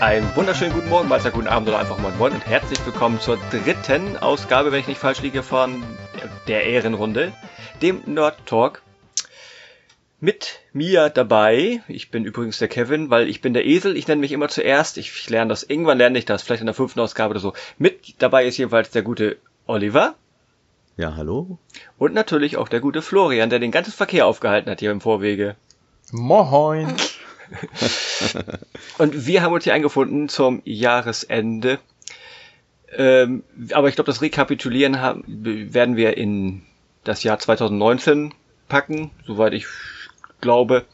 Einen wunderschönen guten Morgen, Mahlzeit, guten Abend oder einfach moin moin und herzlich willkommen zur dritten Ausgabe, wenn ich nicht falsch liege, von der Ehrenrunde, dem Nerd Talk. Mit mir dabei, ich bin übrigens der Kevin, weil ich bin der Esel, ich nenne mich immer zuerst, ich lerne das, irgendwann lerne ich das, vielleicht in der fünften Ausgabe oder so. Mit dabei ist jedenfalls der gute Oliver. Ja, hallo. Und natürlich auch der gute Florian, der den ganzen Verkehr aufgehalten hat hier im Vorwege. Moin. Und wir haben uns hier eingefunden zum Jahresende. Ähm, aber ich glaube, das Rekapitulieren haben, werden wir in das Jahr 2019 packen, soweit ich glaube.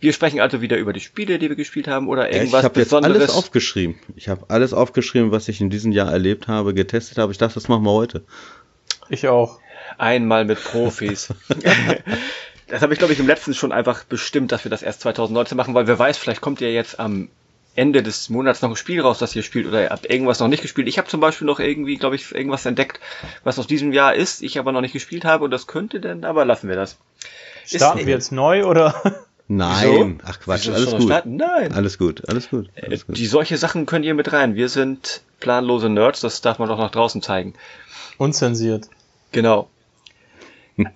Wir sprechen also wieder über die Spiele, die wir gespielt haben oder irgendwas ja, ich hab Besonderes. Jetzt alles aufgeschrieben. Ich habe alles aufgeschrieben, was ich in diesem Jahr erlebt habe, getestet habe. Ich dachte, das machen wir heute. Ich auch. Einmal mit Profis. das habe ich, glaube ich, im letzten schon einfach bestimmt, dass wir das erst 2019 machen, weil wer weiß, vielleicht kommt ja jetzt am Ende des Monats noch ein Spiel raus, das ihr spielt oder ihr habt irgendwas noch nicht gespielt. Ich habe zum Beispiel noch irgendwie, glaube ich, irgendwas entdeckt, was aus diesem Jahr ist, ich aber noch nicht gespielt habe und das könnte dann, aber lassen wir das. Starten ist, wir jetzt neu oder? Nein, ach Quatsch, alles gut. Nein. Alles gut, alles gut, äh, alles gut. Die solche Sachen könnt ihr mit rein. Wir sind planlose Nerds, das darf man doch nach draußen zeigen. Unzensiert. Genau.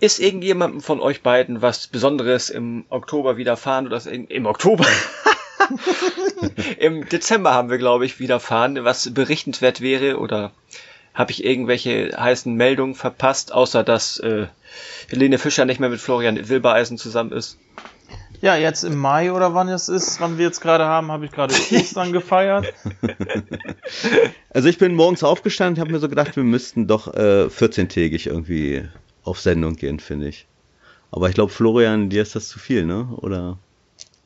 Ist irgendjemandem von euch beiden was Besonderes im Oktober widerfahren oder im, im Oktober? Im Dezember haben wir, glaube ich, widerfahren, was berichtenswert wäre oder habe ich irgendwelche heißen Meldungen verpasst, außer dass äh, Helene Fischer nicht mehr mit Florian Silbereisen zusammen ist? Ja, jetzt im Mai oder wann es ist, wann wir jetzt gerade haben, habe ich gerade Ostern gefeiert. Also ich bin morgens aufgestanden und habe mir so gedacht, wir müssten doch äh, 14-tägig irgendwie auf Sendung gehen, finde ich. Aber ich glaube, Florian, dir ist das zu viel, ne? Oder?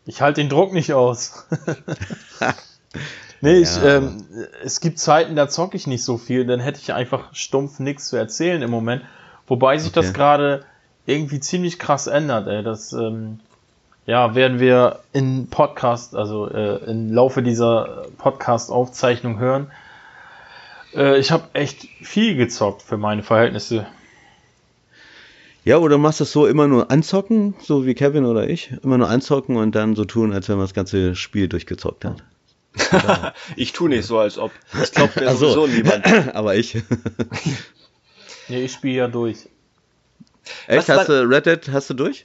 Ich halte den Druck nicht aus. nee, ja. ich, ähm, es gibt Zeiten, da zocke ich nicht so viel, dann hätte ich einfach stumpf nichts zu erzählen im Moment. Wobei sich okay. das gerade irgendwie ziemlich krass ändert, ey. Das, ähm, ja, werden wir in Podcast, also äh, im Laufe dieser Podcast-Aufzeichnung hören. Äh, ich habe echt viel gezockt für meine Verhältnisse. Ja, oder machst du es so immer nur anzocken, so wie Kevin oder ich? Immer nur anzocken und dann so tun, als wenn man das ganze Spiel durchgezockt hat. ich tu nicht so, als ob. Ich glaube mir sowieso niemand. Aber ich. nee, ich spiele ja durch. Echt? Was hast du Red Dead, hast du durch?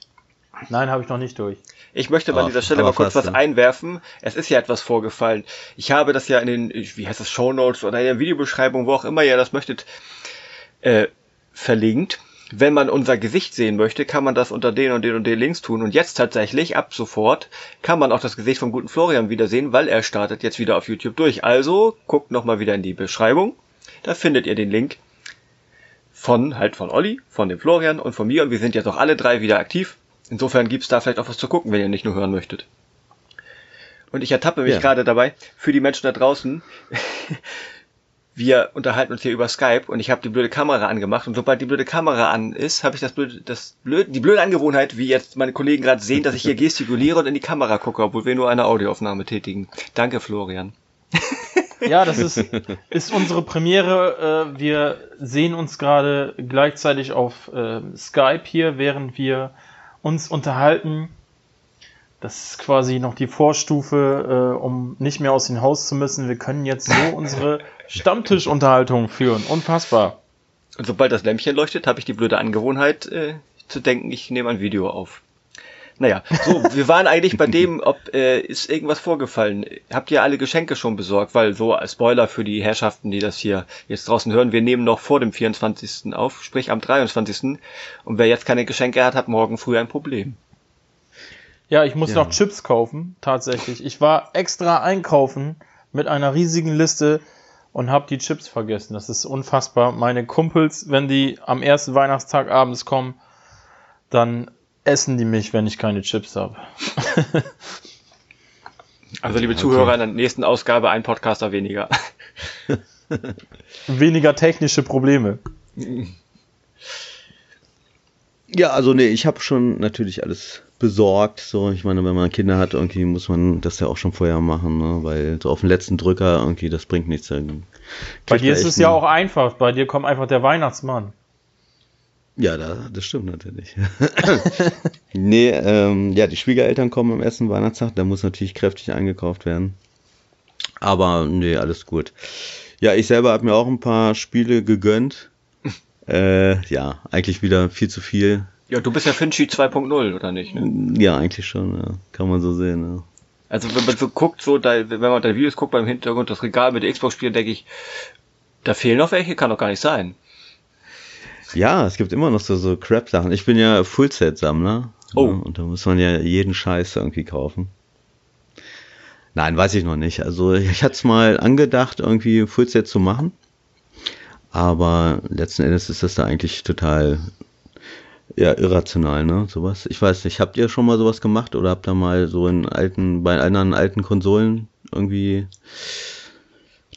Nein, habe ich noch nicht durch. Ich möchte mal an dieser Stelle mal kurz was einwerfen. Es ist ja etwas vorgefallen. Ich habe das ja in den, wie heißt das, Show Notes oder in der Videobeschreibung, wo auch immer ihr das möchtet, äh, verlinkt wenn man unser Gesicht sehen möchte, kann man das unter den und den und den Links tun. Und jetzt tatsächlich, ab sofort, kann man auch das Gesicht vom guten Florian wiedersehen, weil er startet jetzt wieder auf YouTube durch. Also, guckt nochmal wieder in die Beschreibung. Da findet ihr den Link von, halt von Olli, von dem Florian und von mir. Und wir sind jetzt auch alle drei wieder aktiv. Insofern gibt's da vielleicht auch was zu gucken, wenn ihr nicht nur hören möchtet. Und ich ertappe mich ja. gerade dabei, für die Menschen da draußen, wir unterhalten uns hier über Skype und ich habe die blöde Kamera angemacht und sobald die blöde Kamera an ist, habe ich das blöde, das blöde, die blöde Angewohnheit, wie jetzt meine Kollegen gerade sehen, dass ich hier gestikuliere und in die Kamera gucke, obwohl wir nur eine Audioaufnahme tätigen. Danke, Florian. Ja, das ist, ist unsere Premiere. Äh, wir sehen uns gerade gleichzeitig auf äh, Skype hier, während wir uns unterhalten. Das ist quasi noch die Vorstufe, äh, um nicht mehr aus dem Haus zu müssen. Wir können jetzt so unsere Stammtischunterhaltung führen. Unfassbar. Und sobald das Lämpchen leuchtet, habe ich die blöde Angewohnheit äh, zu denken, ich nehme ein Video auf. Naja, so, wir waren eigentlich bei dem, ob äh, ist irgendwas vorgefallen. Habt ihr alle Geschenke schon besorgt? Weil so als Spoiler für die Herrschaften, die das hier jetzt draußen hören, wir nehmen noch vor dem 24. auf, sprich am 23. Und wer jetzt keine Geschenke hat, hat morgen früh ein Problem. Ja, ich muss ja. noch Chips kaufen, tatsächlich. Ich war extra einkaufen mit einer riesigen Liste und habe die Chips vergessen. Das ist unfassbar. Meine Kumpels, wenn die am ersten Weihnachtstag abends kommen, dann essen die mich, wenn ich keine Chips habe. also liebe okay. Zuhörer, in der nächsten Ausgabe ein Podcaster weniger. weniger technische Probleme. Ja, also nee, ich habe schon natürlich alles besorgt. So, ich meine, wenn man Kinder hat, irgendwie muss man das ja auch schon vorher machen, ne? weil so auf den letzten Drücker irgendwie, das bringt nichts. Bei dir ist es ja auch einfach. Bei dir kommt einfach der Weihnachtsmann. Ja, da, das stimmt natürlich. nee, ähm, ja, die Schwiegereltern kommen am ersten Weihnachtstag, da muss natürlich kräftig eingekauft werden. Aber nee, alles gut. Ja, ich selber habe mir auch ein paar Spiele gegönnt. äh, ja, eigentlich wieder viel zu viel. Ja, du bist ja Finchi 2.0, oder nicht? Ne? Ja, eigentlich schon, ja. Kann man so sehen, ja. Also wenn man so guckt, so da, wenn man deine Videos guckt beim Hintergrund, das Regal mit Xbox-Spielen, denke ich, da fehlen noch welche, kann doch gar nicht sein. Ja, es gibt immer noch so, so Crap-Sachen. Ich bin ja Fullset-Sammler. Oh. Ne? Und da muss man ja jeden Scheiß irgendwie kaufen. Nein, weiß ich noch nicht. Also ich hatte es mal angedacht, irgendwie Fullset zu machen. Aber letzten Endes ist das da eigentlich total ja, irrational, ne? Sowas. Ich weiß nicht, habt ihr schon mal sowas gemacht oder habt ihr mal so in alten, bei anderen alten Konsolen irgendwie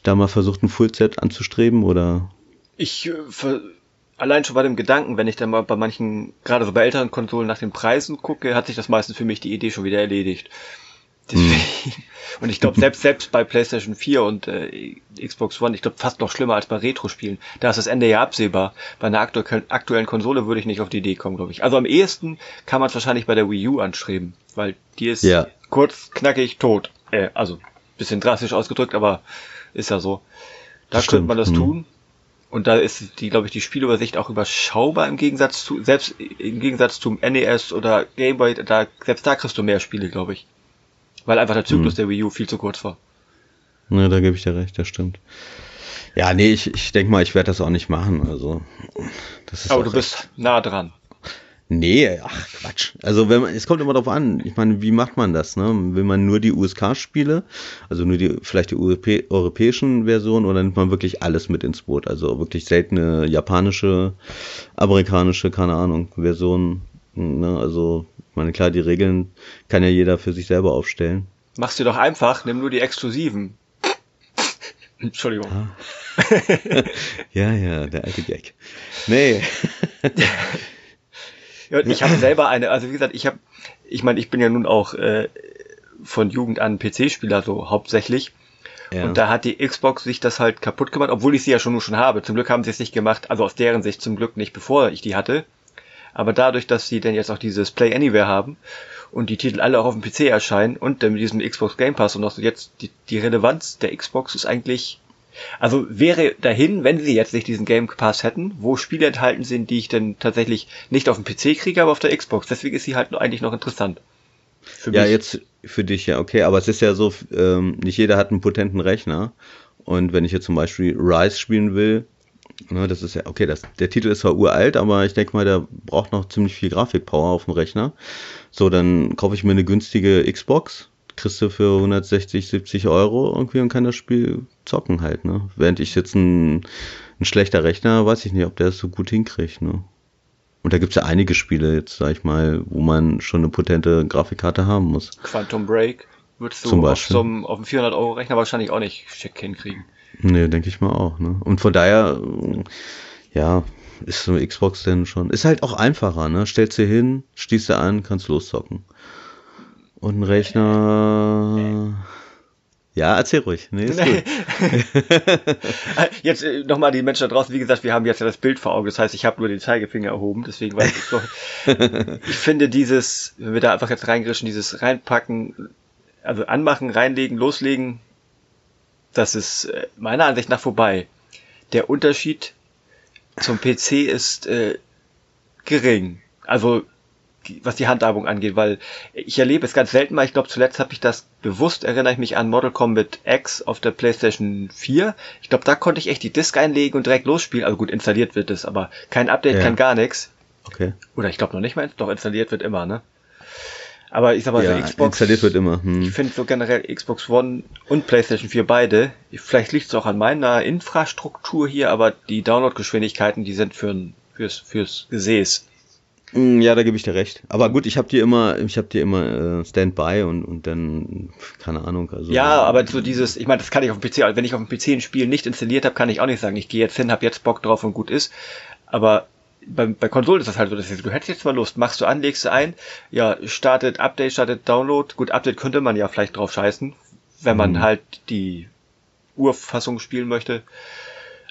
da mal versucht, ein Fullset anzustreben oder? Ich äh, allein schon bei dem Gedanken, wenn ich dann mal bei manchen, gerade so bei älteren Konsolen nach den Preisen gucke, hat sich das meistens für mich die Idee schon wieder erledigt. Deswegen, und ich glaube, selbst, selbst bei PlayStation 4 und äh, Xbox One, ich glaube, fast noch schlimmer als bei Retro-Spielen. Da ist das Ende ja absehbar. Bei einer aktu aktuellen Konsole würde ich nicht auf die Idee kommen, glaube ich. Also am ehesten kann man es wahrscheinlich bei der Wii U anstreben, weil die ist ja. kurz, knackig, tot. Äh, also, bisschen drastisch ausgedrückt, aber ist ja so. Da Stimmt. könnte man das hm. tun. Und da ist die, glaube ich, die Spielübersicht auch überschaubar im Gegensatz zu, selbst im Gegensatz zum NES oder Game Boy, da, selbst da kriegst du mehr Spiele, glaube ich. Weil einfach der Zyklus hm. der Wii U viel zu kurz war. Ja, da gebe ich dir recht, das stimmt. Ja, nee, ich, ich denke mal, ich werde das auch nicht machen. Also, das ist Aber du bist nah dran. Nee, ach Quatsch. Also wenn man, es kommt immer darauf an, ich meine, wie macht man das, ne? Will man nur die USK-Spiele, also nur die, vielleicht die Europä europäischen Versionen oder nimmt man wirklich alles mit ins Boot? Also wirklich seltene japanische, amerikanische, keine Ahnung, Versionen. Ne? Also, meine, klar, die Regeln kann ja jeder für sich selber aufstellen. Machst du doch einfach, nimm nur die Exklusiven. Entschuldigung. Ah. ja, ja, der alte Gag. Nee. Ich habe selber eine, also wie gesagt, ich habe, ich meine, ich bin ja nun auch äh, von Jugend an PC-Spieler so hauptsächlich. Ja. Und da hat die Xbox sich das halt kaputt gemacht, obwohl ich sie ja schon nur schon habe. Zum Glück haben sie es nicht gemacht, also aus deren Sicht zum Glück nicht, bevor ich die hatte. Aber dadurch, dass sie denn jetzt auch dieses Play Anywhere haben und die Titel alle auch auf dem PC erscheinen und dann mit diesem Xbox Game Pass und auch so jetzt die, die Relevanz der Xbox ist eigentlich also wäre dahin, wenn sie jetzt nicht diesen Game Pass hätten, wo Spiele enthalten sind, die ich dann tatsächlich nicht auf dem PC kriege, aber auf der Xbox. Deswegen ist sie halt eigentlich noch interessant. ja, jetzt für dich ja, okay, aber es ist ja so, ähm, nicht jeder hat einen potenten Rechner. Und wenn ich jetzt zum Beispiel Rise spielen will, ne, das ist ja, okay, das, der Titel ist zwar uralt, aber ich denke mal, der braucht noch ziemlich viel Grafikpower auf dem Rechner. So, dann kaufe ich mir eine günstige Xbox kriegst du für 160, 70 Euro irgendwie und kann das Spiel zocken halt, ne? Während ich jetzt ein, ein schlechter Rechner, weiß ich nicht, ob der es so gut hinkriegt, ne? Und da gibt es ja einige Spiele jetzt, sag ich mal, wo man schon eine potente Grafikkarte haben muss. Quantum Break würdest du Zum auf, so einem, auf einem 400 Euro Rechner wahrscheinlich auch nicht schick hinkriegen. Nee, denke ich mal auch, ne? Und von daher, ja, ist so eine Xbox denn schon, ist halt auch einfacher, ne? Stellst du hin, stießt du an, kannst loszocken. Und ein Rechner. Ja, erzähl ruhig. Nee, ist gut. jetzt äh, nochmal die Menschen da draußen. Wie gesagt, wir haben jetzt ja das Bild vor Augen. Das heißt, ich habe nur den Zeigefinger erhoben. Deswegen weiß ich doch. ich finde dieses, wenn wir da einfach jetzt reingrischen, dieses reinpacken, also anmachen, reinlegen, loslegen, das ist äh, meiner Ansicht nach vorbei. Der Unterschied zum PC ist äh, gering. Also was die Handhabung angeht, weil ich erlebe es ganz selten mal. Ich glaube, zuletzt habe ich das bewusst, erinnere ich mich an Model Combat X auf der PlayStation 4. Ich glaube, da konnte ich echt die Disk einlegen und direkt losspielen. Also gut, installiert wird es, aber kein Update, ja. kein gar nichts. Okay. Oder ich glaube noch nicht mal, doch installiert wird immer, ne? Aber ich sag mal, ja, so Xbox. Installiert wird immer. Hm. Ich finde so generell Xbox One und PlayStation 4 beide. Vielleicht liegt es auch an meiner Infrastruktur hier, aber die Downloadgeschwindigkeiten, die sind für, fürs, fürs Gesäß Mm, ja, da gebe ich dir recht. Aber gut, ich habe dir immer, ich habe dir immer äh, Standby und und dann keine Ahnung. Also ja, aber so dieses, ich meine, das kann ich auf dem PC. Wenn ich auf dem PC ein Spiel nicht installiert habe, kann ich auch nicht sagen, ich gehe jetzt hin, habe jetzt Bock drauf und gut ist. Aber bei, bei Konsolen ist das halt so, dass du hättest jetzt mal Lust, machst du an, legst du ein, ja, startet Update, startet Download. Gut, Update könnte man ja vielleicht drauf scheißen, wenn man mhm. halt die Urfassung spielen möchte.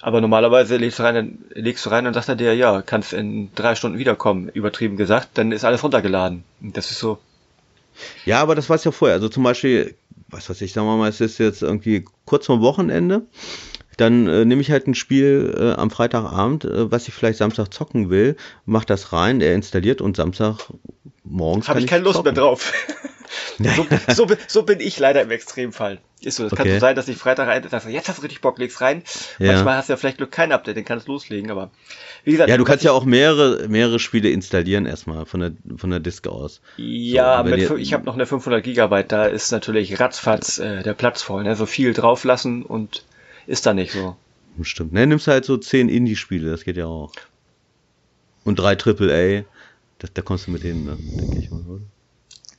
Aber normalerweise legst du rein, legst du rein und sagst er dir, ja, kannst in drei Stunden wiederkommen, übertrieben gesagt, dann ist alles runtergeladen. Das ist so. Ja, aber das war es ja vorher. Also zum Beispiel, was weiß ich, sagen wir mal, es ist jetzt irgendwie kurz vor Wochenende. Dann äh, nehme ich halt ein Spiel äh, am Freitagabend, äh, was ich vielleicht Samstag zocken will, mach das rein, er installiert und Samstag morgens. Habe ich keine Lust zocken. mehr drauf. so, so, so, bin ich leider im Extremfall. Ist so, das okay. kann so sein, dass ich Freitag rein, dass jetzt hast du richtig Bock, legst rein. Ja. Manchmal hast du ja vielleicht Glück kein Update, den kannst du loslegen, aber wie gesagt. Ja, du kannst ja auch mehrere, mehrere Spiele installieren erstmal von der, von der Disk aus. Ja, so, mit, ich habe noch eine 500 Gigabyte, da ist natürlich ratzfatz äh, der Platz voll, ne? so viel drauflassen und ist da nicht so. Stimmt. Ne, nimmst halt so 10 Indie-Spiele, das geht ja auch. Und drei AAA, das, da kommst du mit hin, ne? denke ich mal, oder?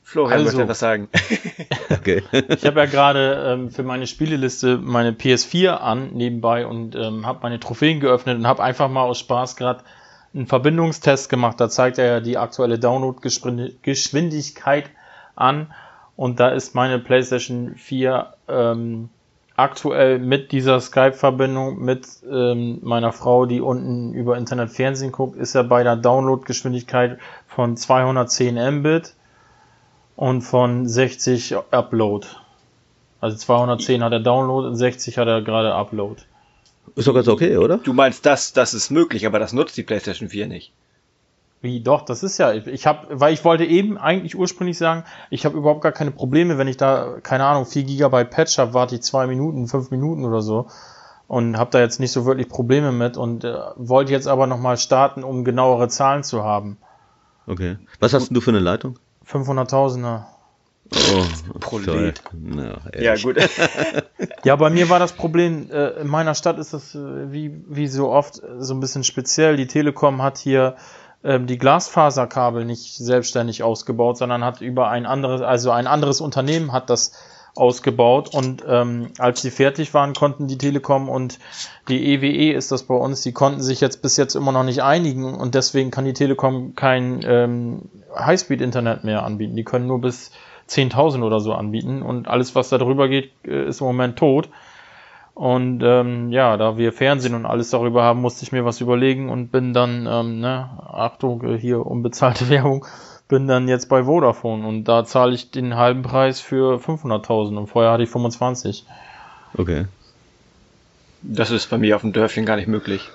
Florian also, möchte was sagen. okay. ich habe ja gerade ähm, für meine Spieleliste meine PS4 an nebenbei und ähm, habe meine Trophäen geöffnet und habe einfach mal aus Spaß gerade einen Verbindungstest gemacht. Da zeigt er ja die aktuelle Download-Geschwindigkeit an und da ist meine PlayStation 4 ähm, aktuell mit dieser Skype-Verbindung mit ähm, meiner Frau, die unten über Internet Fernsehen guckt, ist er bei der Download-Geschwindigkeit von 210 Mbit und von 60 Upload. Also 210 hat er Download und 60 hat er gerade Upload. Ist doch ganz okay, oder? Du meinst, das, das ist möglich, aber das nutzt die PlayStation 4 nicht. Wie doch, das ist ja, ich habe, weil ich wollte eben eigentlich ursprünglich sagen, ich habe überhaupt gar keine Probleme, wenn ich da, keine Ahnung, 4 GB Patch habe, warte ich 2 Minuten, 5 Minuten oder so und habe da jetzt nicht so wirklich Probleme mit und äh, wollte jetzt aber nochmal starten, um genauere Zahlen zu haben. Okay. Was hast denn du für eine Leitung? 500.000er. Oh, Prolet. ja, gut. ja, bei mir war das Problem, äh, in meiner Stadt ist das äh, wie, wie so oft so ein bisschen speziell. Die Telekom hat hier ähm, die Glasfaserkabel nicht selbstständig ausgebaut, sondern hat über ein anderes, also ein anderes Unternehmen hat das ausgebaut und ähm, als sie fertig waren, konnten die Telekom und die EWE e ist das bei uns, die konnten sich jetzt bis jetzt immer noch nicht einigen und deswegen kann die Telekom kein ähm, Highspeed-Internet mehr anbieten. Die können nur bis 10.000 oder so anbieten und alles, was da drüber geht, äh, ist im Moment tot. Und ähm, ja, da wir Fernsehen und alles darüber haben, musste ich mir was überlegen und bin dann, ähm, ne, Achtung, äh, hier unbezahlte Werbung, bin dann jetzt bei Vodafone und da zahle ich den halben Preis für 500.000 und vorher hatte ich 25. Okay. Das ist bei mir auf dem Dörfchen gar nicht möglich.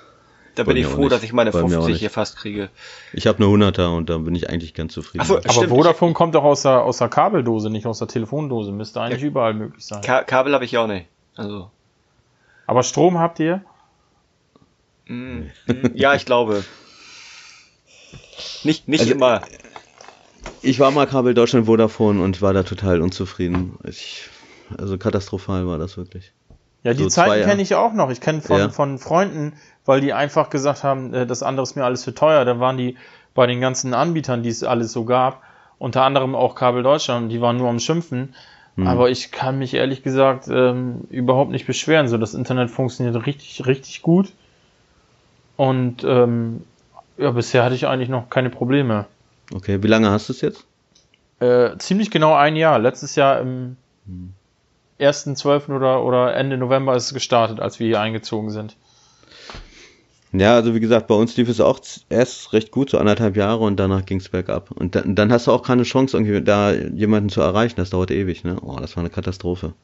Da bei bin ich froh, dass ich meine 50 hier fast kriege. Ich habe eine 100er und da bin ich eigentlich ganz zufrieden. So, Aber stimmt, Vodafone kommt doch aus der, aus der Kabeldose, nicht aus der Telefondose. Müsste eigentlich ja. überall möglich sein. Ka Kabel habe ich auch nicht. Also. Aber Strom habt ihr? Mm, ja, ich glaube. Nicht, nicht also, immer. Ich war mal Kabel Deutschland Vodafone und war da total unzufrieden. Ich, also katastrophal war das wirklich. Ja, die so Zeiten kenne ich auch noch. Ich kenne von, ja. von Freunden, weil die einfach gesagt haben, äh, das andere ist mir alles für teuer. Da waren die bei den ganzen Anbietern, die es alles so gab, unter anderem auch Kabel Deutschland, die waren nur am Schimpfen. Mhm. Aber ich kann mich ehrlich gesagt ähm, überhaupt nicht beschweren. So, das Internet funktioniert richtig, richtig gut. Und ähm, ja, bisher hatte ich eigentlich noch keine Probleme. Okay, wie lange hast du es jetzt? Äh, ziemlich genau ein Jahr. Letztes Jahr im hm. 1.12. Oder, oder Ende November ist es gestartet, als wir hier eingezogen sind. Ja, also wie gesagt, bei uns lief es auch erst recht gut, so anderthalb Jahre und danach ging es bergab. Und dann, dann, hast du auch keine Chance, irgendwie da jemanden zu erreichen. Das dauert ewig, ne? Oh, das war eine Katastrophe.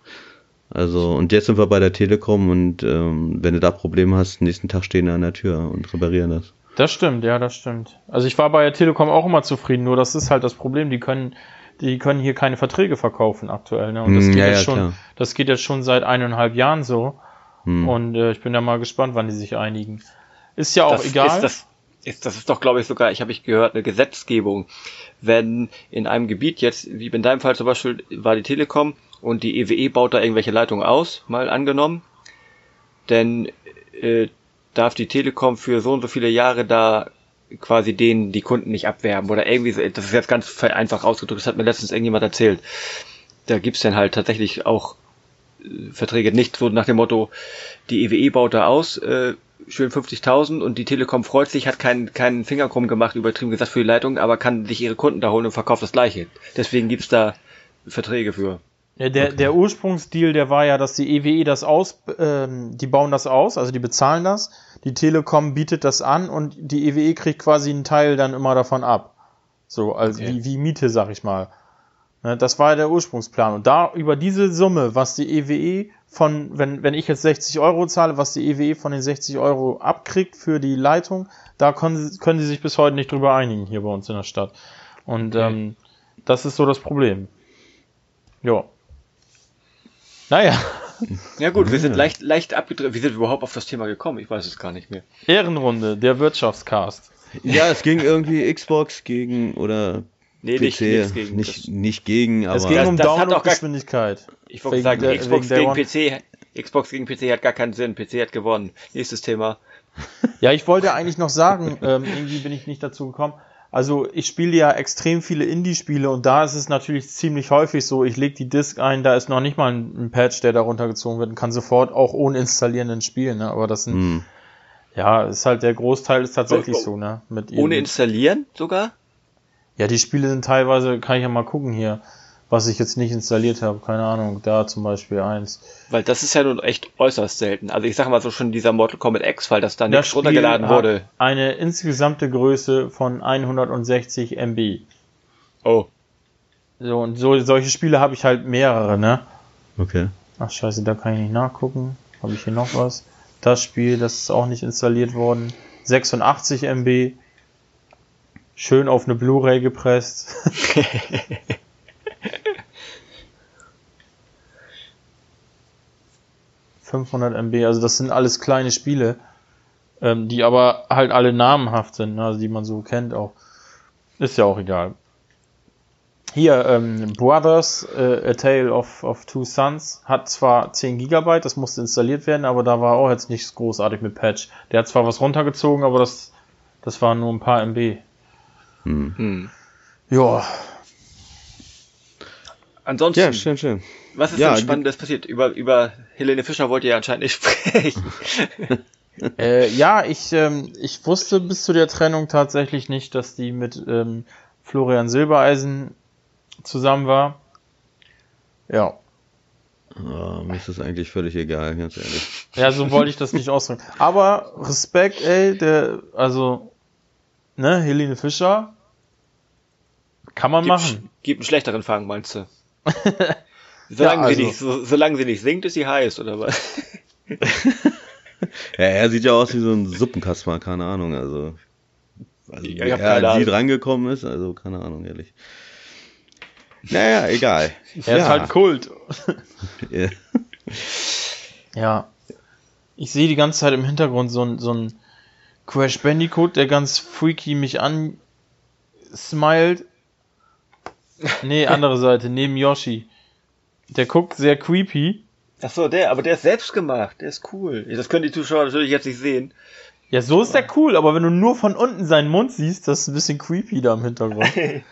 Also, und jetzt sind wir bei der Telekom und ähm, wenn du da Probleme hast, nächsten Tag stehen wir an der Tür und reparieren das. Das stimmt, ja, das stimmt. Also ich war bei der Telekom auch immer zufrieden, nur das ist halt das Problem, die können, die können hier keine Verträge verkaufen aktuell. Ne? Und das, hm, geht ja, jetzt ja, schon, das geht jetzt schon seit eineinhalb Jahren so. Hm. Und äh, ich bin ja mal gespannt, wann die sich einigen. Ist ja auch das egal. Ist das, ist, das ist doch, glaube ich, sogar, ich habe ich gehört, eine Gesetzgebung. Wenn in einem Gebiet jetzt, wie in deinem Fall zum Beispiel, war die Telekom und die EWE e baut da irgendwelche Leitungen aus, mal angenommen, denn äh, darf die Telekom für so und so viele Jahre da quasi denen die Kunden nicht abwerben oder irgendwie, so, das ist jetzt ganz einfach ausgedrückt, das hat mir letztens irgendjemand erzählt. Da gibt's dann halt tatsächlich auch äh, Verträge nicht so nach dem Motto, die EWE e baut da aus, äh, schön 50.000 und die Telekom freut sich, hat keinen, keinen Finger krumm gemacht, übertrieben gesagt für die Leitung, aber kann sich ihre Kunden da holen und verkauft das gleiche. Deswegen gibt's da Verträge für. Ja, der, okay. der Ursprungsdeal, der war ja, dass die EWE das aus, ähm, die bauen das aus, also die bezahlen das, die Telekom bietet das an und die EWE kriegt quasi einen Teil dann immer davon ab. So, also okay. wie, wie Miete, sag ich mal. Ne, das war ja der Ursprungsplan. Und da über diese Summe, was die EWE von, wenn, wenn ich jetzt 60 Euro zahle, was die EWE von den 60 Euro abkriegt für die Leitung, da können, können sie sich bis heute nicht drüber einigen hier bei uns in der Stadt. Und okay. ähm, das ist so das Problem. Ja. Naja. Ja gut, wir sind leicht, leicht abgedreht. Wie sind wir überhaupt auf das Thema gekommen? Ich weiß es gar nicht mehr. Ehrenrunde, der Wirtschaftscast. Ja, es ging irgendwie Xbox gegen oder Nee, PC, nicht, gegen. Nicht, nicht gegen, aber. Es ging um Download-Geschwindigkeit. Ich wollte sagen, der, Xbox gegen PC, Xbox gegen PC hat gar keinen Sinn. PC hat gewonnen. Nächstes Thema. Ja, ich wollte eigentlich noch sagen, ähm, irgendwie bin ich nicht dazu gekommen. Also ich spiele ja extrem viele Indie-Spiele und da ist es natürlich ziemlich häufig so, ich lege die Disk ein, da ist noch nicht mal ein, ein Patch, der da runtergezogen wird und kann sofort auch ohne installieren spielen, ne? Aber das sind, mm. ja, ist halt der Großteil ist tatsächlich oh, oh. so, ne? Mit ohne installieren sogar? Ja, die Spiele sind teilweise, kann ich ja mal gucken hier, was ich jetzt nicht installiert habe. Keine Ahnung, da zum Beispiel eins. Weil das ist ja nun echt äußerst selten. Also ich sag mal so schon dieser Mortal Kombat X, weil das da nicht runtergeladen wurde. Eine insgesamte Größe von 160 MB. Oh. So, und so, solche Spiele habe ich halt mehrere, ne? Okay. Ach scheiße, da kann ich nicht nachgucken. Habe ich hier noch was? Das Spiel, das ist auch nicht installiert worden. 86 MB. Schön auf eine Blu-ray gepresst. ...500 MB, also das sind alles kleine Spiele, ähm, die aber halt alle namenhaft sind, ne, also die man so kennt auch. Ist ja auch egal. Hier, ähm, Brothers, äh, A Tale of, of Two Sons, hat zwar 10 GB, das musste installiert werden, aber da war auch jetzt nichts großartig mit Patch. Der hat zwar was runtergezogen, aber das, das waren nur ein paar MB. Hm. Hm. Ja. Ansonsten. Ja, schön, schön. Was ist ja, denn Spannendes passiert? Über, über Helene Fischer wollt ihr ja anscheinend nicht sprechen. äh, ja, ich, ähm, ich wusste bis zu der Trennung tatsächlich nicht, dass die mit ähm, Florian Silbereisen zusammen war. Ja. Oh, mir ist das eigentlich völlig egal, ganz ehrlich. Ja, so wollte ich das nicht ausdrücken. Aber Respekt, ey, der, also ne, Helene Fischer. Kann man gibt, machen. Gibt einen schlechteren Fang, meinst du? solange, ja, also. sie nicht, so, solange sie nicht singt, ist sie heiß, oder was? ja, er sieht ja aus wie so ein Suppenkasper, keine Ahnung, also. Also, ja, wie er an sie drangekommen ist, also keine Ahnung, ehrlich. Naja, egal. Er ja. ist halt Kult. ja. ja. Ich sehe die ganze Zeit im Hintergrund so ein, so ein Crash Bandicoot, der ganz freaky mich an smilet. Nee, andere Seite, neben Yoshi. Der guckt sehr creepy. Ach so, der, aber der ist selbst gemacht, der ist cool. Das können die Zuschauer natürlich jetzt nicht sehen. Ja, so ist der cool, aber wenn du nur von unten seinen Mund siehst, das ist ein bisschen creepy da im Hintergrund.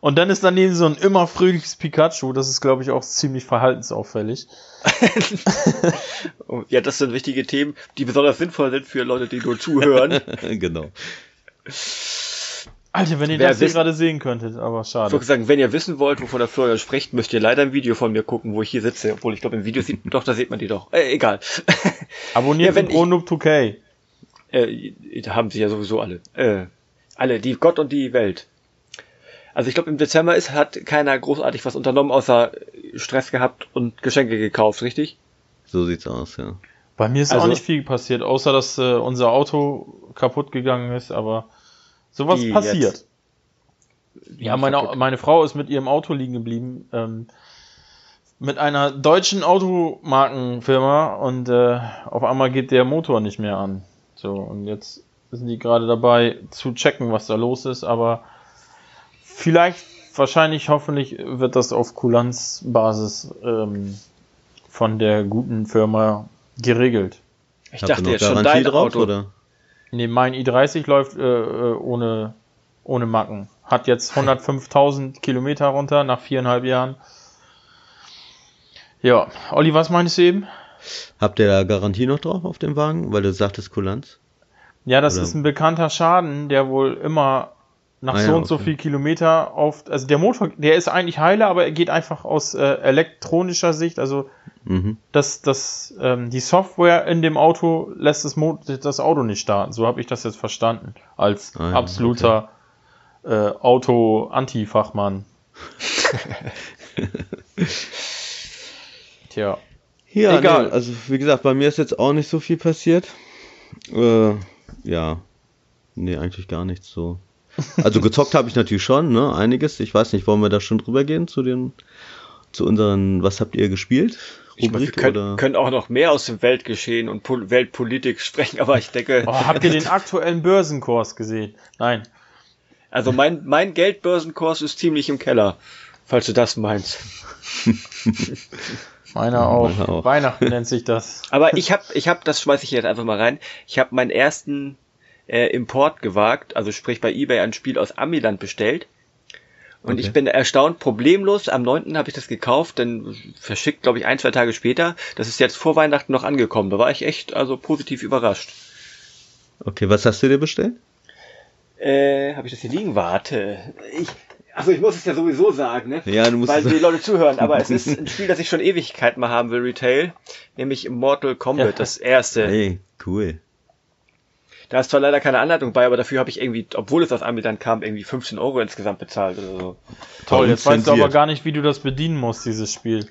Und dann ist daneben so ein immer fröhliches Pikachu, das ist, glaube ich, auch ziemlich verhaltensauffällig. ja, das sind wichtige Themen, die besonders sinnvoll sind für Leute, die nur zuhören. genau. Alter, wenn ihr Wer das hier gerade sehen könntet, aber schade. Ich würde sagen, wenn ihr wissen wollt, wovon der Florian spricht, müsst ihr leider ein Video von mir gucken, wo ich hier sitze. Obwohl ich glaube, im Video sieht, doch, da sieht man die doch. Äh, egal. Abonniert ja, wenn ProNoob 2K. Äh, haben sie ja sowieso alle. Äh, alle, die Gott und die Welt. Also ich glaube, im Dezember ist, hat keiner großartig was unternommen, außer Stress gehabt und Geschenke gekauft, richtig? So sieht's aus, ja. Bei mir ist also, auch nicht viel passiert, außer dass äh, unser Auto kaputt gegangen ist, aber sowas passiert. Jetzt? Ja, meine, meine Frau ist mit ihrem Auto liegen geblieben. Ähm, mit einer deutschen Automarkenfirma und äh, auf einmal geht der Motor nicht mehr an. So, und jetzt sind die gerade dabei zu checken, was da los ist, aber Vielleicht, wahrscheinlich, hoffentlich wird das auf Kulanzbasis ähm, von der guten Firma geregelt. Ich Habt dachte jetzt schon dein drauf, Auto. Oder? Nee, mein i30 läuft äh, äh, ohne, ohne Macken. Hat jetzt 105.000 Kilometer runter nach viereinhalb Jahren. Ja, Olli, was meinst du eben? Habt ihr da Garantie noch drauf auf dem Wagen, weil du sagtest Kulanz? Ja, das Oder? ist ein bekannter Schaden, der wohl immer nach ah, so ja, und so viel Kilometer auf, also der Motor, der ist eigentlich heile, aber er geht einfach aus äh, elektronischer Sicht, also mhm. das, das, ähm, die Software in dem Auto lässt das, Mo das Auto nicht starten. So habe ich das jetzt verstanden, als ah, ja, absoluter okay. äh, Auto-Anti-Fachmann. Tja. Ja, egal. Nee, also wie gesagt, bei mir ist jetzt auch nicht so viel passiert. Äh, ja. Nee, eigentlich gar nichts so. Also gezockt habe ich natürlich schon, ne? Einiges. Ich weiß nicht, wollen wir da schon drüber gehen zu den, zu unseren, was habt ihr gespielt? Ich meine, wir können, können, auch noch mehr aus dem Weltgeschehen und Pol Weltpolitik sprechen, aber ich denke. Oh, habt ihr den aktuellen Börsenkurs gesehen? Nein. Also mein, mein Geldbörsenkurs ist ziemlich im Keller, falls du das meinst. Meiner auch. Meiner auch. Weihnachten nennt sich das. Aber ich habe, ich hab, das schmeiße ich jetzt einfach mal rein. Ich habe meinen ersten äh, Import gewagt, also sprich bei eBay ein Spiel aus Amiland bestellt. Und okay. ich bin erstaunt, problemlos. Am 9. habe ich das gekauft, dann verschickt, glaube ich, ein, zwei Tage später. Das ist jetzt vor Weihnachten noch angekommen. Da war ich echt also positiv überrascht. Okay, was hast du dir bestellt? Äh, habe ich das hier liegen? Warte. Ich, also ich muss es ja sowieso sagen, ne? Ja, du musst Weil die Leute zuhören, aber es ist ein Spiel, das ich schon Ewigkeit mal haben will, Retail. Nämlich Mortal Kombat, ja. das erste. Hey, cool. Da ist zwar leider keine Anleitung bei, aber dafür habe ich irgendwie, obwohl es aus Amiland kam, irgendwie 15 Euro insgesamt bezahlt oder so. Toll, jetzt weißt du aber gar nicht, wie du das bedienen musst, dieses Spiel.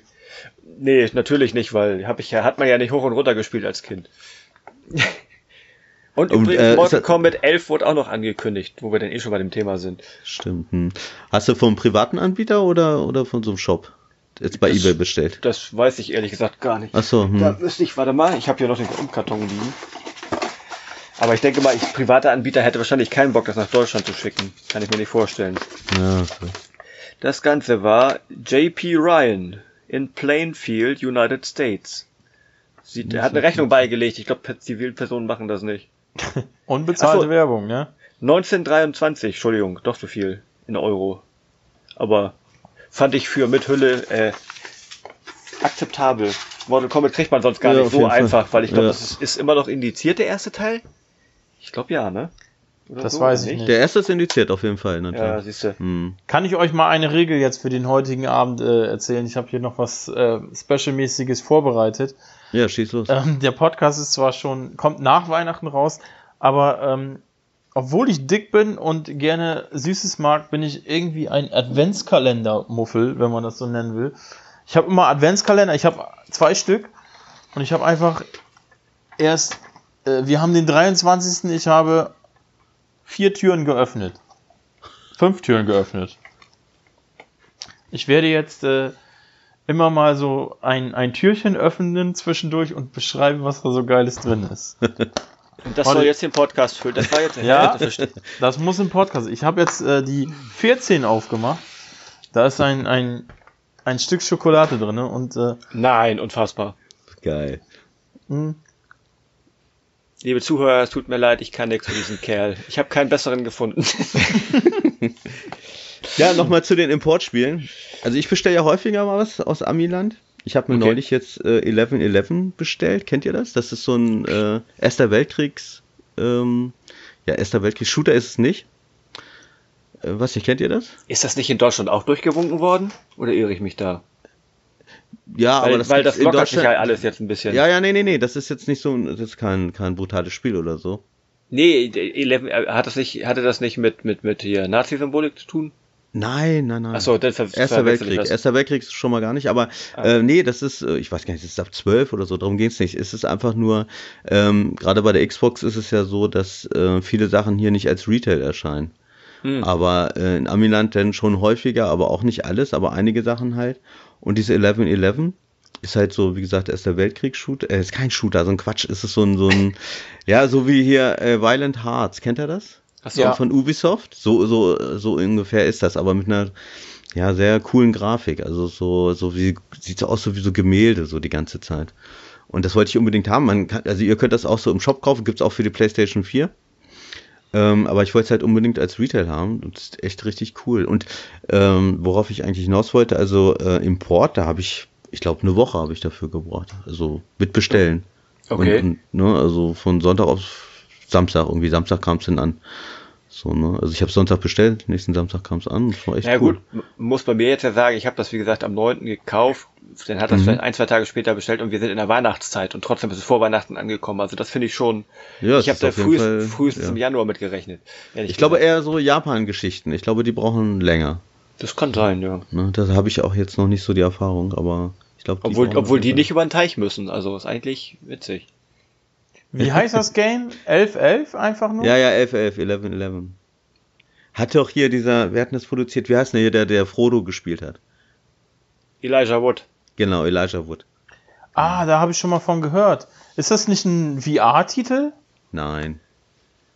Nee, natürlich nicht, weil hab ich ja, hat man ja nicht hoch und runter gespielt als Kind. und, und übrigens, äh, Mortal Kombat 11 wurde auch noch angekündigt, wo wir dann eh schon bei dem Thema sind. Stimmt. Hm. Hast du vom privaten Anbieter oder, oder von so einem Shop? Jetzt bei das, eBay bestellt. Das weiß ich ehrlich gesagt gar nicht. Ach so, hm. Da müsste ich, warte mal, ich habe hier noch den Umkarton liegen. Aber ich denke mal, ich private Anbieter hätte wahrscheinlich keinen Bock, das nach Deutschland zu schicken. Kann ich mir nicht vorstellen. Ja, okay. Das Ganze war JP Ryan in Plainfield, United States. Sie, er hat eine Rechnung beigelegt. Ich glaube, Zivilpersonen machen das nicht. Unbezahlte so, Werbung, ne? 1923, Entschuldigung, doch so viel in Euro. Aber fand ich für mit Hülle äh, akzeptabel. Mortal Kombat kriegt man sonst gar ja, nicht so einfach, weil ich glaube, ja. das ist, ist, immer noch indiziert, der erste Teil. Ich glaube ja, ne? Oder das so, weiß ich nicht? nicht. Der erste ist indiziert auf jeden Fall. Natürlich. Ja, siehst du. Hm. Kann ich euch mal eine Regel jetzt für den heutigen Abend äh, erzählen? Ich habe hier noch was äh, Special-mäßiges vorbereitet. Ja, schieß los. Ähm, der Podcast ist zwar schon, kommt nach Weihnachten raus, aber ähm, obwohl ich dick bin und gerne Süßes mag, bin ich irgendwie ein Adventskalender-Muffel, wenn man das so nennen will. Ich habe immer Adventskalender, ich habe zwei Stück und ich habe einfach erst wir haben den 23. Ich habe vier Türen geöffnet. Fünf Türen geöffnet. Ich werde jetzt äh, immer mal so ein, ein Türchen öffnen zwischendurch und beschreiben, was da so Geiles drin ist. Und das soll jetzt den Podcast füllen. Das war jetzt Ja, das muss im Podcast. Ich habe jetzt äh, die 14 aufgemacht. Da ist ein, ein, ein Stück Schokolade drin und äh, Nein, unfassbar. Geil. Mh, hm. Liebe Zuhörer, es tut mir leid, ich kann nichts für diesen Kerl. Ich habe keinen besseren gefunden. ja, nochmal zu den Importspielen. Also ich bestelle ja häufiger mal was aus Amiland. Ich habe mir okay. neulich jetzt äh, 1111 bestellt. Kennt ihr das? Das ist so ein äh, Erster Weltkriegs, ähm, ja, Erster Weltkriegs-Shooter ist es nicht. Äh, was nicht, kennt ihr das? Ist das nicht in Deutschland auch durchgewunken worden? Oder irre ich mich da? Ja, weil, aber das, weil das lockert sich ja alles jetzt ein bisschen. Ja, ja, nee, nee, nee, das ist jetzt nicht so, das ist kein, kein brutales Spiel oder so. Nee, Eleven, äh, hat das nicht, hatte das nicht mit, mit, mit hier Nazi-Symbolik zu tun? Nein, nein, nein. Achso, das Erster Weltkrieg. Das. Erster Weltkrieg ist schon mal gar nicht, aber ah. äh, nee, das ist, äh, ich weiß gar nicht, das ist ab 12 oder so, darum geht's nicht. Es ist einfach nur, ähm, gerade bei der Xbox ist es ja so, dass äh, viele Sachen hier nicht als Retail erscheinen. Hm. Aber äh, in Amiland dann schon häufiger, aber auch nicht alles, aber einige Sachen halt. Und diese 1111 ist halt so, wie gesagt, erster Weltkrieg-Shooter. Äh, ist kein Shooter, so ein Quatsch. Ist es so ein, so ein, ja, so wie hier äh, Violent Hearts. Kennt ihr das? Achso. Ja. Von Ubisoft. So, so, so ungefähr ist das, aber mit einer, ja, sehr coolen Grafik. Also so, so wie, sieht so aus, so wie so Gemälde, so die ganze Zeit. Und das wollte ich unbedingt haben. Man kann, also ihr könnt das auch so im Shop kaufen, gibt's auch für die PlayStation 4. Ähm, aber ich wollte es halt unbedingt als Retail haben. Und das ist echt richtig cool. Und ähm, worauf ich eigentlich hinaus wollte, also äh, Import, da habe ich, ich glaube, eine Woche habe ich dafür gebraucht. Also mit Bestellen. Okay. Und, und, ne, also von Sonntag auf Samstag, irgendwie Samstag kam es dann an. So, ne? Also ich habe Sonntag bestellt, nächsten Samstag kam es an. Das war echt ja cool. gut, muss bei mir jetzt ja sagen, ich habe das wie gesagt am 9. gekauft, dann hat das mhm. vielleicht ein, zwei Tage später bestellt und wir sind in der Weihnachtszeit und trotzdem ist es vor Weihnachten angekommen. Also das finde ich schon. Ja, ich habe da frühest, Fall, frühestens ja. im Januar mitgerechnet. Ich glaube eher so Japan-Geschichten. Ich glaube, die brauchen länger. Das kann sein, ja. Ne, da habe ich auch jetzt noch nicht so die Erfahrung, aber ich glaube. Obwohl, obwohl die nicht über den Teich müssen. Also ist eigentlich witzig. Wie heißt das Game? 11-11 einfach nur? Ja, ja, 11-11, 11-11. Hat doch hier dieser, wer hat das produziert? Wie heißt denn hier, der, der Frodo gespielt hat? Elijah Wood. Genau, Elijah Wood. Ah, da habe ich schon mal von gehört. Ist das nicht ein VR-Titel? Nein.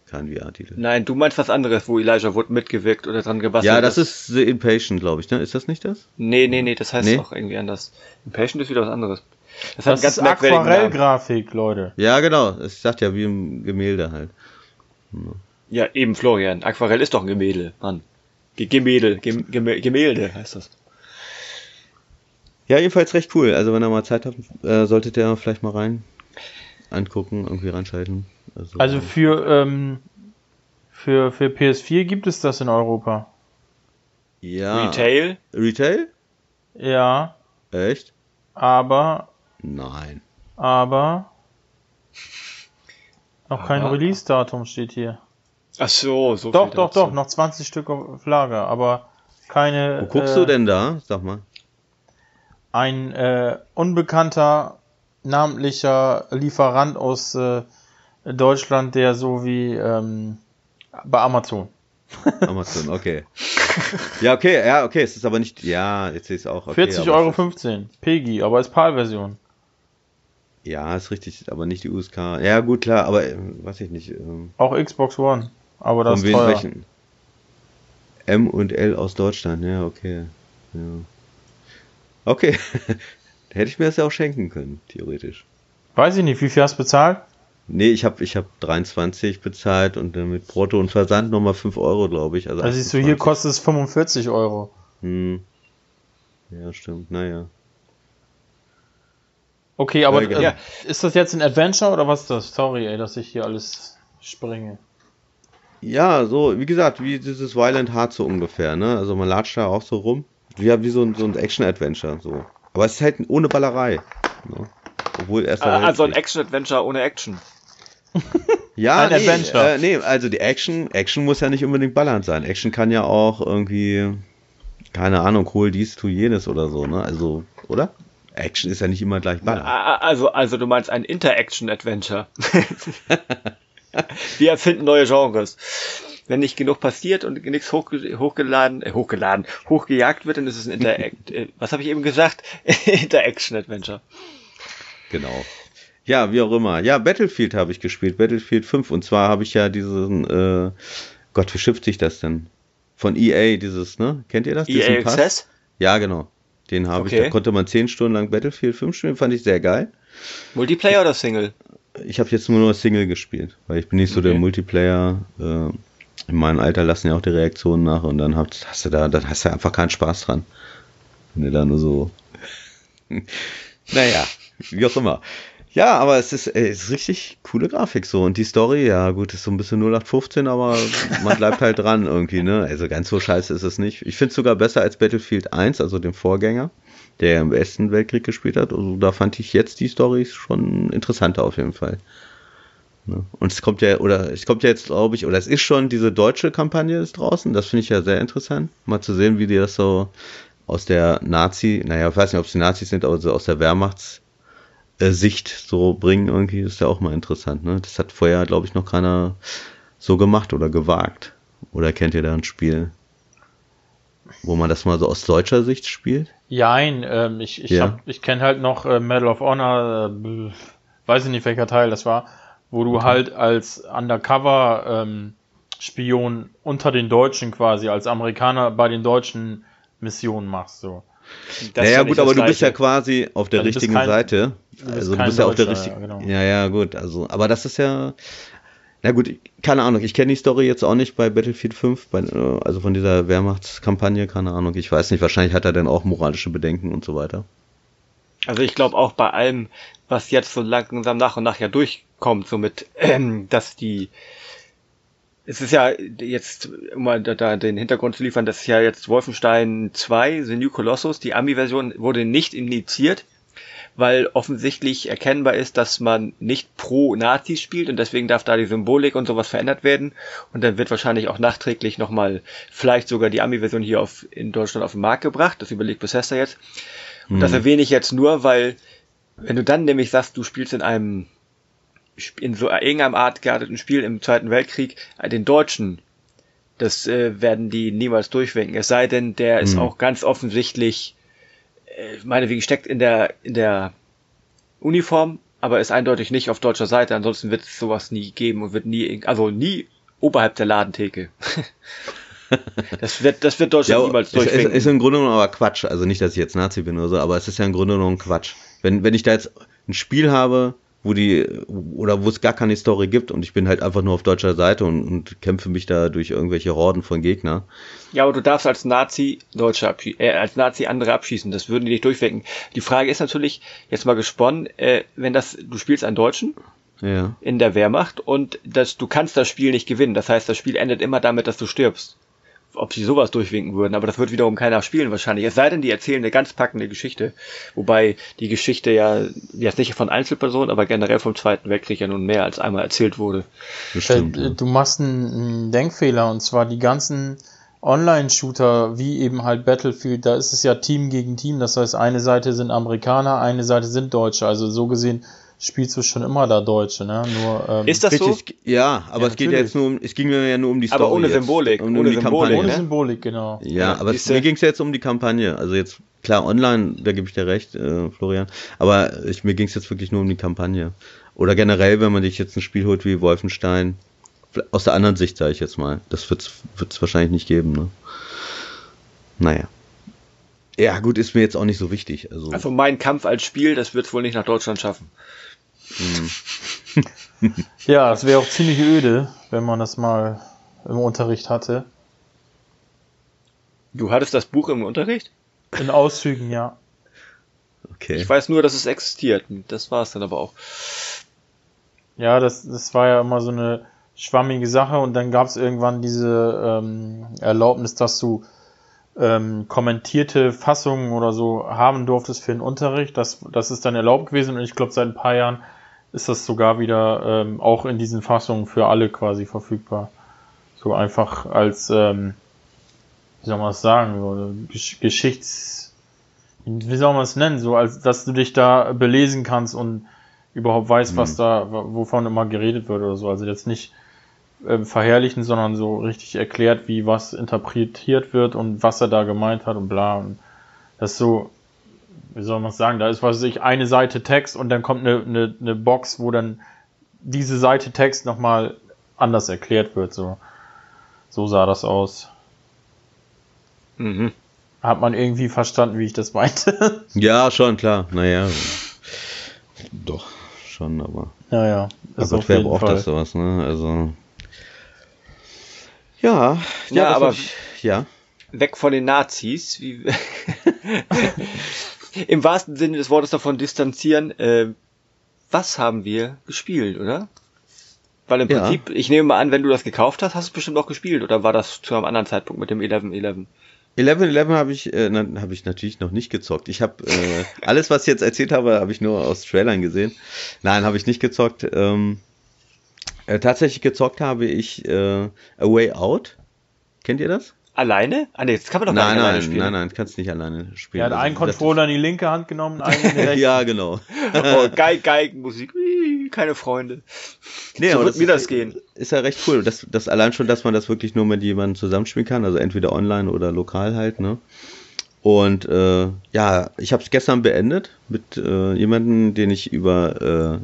Kein VR-Titel. Nein, du meinst was anderes, wo Elijah Wood mitgewirkt oder dran gebastelt Ja, das ist The Impatient, glaube ich, ne? Ist das nicht das? Nee, nee, nee, das heißt nee? auch irgendwie anders. Impatient ist wieder was anderes. Das, das ist Aquarellgrafik, Leute. Ja, genau. Ich sag ja wie im Gemälde halt. Ja, eben Florian. Aquarell ist doch ein Gemälde, Mann. Gemälde, Gemälde heißt das. Ja, jedenfalls recht cool. Also wenn ihr mal Zeit habt, äh, solltet ihr vielleicht mal rein angucken, irgendwie reinschalten. Also, also für, ähm, für, für PS4 gibt es das in Europa. Ja. Retail? Retail? Ja. Echt? Aber Nein. Aber noch kein Release-Datum steht hier. Ach so, so Doch, doch, dazu. doch, noch 20 Stück auf Lager, aber keine. Wo guckst äh, du denn da? Sag mal. Ein äh, unbekannter namentlicher Lieferant aus äh, Deutschland, der so wie ähm, bei Amazon. Amazon, okay. Ja, okay, ja, okay, es ist aber nicht, ja, jetzt ist es auch okay. 40,15 Euro, 15, PEGI, aber als PAL-Version. Ja, ist richtig, aber nicht die USK. Ja, gut, klar, aber äh, weiß ich nicht. Ähm, auch Xbox One, aber das ist teuer. Welchen? M und L aus Deutschland, ja, okay. Ja. Okay, hätte ich mir das ja auch schenken können, theoretisch. Weiß ich nicht, wie viel hast du bezahlt? Nee, ich habe ich hab 23 bezahlt und dann mit Brutto und Versand nochmal 5 Euro, glaube ich. Also, also siehst du, hier kostet es 45 Euro. Hm. Ja, stimmt, naja. Okay, aber äh, ja. ist das jetzt ein Adventure oder was ist das? Sorry, ey, dass ich hier alles springe. Ja, so, wie gesagt, wie dieses Violent Heart so ungefähr, ne? Also man latscht da auch so rum. Wie, wie so ein, so ein Action-Adventure, so. Aber es ist halt ohne Ballerei. Ne? Obwohl erst ah, Also ein Action-Adventure ohne Action. ja, ein nee, Adventure. Äh, nee, also die Action, Action muss ja nicht unbedingt ballernd sein. Action kann ja auch irgendwie, keine Ahnung, hol dies, tu jenes oder so, ne? Also, oder? Action ist ja nicht immer gleich Baller. Also, also du meinst ein Interaction-Adventure. Wir erfinden neue Genres. Wenn nicht genug passiert und nichts hochge hochgeladen, äh, hochgeladen, hochgejagt wird, dann ist es ein Interact. äh, was habe ich eben gesagt? Interaction-Adventure. Genau. Ja, wie auch immer. Ja, Battlefield habe ich gespielt, Battlefield 5. Und zwar habe ich ja diesen, äh, Gott, wie schimpft sich das denn? Von EA, dieses, ne? Kennt ihr das? EA Access? Ja, genau. Den habe okay. ich, da konnte man 10 Stunden lang Battlefield 5 spielen, fand ich sehr geil. Multiplayer oder Single? Ich habe jetzt nur Single gespielt, weil ich bin nicht so okay. der Multiplayer. Äh, in meinem Alter lassen ja auch die Reaktionen nach und dann hast, hast du da, dann hast du einfach keinen Spaß dran. Wenn du da nur so. naja, wie auch immer. Ja, aber es ist, ey, es ist richtig coole Grafik so. Und die Story, ja gut, ist so ein bisschen 0815, aber man bleibt halt dran irgendwie, ne? Also ganz so scheiße ist es nicht. Ich finde es sogar besser als Battlefield 1, also dem Vorgänger, der im Ersten Weltkrieg gespielt hat. Also da fand ich jetzt die Story schon interessanter auf jeden Fall. Ne? Und es kommt ja, oder es kommt ja jetzt, glaube ich, oder es ist schon diese deutsche Kampagne ist draußen. Das finde ich ja sehr interessant, mal zu sehen, wie die das so aus der Nazi, naja, ich weiß nicht, ob sie Nazis sind, aber so aus der Wehrmachts- äh, Sicht so bringen, irgendwie ist ja auch mal interessant. Ne? Das hat vorher, glaube ich, noch keiner so gemacht oder gewagt. Oder kennt ihr da ein Spiel, wo man das mal so aus deutscher Sicht spielt? Jein, ähm, ich, ich, ja. ich kenne halt noch äh, Medal of Honor, äh, weiß ich nicht welcher Teil das war, wo du okay. halt als Undercover ähm, Spion unter den Deutschen quasi, als Amerikaner bei den deutschen Missionen machst. So. Das naja, gut, aber du bist ja quasi auf der also richtigen kein, Seite. Also du bist ja auf der richtigen. Ja, genau. ja, ja, gut. Also, aber das ist ja. Na gut, keine Ahnung. Ich kenne die Story jetzt auch nicht bei Battlefield 5, bei, also von dieser Wehrmachtskampagne, keine Ahnung. Ich weiß nicht. Wahrscheinlich hat er dann auch moralische Bedenken und so weiter. Also ich glaube auch bei allem, was jetzt so langsam nach und nach ja durch kommt, somit, ähm, dass die es ist ja jetzt, um mal da, da den Hintergrund zu liefern, das ist ja jetzt Wolfenstein 2, The New Colossus, die Ami-Version wurde nicht initiiert, weil offensichtlich erkennbar ist, dass man nicht pro Nazis spielt und deswegen darf da die Symbolik und sowas verändert werden und dann wird wahrscheinlich auch nachträglich nochmal vielleicht sogar die Ami-Version hier auf, in Deutschland auf den Markt gebracht, das überlegt Bethesda jetzt. Und hm. das erwähne ich jetzt nur, weil wenn du dann nämlich sagst, du spielst in einem in so irgendeinem Art gearteten Spiel im Zweiten Weltkrieg äh, den Deutschen, das äh, werden die niemals durchwinken. Es sei denn, der mhm. ist auch ganz offensichtlich, meinetwegen steckt in der, in der Uniform, aber ist eindeutig nicht auf deutscher Seite. Ansonsten wird es sowas nie geben und wird nie, also nie oberhalb der Ladentheke. das wird, das wird Deutschland ja, niemals durchwinken. Ist, ist im Grunde genommen aber Quatsch. Also nicht, dass ich jetzt Nazi bin oder so, aber es ist ja im Grunde genommen Quatsch. Wenn, wenn ich da jetzt ein Spiel habe, wo die, oder wo es gar keine Story gibt und ich bin halt einfach nur auf deutscher Seite und, und kämpfe mich da durch irgendwelche Horden von Gegnern. Ja, aber du darfst als Nazi Deutsche abschießen, äh, als Nazi andere abschießen, das würden die nicht durchwecken. Die Frage ist natürlich, jetzt mal gesponnen, äh, wenn das, du spielst einen Deutschen, ja. in der Wehrmacht und das, du kannst das Spiel nicht gewinnen. Das heißt, das Spiel endet immer damit, dass du stirbst ob sie sowas durchwinken würden, aber das wird wiederum keiner spielen wahrscheinlich. Es sei denn, die erzählen eine ganz packende Geschichte. Wobei die Geschichte ja jetzt nicht von Einzelpersonen, aber generell vom Zweiten Weltkrieg ja nun mehr als einmal erzählt wurde. Bestimmt, äh, du machst einen Denkfehler und zwar die ganzen Online-Shooter wie eben halt Battlefield, da ist es ja Team gegen Team. Das heißt, eine Seite sind Amerikaner, eine Seite sind Deutsche. Also so gesehen spielst du schon immer da Deutsche, ne? Nur, ähm, ist das so? Ja, aber ja, es geht ja jetzt nur um, es ging mir ja nur um die Story. Aber ohne Symbolik, um, ohne die Symbolik, Kampagne. Ohne Symbolik, genau. Ja, ja aber es, mir ging es jetzt um die Kampagne. Also jetzt, klar, online, da gebe ich dir recht, äh, Florian. Aber ich, mir ging es jetzt wirklich nur um die Kampagne. Oder generell, wenn man sich jetzt ein Spiel holt wie Wolfenstein, aus der anderen Sicht sage ich jetzt mal, das wird es wahrscheinlich nicht geben, ne? Naja. Ja, gut, ist mir jetzt auch nicht so wichtig. Also, also mein Kampf als Spiel, das wird wohl nicht nach Deutschland schaffen. Hm. ja, es wäre auch ziemlich öde, wenn man das mal im Unterricht hatte. Du hattest das Buch im Unterricht? In Auszügen, ja. Okay. Ich weiß nur, dass es existiert. Das war es dann aber auch. Ja, das, das war ja immer so eine schwammige Sache und dann gab es irgendwann diese ähm, Erlaubnis, dass du ähm, kommentierte Fassungen oder so haben durftest für den Unterricht. Das, das ist dann erlaubt gewesen und ich glaube, seit ein paar Jahren ist das sogar wieder ähm, auch in diesen Fassungen für alle quasi verfügbar. So einfach als, ähm, wie soll man das sagen, so Gesch Geschichts, wie soll man es nennen, so als dass du dich da belesen kannst und überhaupt weißt, mhm. was da, wovon immer geredet wird oder so. Also jetzt nicht äh, verherrlichen, sondern so richtig erklärt, wie was interpretiert wird und was er da gemeint hat und bla. Und das ist so, wie soll man es sagen, da ist, was weiß ich, eine Seite Text und dann kommt eine, eine, eine Box, wo dann diese Seite Text nochmal anders erklärt wird. So, so sah das aus. Mhm. Hat man irgendwie verstanden, wie ich das meinte? ja, schon, klar. Naja. Doch, schon, aber. Naja. Aber wer braucht Fall. das sowas, ne? Also. Ja, ja, ja aber ich, ja. Weg von den Nazis. Wie, Im wahrsten Sinne des Wortes davon distanzieren. Äh, was haben wir gespielt, oder? Weil im Prinzip, ja. ich nehme mal an, wenn du das gekauft hast, hast du es bestimmt auch gespielt, oder war das zu einem anderen Zeitpunkt mit dem 11.11? 11.11 habe ich, äh, hab ich natürlich noch nicht gezockt. Ich habe äh, alles, was ich jetzt erzählt habe, habe ich nur aus Trailern gesehen. Nein, habe ich nicht gezockt. Ähm, äh, tatsächlich gezockt habe ich äh, A Way Out. Kennt ihr das? Alleine? Ah ne, das kann man doch nein, nicht nein, alleine spielen. Nein, nein, kannst nicht alleine spielen. Er hat also, einen Controller in die linke Hand genommen, einen in die rechte. ja, genau. oh, Geig, Geigenmusik, keine Freunde. Nee, so wird mir das gehen. Ist ja recht cool. Das, das allein schon, dass man das wirklich nur mit jemandem zusammenspielen kann, also entweder online oder lokal halt, ne? Und äh, ja, ich habe es gestern beendet mit äh, jemandem, den ich über,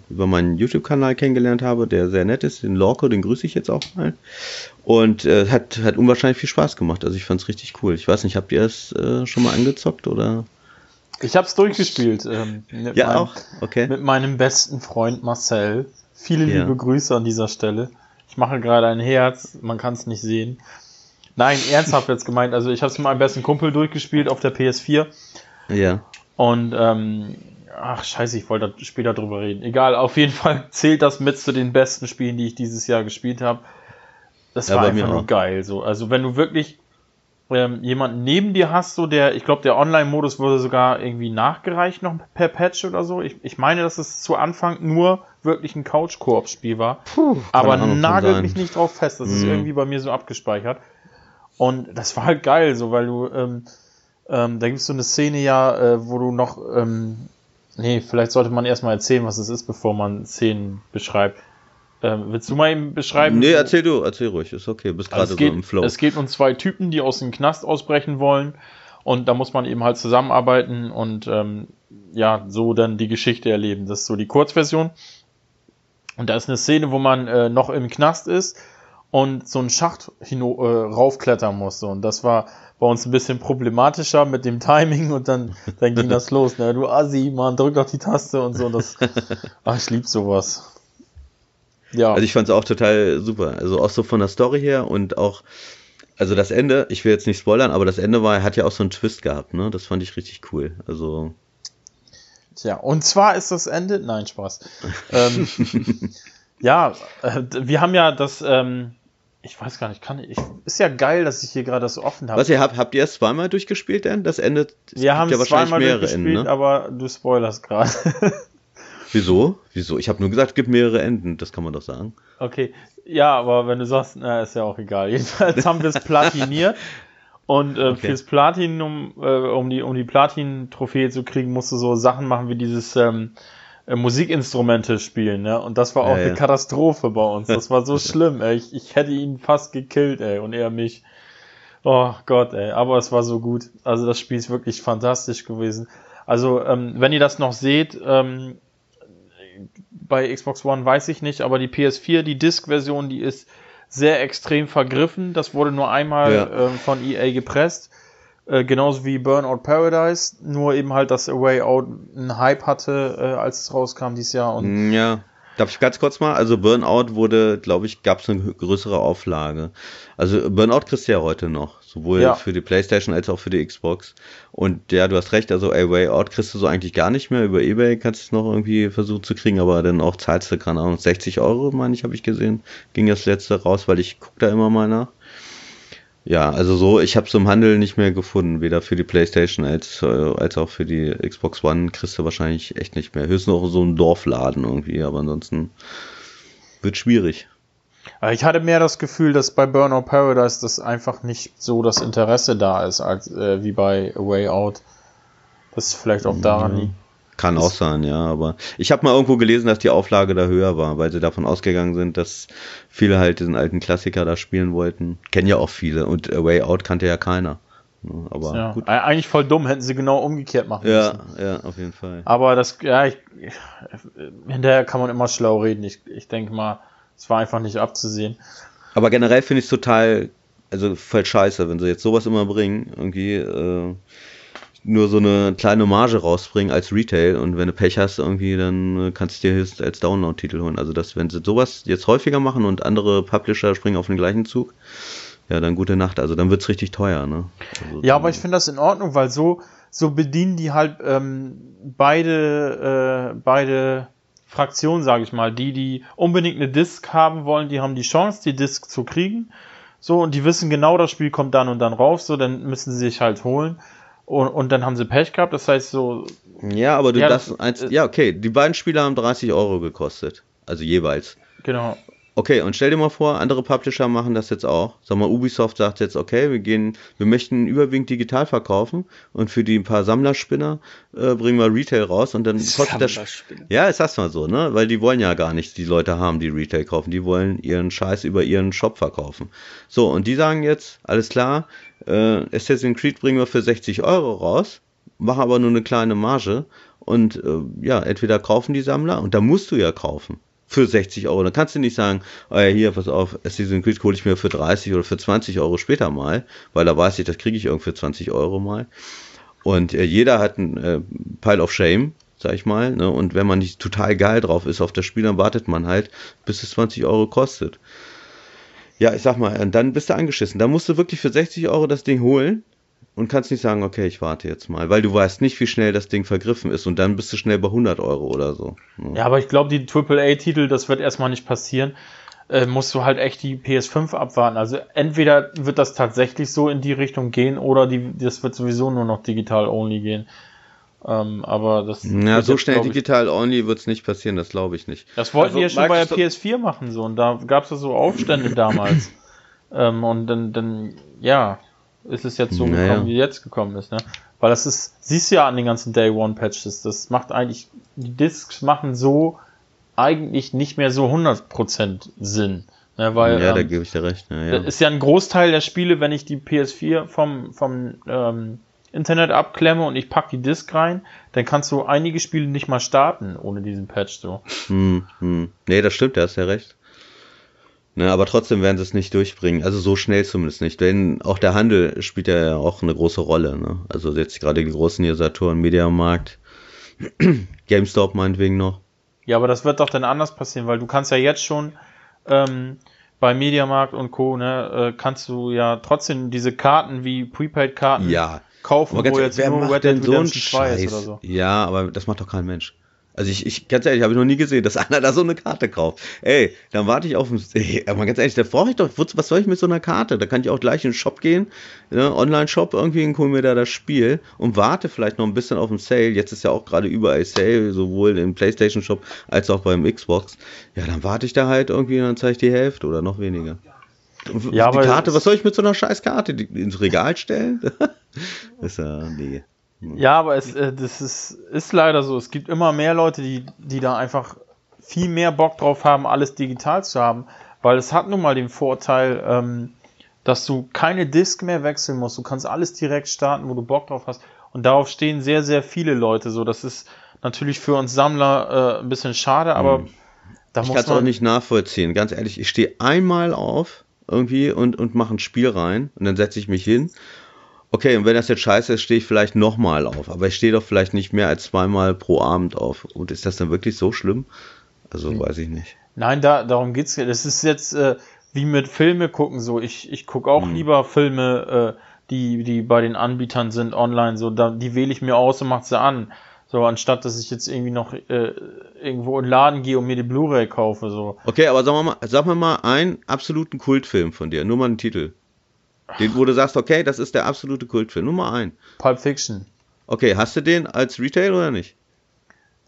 äh, über meinen YouTube-Kanal kennengelernt habe, der sehr nett ist, den Lorco, den grüße ich jetzt auch mal. Und äh, hat, hat unwahrscheinlich viel Spaß gemacht. Also ich fand es richtig cool. Ich weiß nicht, habt ihr es äh, schon mal angezockt oder? Ich habe es durchgespielt. Ähm, ja, meinem, auch? Okay. Mit meinem besten Freund Marcel. Viele ja. liebe Grüße an dieser Stelle. Ich mache gerade ein Herz, man kann es nicht sehen. Nein, ernsthaft jetzt gemeint. Also ich habe es mit meinem besten Kumpel durchgespielt auf der PS4. Ja. Und ähm, ach scheiße, ich wollte später drüber reden. Egal, auf jeden Fall zählt das mit zu den besten Spielen, die ich dieses Jahr gespielt habe. Das ja, war einfach nur geil. So. Also wenn du wirklich ähm, jemanden neben dir hast, so der, ich glaube, der Online-Modus wurde sogar irgendwie nachgereicht noch per Patch oder so. Ich, ich meine, dass es zu Anfang nur wirklich ein Couch-Koop-Spiel war. Puh, aber nagelt mich nicht drauf fest. Das mhm. ist irgendwie bei mir so abgespeichert. Und das war halt geil, so, weil du, ähm, ähm, da gibt es so eine Szene ja, äh, wo du noch, ähm, nee, vielleicht sollte man erstmal erzählen, was es ist, bevor man Szenen beschreibt. Ähm, willst du mal eben beschreiben? Nee, erzähl du, erzähl ruhig, ist okay, bist gerade also so im Flow. Es geht um zwei Typen, die aus dem Knast ausbrechen wollen und da muss man eben halt zusammenarbeiten und ähm, ja, so dann die Geschichte erleben. Das ist so die Kurzversion. Und da ist eine Szene, wo man äh, noch im Knast ist und so einen Schacht äh, raufklettern muss. Und das war bei uns ein bisschen problematischer mit dem Timing und dann, dann ging das los. Ne? Du Assi, man, drück doch die Taste und so. Und das, ach, ich lieb sowas. Ja. Also ich fand es auch total super. Also auch so von der Story her und auch, also das Ende, ich will jetzt nicht spoilern, aber das Ende war, hat ja auch so einen Twist gehabt, ne? Das fand ich richtig cool. Also. Tja, und zwar ist das Ende, nein, Spaß. ähm, ja, äh, wir haben ja das, ähm, ich weiß gar nicht, kann ich, ist ja geil, dass ich hier gerade das so offen habe. Was, ihr habt, habt ihr es zweimal durchgespielt denn? Das Ende, wir haben ja wahrscheinlich zweimal mehrere Enden, ne? aber du spoilerst gerade. Wieso? Wieso? Ich habe nur gesagt, es gibt mehrere Enden, das kann man doch sagen. Okay, ja, aber wenn du sagst, na, ist ja auch egal. Jedenfalls haben wir es platiniert. Und äh, okay. fürs Platinum, äh, um die, um die Platin-Trophäe zu kriegen, musst du so Sachen machen wie dieses ähm, äh, Musikinstrumente spielen, ne? Und das war auch ja, eine ja. Katastrophe bei uns. Das war so schlimm, ey. Ich, ich hätte ihn fast gekillt, ey, und er mich. Oh Gott, ey. Aber es war so gut. Also das Spiel ist wirklich fantastisch gewesen. Also, ähm, wenn ihr das noch seht, ähm, bei Xbox One weiß ich nicht, aber die PS4, die Disk-Version, die ist sehr extrem vergriffen. Das wurde nur einmal ja. äh, von EA gepresst. Äh, genauso wie Burnout Paradise, nur eben halt, dass A Way Out einen Hype hatte, äh, als es rauskam dieses Jahr. Und ja. Darf ich ganz kurz mal? Also Burnout wurde, glaube ich, gab es eine größere Auflage. Also Burnout kriegst du ja heute noch, sowohl ja. für die Playstation als auch für die Xbox. Und ja, du hast recht, also A Way Out kriegst du so eigentlich gar nicht mehr. Über Ebay kannst du es noch irgendwie versuchen zu kriegen, aber dann auch zahlst du, keine Ahnung, 60 Euro, meine ich, habe ich gesehen. Ging das letzte raus, weil ich gucke da immer mal nach. Ja, also so, ich habe es im Handel nicht mehr gefunden, weder für die Playstation als, äh, als auch für die Xbox One kriegst du wahrscheinlich echt nicht mehr. Höchstens noch so ein Dorfladen irgendwie, aber ansonsten wird schwierig. Ich hatte mehr das Gefühl, dass bei Burnout Paradise das einfach nicht so das Interesse da ist, als äh, wie bei A Way Out. Das vielleicht auch daran liegt. Kann auch sein, ja, aber ich habe mal irgendwo gelesen, dass die Auflage da höher war, weil sie davon ausgegangen sind, dass viele halt diesen alten Klassiker da spielen wollten. Kennen ja auch viele und A Way Out kannte ja keiner. Aber ja, gut. Eigentlich voll dumm, hätten sie genau umgekehrt machen müssen. Ja, ja, auf jeden Fall. Aber das, ja, ich, hinterher kann man immer schlau reden. Ich, ich denke mal, es war einfach nicht abzusehen. Aber generell finde ich es total, also voll scheiße, wenn sie jetzt sowas immer bringen, irgendwie, äh, nur so eine kleine Marge rausbringen als Retail und wenn du Pech hast irgendwie, dann äh, kannst du dir höchst als Download-Titel holen. Also dass wenn sie sowas jetzt häufiger machen und andere Publisher springen auf den gleichen Zug, ja, dann gute Nacht. Also dann wird's richtig teuer, ne? Also, ja, aber ich finde das in Ordnung, weil so, so bedienen die halt ähm, beide, äh, beide Fraktionen, sage ich mal. Die, die unbedingt eine Disc haben wollen, die haben die Chance, die Disc zu kriegen. So, und die wissen genau, das Spiel kommt dann und dann rauf, so, dann müssen sie sich halt holen. Und, und dann haben sie Pech gehabt, das heißt so. Ja, aber du ja, das, eins, äh, ja, okay, die beiden Spiele haben 30 Euro gekostet. Also jeweils. Genau. Okay, und stell dir mal vor, andere Publisher machen das jetzt auch. Sag mal, Ubisoft sagt jetzt, okay, wir gehen, wir möchten überwiegend digital verkaufen und für die ein paar Sammlerspinner äh, bringen wir Retail raus und dann kostet das. Ja, ist das mal so, ne? Weil die wollen ja gar nicht die Leute haben, die Retail kaufen. Die wollen ihren Scheiß über ihren Shop verkaufen. So, und die sagen jetzt, alles klar, äh, Assassin's Creed bringen wir für 60 Euro raus, machen aber nur eine kleine Marge und äh, ja, entweder kaufen die Sammler und da musst du ja kaufen für 60 Euro. Dann kannst du nicht sagen, oh ja, hier, pass auf, Assassin's Creed hole ich mir für 30 oder für 20 Euro später mal, weil da weiß ich, das kriege ich irgendwie für 20 Euro mal. Und äh, jeder hat ein äh, Pile of Shame, sag ich mal. Ne? Und wenn man nicht total geil drauf ist auf das Spiel, dann wartet man halt, bis es 20 Euro kostet. Ja, ich sag mal, und dann bist du angeschissen. Da musst du wirklich für 60 Euro das Ding holen und kannst nicht sagen, okay, ich warte jetzt mal, weil du weißt nicht, wie schnell das Ding vergriffen ist und dann bist du schnell bei 100 Euro oder so. Ja, ja aber ich glaube, die AAA-Titel, das wird erstmal nicht passieren. Äh, musst du halt echt die PS5 abwarten. Also entweder wird das tatsächlich so in die Richtung gehen oder die, das wird sowieso nur noch digital only gehen. Ähm, aber das. Ja, so jetzt, schnell digital only wird es nicht passieren, das glaube ich nicht. Das wollten also, die ja schon bei der PS4 machen so und da gab es ja so Aufstände damals. ähm, und dann, dann, ja, ist es jetzt so naja. gekommen, wie jetzt gekommen ist, ne? Weil das ist, siehst du ja an den ganzen Day One Patches, das macht eigentlich, die Discs machen so eigentlich nicht mehr so 100% Sinn. Ne, weil, ja, ähm, da gebe ich dir recht. Ja, ja. ist ja ein Großteil der Spiele, wenn ich die PS4 vom, vom ähm, Internet abklemme und ich pack die Disk rein, dann kannst du einige Spiele nicht mal starten ohne diesen Patch so. Hm, hm. Nee, das stimmt, da hast ja recht. Ne, aber trotzdem werden sie es nicht durchbringen. Also so schnell zumindest nicht. Denn auch der Handel spielt ja auch eine große Rolle. Ne? Also jetzt gerade die großen hier Saturn, Mediamarkt, GameStop meinetwegen noch. Ja, aber das wird doch dann anders passieren, weil du kannst ja jetzt schon ähm, bei Mediamarkt und Co. Ne, äh, kannst du ja trotzdem diese Karten wie Prepaid-Karten ja. Kaufen, wo jetzt wer nur Red Redemption so 2 ist oder so. Ja, aber das macht doch kein Mensch. Also ich, ich ganz ehrlich, habe ich noch nie gesehen, dass einer da so eine Karte kauft. Ey, dann warte ich auf ein, ey, aber ganz ehrlich, da brauche ich doch, was soll ich mit so einer Karte? Da kann ich auch gleich in den Shop gehen, ne, Online-Shop irgendwie und hole mir da das Spiel und warte vielleicht noch ein bisschen auf den Sale. Jetzt ist ja auch gerade überall Sale, sowohl im PlayStation-Shop als auch beim Xbox. Ja, dann warte ich da halt irgendwie und dann zeige ich die Hälfte oder noch weniger. Ja, die Karte, was soll ich mit so einer scheiß Karte ins Regal stellen? ist ja, nee. Ja, aber es, äh, das ist, ist leider so. Es gibt immer mehr Leute, die, die da einfach viel mehr Bock drauf haben, alles digital zu haben, weil es hat nun mal den Vorteil, ähm, dass du keine Disk mehr wechseln musst. Du kannst alles direkt starten, wo du Bock drauf hast. Und darauf stehen sehr, sehr viele Leute. So, das ist natürlich für uns Sammler äh, ein bisschen schade, aber mhm. da ich muss man. Ich kann es auch nicht nachvollziehen. Ganz ehrlich, ich stehe einmal auf irgendwie und, und mache ein Spiel rein und dann setze ich mich hin Okay, und wenn das jetzt scheiße ist, stehe ich vielleicht nochmal auf. Aber ich stehe doch vielleicht nicht mehr als zweimal pro Abend auf. Und ist das dann wirklich so schlimm? Also hm. weiß ich nicht. Nein, da, darum geht's ja. Das ist jetzt äh, wie mit Filme gucken so. Ich, ich gucke auch hm. lieber Filme, äh, die, die bei den Anbietern sind online. So, da, die wähle ich mir aus und mache sie an. So, anstatt dass ich jetzt irgendwie noch äh, irgendwo in den Laden gehe und mir die Blu-ray kaufe. So. Okay, aber sag mal, sag mir mal einen absoluten Kultfilm von dir. Nur mal einen Titel. Den, wo du sagst, okay, das ist der absolute Kultfilm. Nummer ein. Pulp Fiction. Okay, hast du den als Retail oder nicht?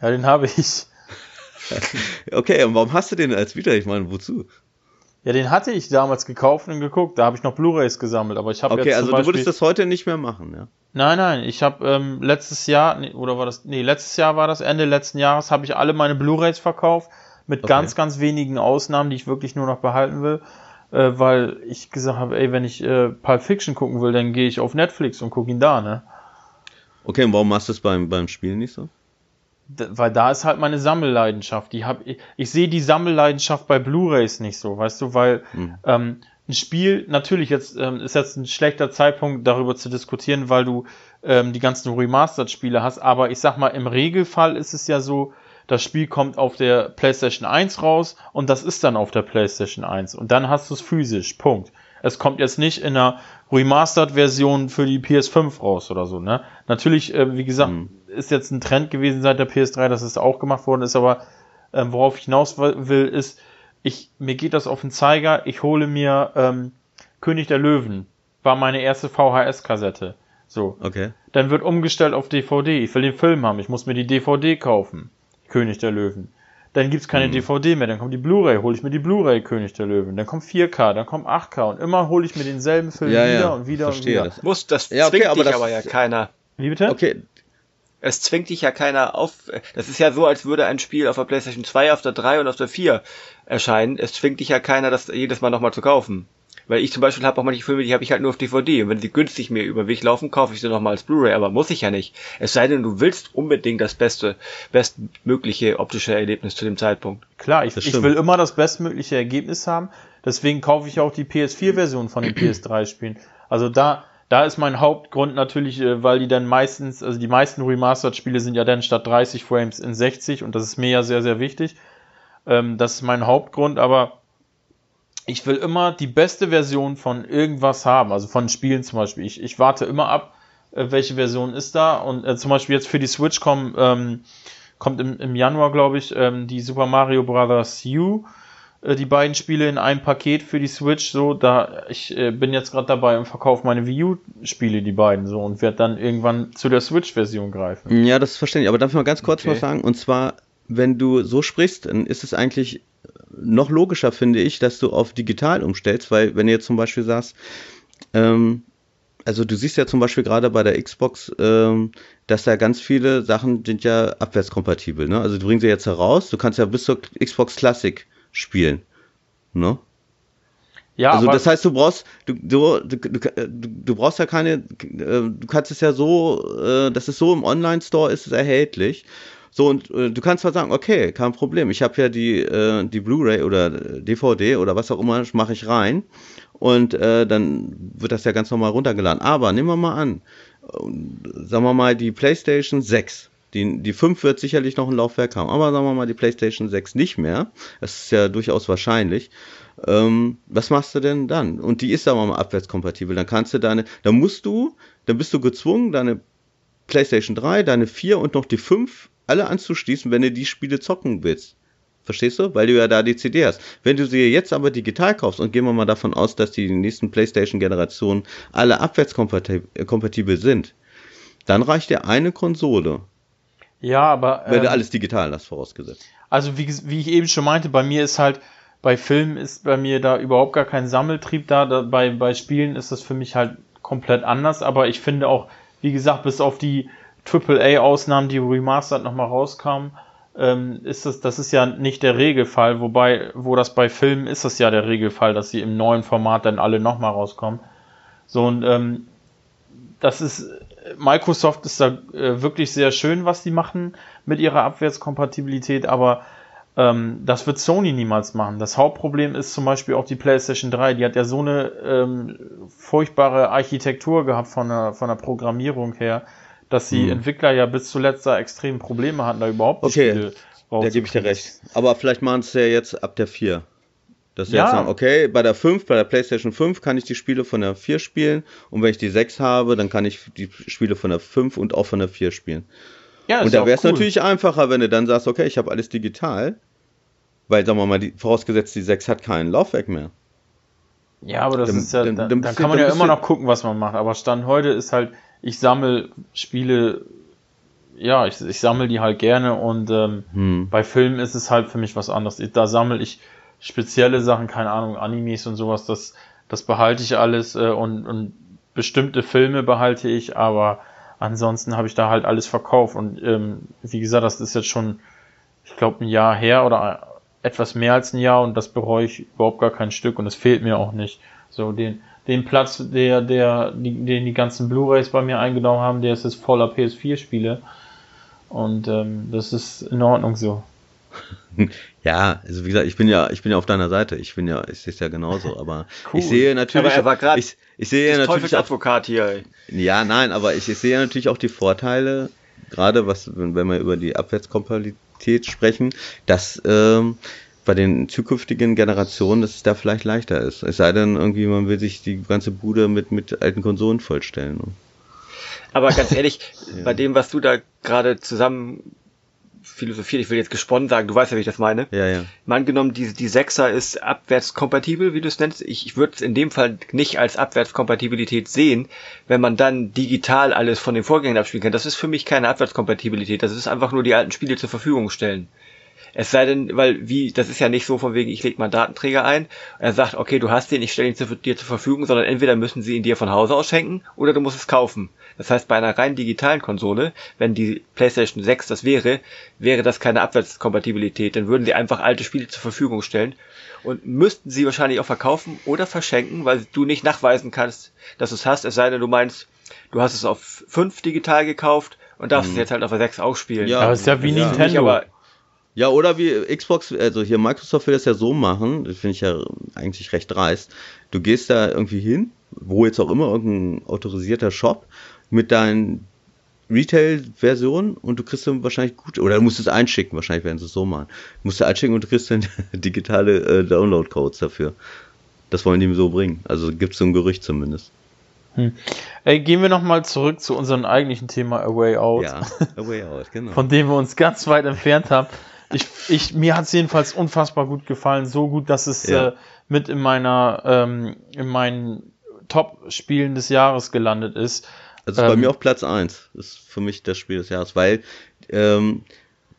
Ja, den habe ich. okay, und warum hast du den als Retail? Ich meine, wozu? Ja, den hatte ich damals gekauft und geguckt. Da habe ich noch Blu-rays gesammelt, aber ich habe okay, jetzt also du würdest das heute nicht mehr machen, ja? Nein, nein. Ich habe ähm, letztes Jahr nee, oder war das? Nee, letztes Jahr war das Ende letzten Jahres habe ich alle meine Blu-rays verkauft mit okay. ganz, ganz wenigen Ausnahmen, die ich wirklich nur noch behalten will äh, weil ich gesagt habe, ey, wenn ich äh, Pulp Fiction gucken will, dann gehe ich auf Netflix und gucke ihn da, ne? Okay, und warum machst du es beim, beim Spielen nicht so? Weil da ist halt meine Sammelleidenschaft. Die hab, ich, ich sehe die Sammelleidenschaft bei Blu-Rays nicht so, weißt du, weil hm. ähm, ein Spiel, natürlich jetzt ähm, ist jetzt ein schlechter Zeitpunkt, darüber zu diskutieren, weil du ähm, die ganzen Remastered-Spiele hast, aber ich sag mal, im Regelfall ist es ja so, das Spiel kommt auf der PlayStation 1 raus und das ist dann auf der PlayStation 1 und dann hast du es physisch. Punkt. Es kommt jetzt nicht in einer Remastered-Version für die PS5 raus oder so. Ne? Natürlich, äh, wie gesagt, mhm. ist jetzt ein Trend gewesen seit der PS3, dass es auch gemacht worden ist, aber äh, worauf ich hinaus will, ist, ich, mir geht das auf den Zeiger, ich hole mir ähm, König der Löwen, war meine erste VHS-Kassette. So. Okay. Dann wird umgestellt auf DVD. Ich will den Film haben, ich muss mir die DVD kaufen. König der Löwen. Dann gibt's keine mhm. DVD mehr, dann kommt die Blu-ray, hole ich mir die Blu-ray König der Löwen. Dann kommt 4K, dann kommt 8K und immer hole ich mir denselben Film ja, wieder ja. und wieder Verstehe und wieder. Das. Muss, das ja, okay, zwingt aber dich das, aber ja keiner. Wie bitte? Okay. Es zwingt dich ja keiner auf. Das ist ja so, als würde ein Spiel auf der PlayStation 2, auf der 3 und auf der 4 erscheinen. Es zwingt dich ja keiner, das jedes Mal nochmal zu kaufen. Weil ich zum Beispiel habe auch manche Filme, die habe ich halt nur auf DVD. Und wenn sie günstig mir über den Weg laufen, kaufe ich sie nochmal als Blu-ray. Aber muss ich ja nicht. Es sei denn, du willst unbedingt das beste, bestmögliche optische Erlebnis zu dem Zeitpunkt. Klar, ich, ich will immer das bestmögliche Ergebnis haben. Deswegen kaufe ich auch die PS4-Version von den PS3-Spielen. Also da, da ist mein Hauptgrund natürlich, äh, weil die dann meistens, also die meisten Remastered-Spiele sind ja dann statt 30 Frames in 60 und das ist mir ja sehr, sehr wichtig. Ähm, das ist mein Hauptgrund, aber ich will immer die beste Version von irgendwas haben, also von Spielen zum Beispiel. Ich, ich warte immer ab, äh, welche Version ist da. Und äh, zum Beispiel jetzt für die Switch kommen, ähm, kommt im, im Januar, glaube ich, ähm, die Super Mario Bros. U äh, die beiden Spiele in einem Paket für die Switch. So, da ich äh, bin jetzt gerade dabei und verkaufe meine Wii U-Spiele, die beiden so und werde dann irgendwann zu der Switch-Version greifen. Ja, das ist verständlich. Aber darf ich mal ganz kurz okay. was sagen? Und zwar, wenn du so sprichst, dann ist es eigentlich noch logischer, finde ich, dass du auf digital umstellst, weil wenn du jetzt zum Beispiel sagst, ähm, also du siehst ja zum Beispiel gerade bei der Xbox, ähm, dass da ganz viele Sachen sind ja abwärtskompatibel. Ne? Also du bringst sie jetzt heraus, du kannst ja bis zur Xbox Classic spielen. Ne? Ja, also das heißt, du brauchst, du, du, du, du, brauchst ja keine, äh, du kannst es ja so, äh, dass es so im Online-Store ist, ist erhältlich. So, und äh, du kannst zwar sagen, okay, kein Problem, ich habe ja die, die Blu-ray oder DVD oder was auch immer, mache ich rein und äh, dann wird das ja ganz normal runtergeladen. Aber nehmen wir mal an, sagen wir mal die PlayStation 6 die, die 5 wird sicherlich noch ein Laufwerk haben, aber sagen wir mal die PlayStation 6 nicht mehr. Das ist ja durchaus wahrscheinlich. Ähm, was machst du denn dann? Und die ist sagen wir mal abwärtskompatibel. Dann kannst du deine, dann musst du, dann bist du gezwungen, deine PlayStation 3, deine 4 und noch die 5 alle anzuschließen, wenn du die Spiele zocken willst. Verstehst du? Weil du ja da die CD hast. Wenn du sie jetzt aber digital kaufst und gehen wir mal davon aus, dass die nächsten PlayStation-Generationen alle abwärtskompatibel sind, dann reicht dir eine Konsole. Ja, aber. Wenn ähm, du alles digital hast, vorausgesetzt. Also, wie, wie ich eben schon meinte, bei mir ist halt, bei Filmen ist bei mir da überhaupt gar kein Sammeltrieb da. da bei, bei Spielen ist das für mich halt komplett anders. Aber ich finde auch, wie gesagt, bis auf die AAA-Ausnahmen, die Remastered nochmal rauskamen, ähm, ist das, das ist ja nicht der Regelfall. Wobei, wo das bei Filmen ist das ja der Regelfall, dass sie im neuen Format dann alle nochmal rauskommen. So, und ähm, das ist Microsoft ist da äh, wirklich sehr schön, was die machen mit ihrer Abwärtskompatibilität, aber ähm, das wird Sony niemals machen. Das Hauptproblem ist zum Beispiel auch die PlayStation 3. Die hat ja so eine ähm, furchtbare Architektur gehabt von der, von der Programmierung her, dass die hm. Entwickler ja bis zuletzt da extrem Probleme hatten, da überhaupt okay. Spiele Da gebe ich dir recht. Aber vielleicht machen es ja jetzt ab der 4. Dass sie ja. jetzt sagen, okay, bei der 5, bei der PlayStation 5 kann ich die Spiele von der 4 spielen und wenn ich die 6 habe, dann kann ich die Spiele von der 5 und auch von der 4 spielen. Ja, und da wäre es cool. natürlich einfacher, wenn du dann sagst, okay, ich habe alles digital, weil, sagen wir mal, die, vorausgesetzt die 6 hat kein Laufwerk mehr. Ja, aber das dann, ist ja, dann, dann, dann kann man ja immer noch gucken, was man macht. Aber Stand heute ist halt, ich sammle Spiele, ja, ich, ich sammle die halt gerne und ähm, hm. bei Filmen ist es halt für mich was anderes. Da sammle ich spezielle Sachen, keine Ahnung, Animes und sowas, das, das behalte ich alles äh, und, und bestimmte Filme behalte ich, aber ansonsten habe ich da halt alles verkauft und ähm, wie gesagt, das ist jetzt schon, ich glaube, ein Jahr her oder etwas mehr als ein Jahr und das bereue ich überhaupt gar kein Stück und es fehlt mir auch nicht. So den, den Platz, der, der, den die ganzen Blu-rays bei mir eingenommen haben, der ist jetzt voller PS4-Spiele und ähm, das ist in Ordnung so. Ja, also wie gesagt, ich bin ja, ich bin ja auf deiner Seite. Ich bin ja, ich sehe es ja genauso, aber cool. ich sehe natürlich. Aber er war gerade. Ich, ich sehe natürlich. Advokat hier. Ja, nein, aber ich, ich sehe natürlich auch die Vorteile, gerade was, wenn, wenn wir über die Abwärtskompatibilität sprechen, dass ähm, bei den zukünftigen Generationen, dass es da vielleicht leichter ist. Es sei denn, irgendwie, man will sich die ganze Bude mit, mit alten Konsolen vollstellen. Aber ganz ehrlich, ja. bei dem, was du da gerade zusammen philosophiert, ich will jetzt gesponnen sagen, du weißt ja, wie ich das meine. Ja, ja. Mal angenommen, die, die Sechser ist abwärtskompatibel, wie du es nennst. Ich, ich würde es in dem Fall nicht als Abwärtskompatibilität sehen, wenn man dann digital alles von den Vorgängern abspielen kann. Das ist für mich keine Abwärtskompatibilität. Das ist einfach nur die alten Spiele zur Verfügung stellen. Es sei denn, weil wie, das ist ja nicht so von wegen, ich lege mal einen Datenträger ein, er sagt, okay, du hast den, ich stelle ihn zu, dir zur Verfügung, sondern entweder müssen sie ihn dir von Hause aus schenken oder du musst es kaufen. Das heißt, bei einer rein digitalen Konsole, wenn die PlayStation 6 das wäre, wäre das keine Abwärtskompatibilität. Dann würden sie einfach alte Spiele zur Verfügung stellen und müssten sie wahrscheinlich auch verkaufen oder verschenken, weil du nicht nachweisen kannst, dass du es hast, es sei denn, du meinst, du hast es auf 5 digital gekauft und darfst mhm. es jetzt halt auf der 6 auch spielen. Ja, aber es ist ja wie ja. Nintendo. Ja, oder wie Xbox, also hier Microsoft will das ja so machen, das finde ich ja eigentlich recht dreist. Du gehst da irgendwie hin, wo jetzt auch immer, irgendein autorisierter Shop mit deinen Retail-Version und du kriegst dann wahrscheinlich gut, oder du musst es einschicken, wahrscheinlich werden sie es so machen. Du musst es einschicken und du kriegst dann digitale äh, Download-Codes dafür. Das wollen die so bringen. Also gibt es so ein Gerücht zumindest. Hm. Ey, gehen wir nochmal zurück zu unserem eigentlichen Thema A Way Out. Ja, A Way Out, genau. Von dem wir uns ganz weit entfernt haben. Ich, ich, mir hat es jedenfalls unfassbar gut gefallen. So gut, dass es ja. äh, mit in meiner, ähm, in meinen Top-Spielen des Jahres gelandet ist. Also ähm, bei mir auf Platz 1 ist für mich das Spiel des Jahres, weil ähm,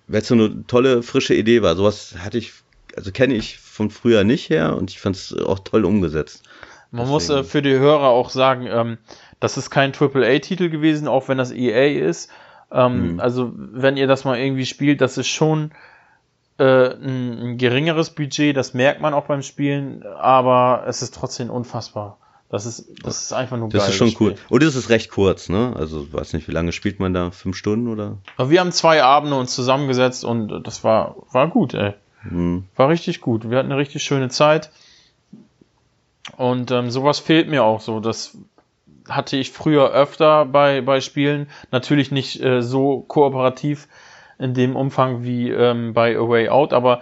weil es so eine tolle, frische Idee war. Sowas hatte ich, also kenne ich von früher nicht her und ich fand es auch toll umgesetzt. Man Deswegen. muss äh, für die Hörer auch sagen, ähm, das ist kein AAA-Titel gewesen, auch wenn das EA ist. Ähm, mhm. Also wenn ihr das mal irgendwie spielt, das ist schon äh, ein, ein, geringeres Budget, das merkt man auch beim Spielen, aber es ist trotzdem unfassbar. Das ist, das ist einfach nur geil. Das ist schon cool. Und es ist recht kurz, ne? Also, weiß nicht, wie lange spielt man da? Fünf Stunden oder? Aber wir haben zwei Abende uns zusammengesetzt und das war, war gut, ey. Mhm. War richtig gut. Wir hatten eine richtig schöne Zeit. Und ähm, sowas fehlt mir auch so. Das hatte ich früher öfter bei, bei Spielen. Natürlich nicht äh, so kooperativ in dem Umfang wie ähm, bei A Way Out, aber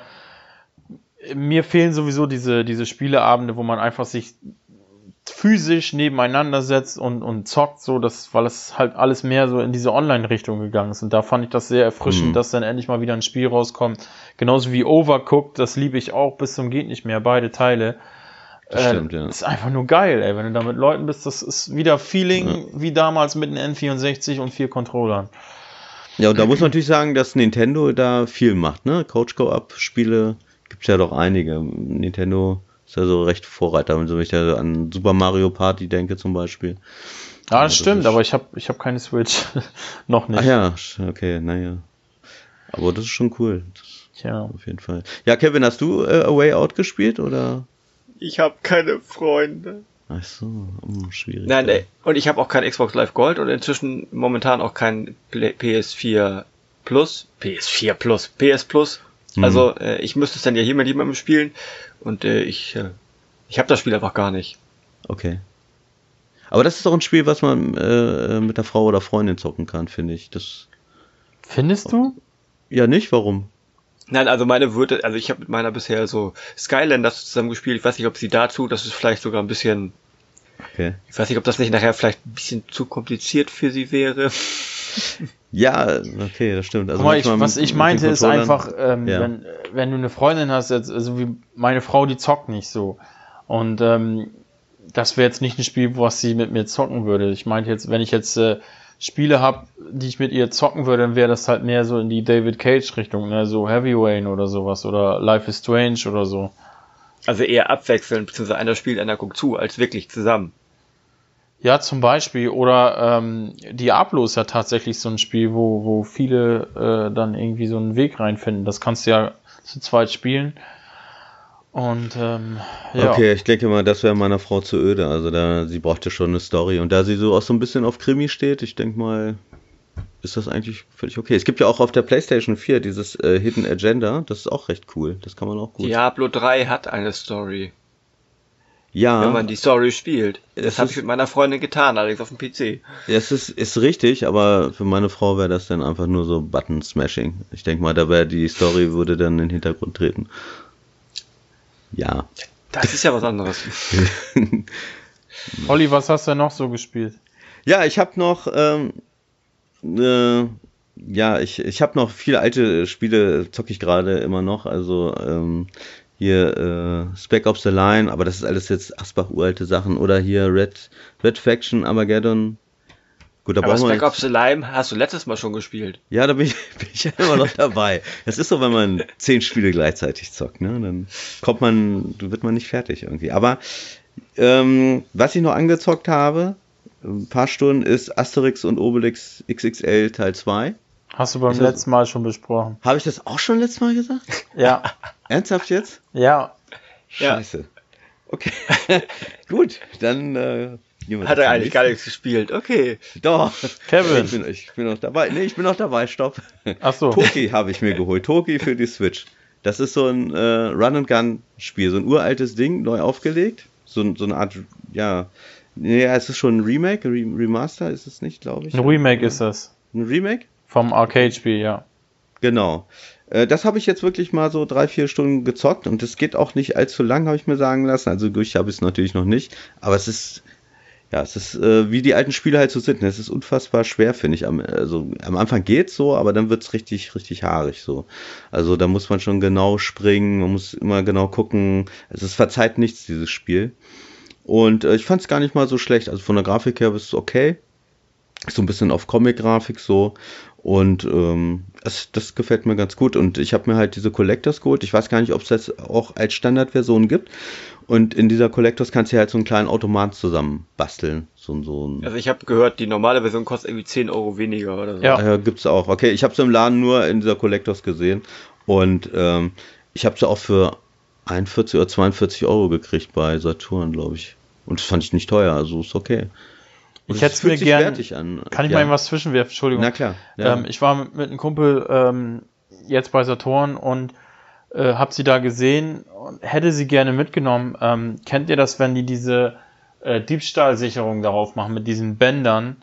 mir fehlen sowieso diese, diese Spieleabende, wo man einfach sich physisch nebeneinander setzt und, und zockt, so, das, weil es halt alles mehr so in diese Online-Richtung gegangen ist. Und da fand ich das sehr erfrischend, mhm. dass dann endlich mal wieder ein Spiel rauskommt. Genauso wie Overcooked, das liebe ich auch bis zum geht nicht mehr, beide Teile. Das äh, stimmt, ja. ist einfach nur geil, ey. Wenn du da mit Leuten bist, das ist wieder Feeling ja. wie damals mit einem N64 und vier Controllern. Ja, und da muss man natürlich sagen, dass Nintendo da viel macht, ne? Coach Go-Up-Spiele gibt's ja doch einige. Nintendo ist ja so recht Vorreiter, wenn ich da an Super Mario Party denke zum Beispiel. Ja, das, das stimmt, aber ich habe ich hab keine Switch. Noch nicht. Ach ja, okay, naja. Aber das ist schon cool. Tja. Auf jeden Fall. Ja, Kevin, hast du äh, A Way Out gespielt oder? Ich habe keine Freunde. Ach so, hm, schwierig. Nein, nee. und ich habe auch kein Xbox Live Gold und inzwischen momentan auch kein PS4 Plus, PS4 Plus, PS Plus. Mhm. Also äh, ich müsste es dann ja hier mit jemandem spielen und äh, ich, äh, ich habe das Spiel einfach gar nicht. Okay. Aber das ist doch ein Spiel, was man äh, mit der Frau oder Freundin zocken kann, finde ich. Das Findest du? Ja, nicht? Warum? Nein, also meine würde, also ich habe mit meiner bisher so Skylanders zusammen gespielt. Ich weiß nicht, ob sie dazu, das ist vielleicht sogar ein bisschen. Okay. Ich weiß nicht, ob das nicht nachher vielleicht ein bisschen zu kompliziert für sie wäre. Ja, okay, das stimmt. Also mal, ich, was ich meinte ist einfach, ähm, ja. wenn, wenn du eine Freundin hast, jetzt, also wie meine Frau, die zockt nicht so. Und ähm, das wäre jetzt nicht ein Spiel, was sie mit mir zocken würde. Ich meinte jetzt, wenn ich jetzt äh, Spiele habe, die ich mit ihr zocken würde, dann wäre das halt mehr so in die David Cage Richtung, ne? so Heavy Rain oder sowas oder Life is Strange oder so. Also eher abwechselnd, beziehungsweise einer spielt, einer guckt zu, als wirklich zusammen. Ja, zum Beispiel. Oder ähm, Diablo ist ja tatsächlich so ein Spiel, wo, wo viele äh, dann irgendwie so einen Weg reinfinden. Das kannst du ja zu zweit spielen. Und ähm, ja. Okay, ich denke mal, das wäre meiner Frau zu öde. Also da, sie brauchte schon eine Story. Und da sie so auch so ein bisschen auf Krimi steht, ich denke mal, ist das eigentlich völlig okay. Es gibt ja auch auf der PlayStation 4 dieses äh, Hidden Agenda. Das ist auch recht cool. Das kann man auch gut. Diablo 3 hat eine Story. Ja. Wenn man die Story spielt. Das habe ich mit meiner Freundin getan, allerdings auf dem PC. Das ist, ist richtig, aber für meine Frau wäre das dann einfach nur so Button-Smashing. Ich denke mal, da wäre die Story würde dann in den Hintergrund treten. Ja. Das ist ja was anderes. Olli, was hast du noch so gespielt? Ja, ich habe noch, ähm, äh, ja, ich, ich habe noch viele alte Spiele, zocke ich gerade immer noch. Also ähm, hier äh, Spec Ops the Line, aber das ist alles jetzt Asbach uralte Sachen oder hier Red Red Faction Armageddon. Gut, da aber Spec Ops the Line hast du letztes Mal schon gespielt. Ja, da bin ich, bin ich ja immer noch dabei. Das ist so, wenn man zehn Spiele gleichzeitig zockt, ne? Dann kommt man, wird man nicht fertig irgendwie. Aber ähm, was ich noch angezockt habe, ein paar Stunden, ist Asterix und Obelix XXL Teil 2. Hast du beim ist letzten Mal schon besprochen. Habe ich das auch schon letztes Mal gesagt? Ja. Ernsthaft jetzt? Ja. Scheiße. Okay. Gut, dann äh, hat er eigentlich gar nichts gespielt. Okay. Doch. Kevin. Ich bin, ich bin noch dabei. Nee, ich bin noch dabei. Stopp. Ach so. Toki habe ich mir geholt. Toki für die Switch. Das ist so ein äh, Run-and-Gun-Spiel. So ein uraltes Ding, neu aufgelegt. So, so eine Art, ja. Nee, es ist schon ein Remake, Remaster ist es nicht, glaube ich. Ein Remake ist das. Ein Remake? Vom Arcade-Spiel, ja. Genau. Äh, das habe ich jetzt wirklich mal so drei, vier Stunden gezockt und es geht auch nicht allzu lang, habe ich mir sagen lassen. Also durch habe ich es natürlich noch nicht, aber es ist ja, es ist äh, wie die alten Spiele halt so sind. Ne? Es ist unfassbar schwer, finde ich. Am, also, am Anfang geht's so, aber dann wird's richtig, richtig haarig so. Also da muss man schon genau springen, man muss immer genau gucken. Es ist verzeiht nichts, dieses Spiel. Und äh, ich fand's gar nicht mal so schlecht. Also von der Grafik her ist es okay. So ein bisschen auf Comic-Grafik so. Und ähm, das, das gefällt mir ganz gut. Und ich habe mir halt diese Collectors geholt. Ich weiß gar nicht, ob es das auch als Standardversion gibt. Und in dieser Collectors kannst du halt so einen kleinen Automat zusammen basteln. So, so ein also ich habe gehört, die normale Version kostet irgendwie 10 Euro weniger oder so. Ja, ja gibt's auch. Okay, ich habe es im Laden nur in dieser Collectors gesehen. Und ähm, ich habe sie auch für 41 oder 42 Euro gekriegt bei Saturn, glaube ich. Und das fand ich nicht teuer, also ist okay. Und ich hätte es mir gerne. Kann ich ja. mal was zwischenwerfen? Entschuldigung. Na klar. Ja. Ähm, ich war mit, mit einem Kumpel ähm, jetzt bei Saturn und äh, habe sie da gesehen und hätte sie gerne mitgenommen. Ähm, kennt ihr das, wenn die diese äh, Diebstahlsicherung darauf machen mit diesen Bändern?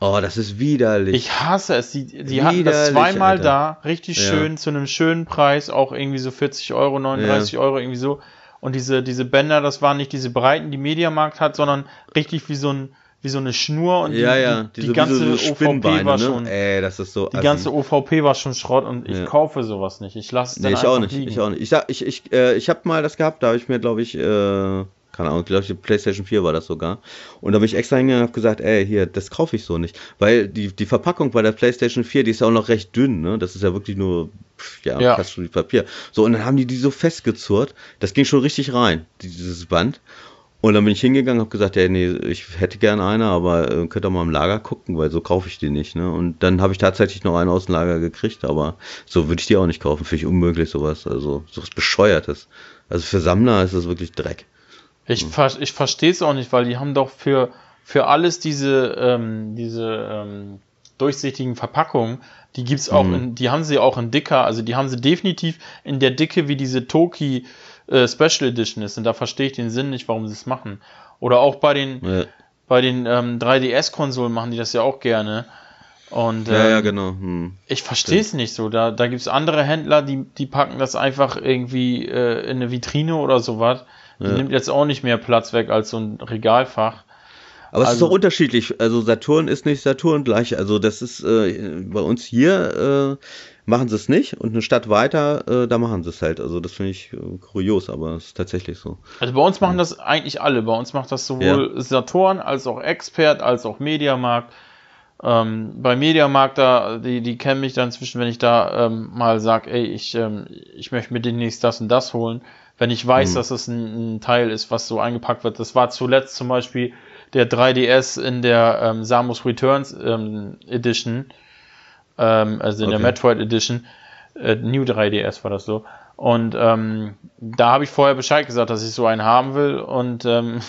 Oh, das ist widerlich. Ich hasse es. Die, die hatten das zweimal Alter. da, richtig ja. schön, zu einem schönen Preis, auch irgendwie so 40 Euro, 39 ja. Euro, irgendwie so. Und diese, diese Bänder, das waren nicht diese breiten, die Mediamarkt hat, sondern richtig wie so ein, wie so eine Schnur und ja, die, ja. die, die ganze so OVP war ne? schon. Ey, das ist so. Die ganze OVP war schon Schrott und ich ja. kaufe sowas nicht. Ich lasse es nee, ich auch nicht. Liegen. Ich auch nicht. Ich sag, ich, ich, äh, ich habe mal das gehabt, da habe ich mir, glaube ich, äh, keine Ahnung, glaube ich, die PlayStation 4 war das sogar. Und da bin ich extra hingegangen und habe gesagt, ey, hier, das kaufe ich so nicht. Weil die, die Verpackung bei der PlayStation 4, die ist ja auch noch recht dünn, ne? Das ist ja wirklich nur, ja, ja. fast schon wie Papier. So, und dann haben die die so festgezurrt, das ging schon richtig rein, dieses Band. Und dann bin ich hingegangen, habe gesagt, ja, nee, ich hätte gerne eine, aber äh, könnt ihr mal im Lager gucken, weil so kaufe ich die nicht. Ne? Und dann habe ich tatsächlich noch eine aus dem Lager gekriegt, aber so würde ich die auch nicht kaufen. Finde ich unmöglich sowas. Also sowas Bescheuertes. Also für Sammler ist das wirklich Dreck. Ich, hm. ver ich verstehe es auch nicht, weil die haben doch für, für alles diese, ähm, diese ähm, durchsichtigen Verpackungen, die gibt's auch hm. in, die haben sie auch in dicker, also die haben sie definitiv in der Dicke wie diese Toki äh, Special Edition ist. Und da verstehe ich den Sinn nicht, warum sie es machen. Oder auch bei den, ja. bei den ähm, 3DS-Konsolen machen die das ja auch gerne. Und, ähm, ja, ja, ähm, genau. Hm. Ich verstehe es nicht so. Da, da gibt es andere Händler, die, die packen das einfach irgendwie äh, in eine Vitrine oder sowas. Die ja. nimmt jetzt auch nicht mehr Platz weg als so ein Regalfach. Aber es ist auch also unterschiedlich. Also Saturn ist nicht Saturn gleich. Also das ist äh, bei uns hier äh, machen sie es nicht und eine Stadt weiter, äh, da machen sie es halt. Also das finde ich äh, kurios, aber es ist tatsächlich so. Also bei uns machen das eigentlich alle. Bei uns macht das sowohl ja. Saturn als auch Expert als auch Mediamarkt. Ähm, bei Mediamarkt, da, die, die kennen mich dann zwischen, wenn ich da ähm, mal sage, ey, ich, ähm, ich möchte mir demnächst das und das holen. Wenn ich weiß, mhm. dass es ein, ein, Teil ist, was so eingepackt wird. Das war zuletzt zum Beispiel der 3DS in der ähm, Samus Returns ähm, Edition ähm, also in okay. der Metroid Edition, äh, New 3DS war das so. Und ähm, da habe ich vorher Bescheid gesagt, dass ich so einen haben will und ähm,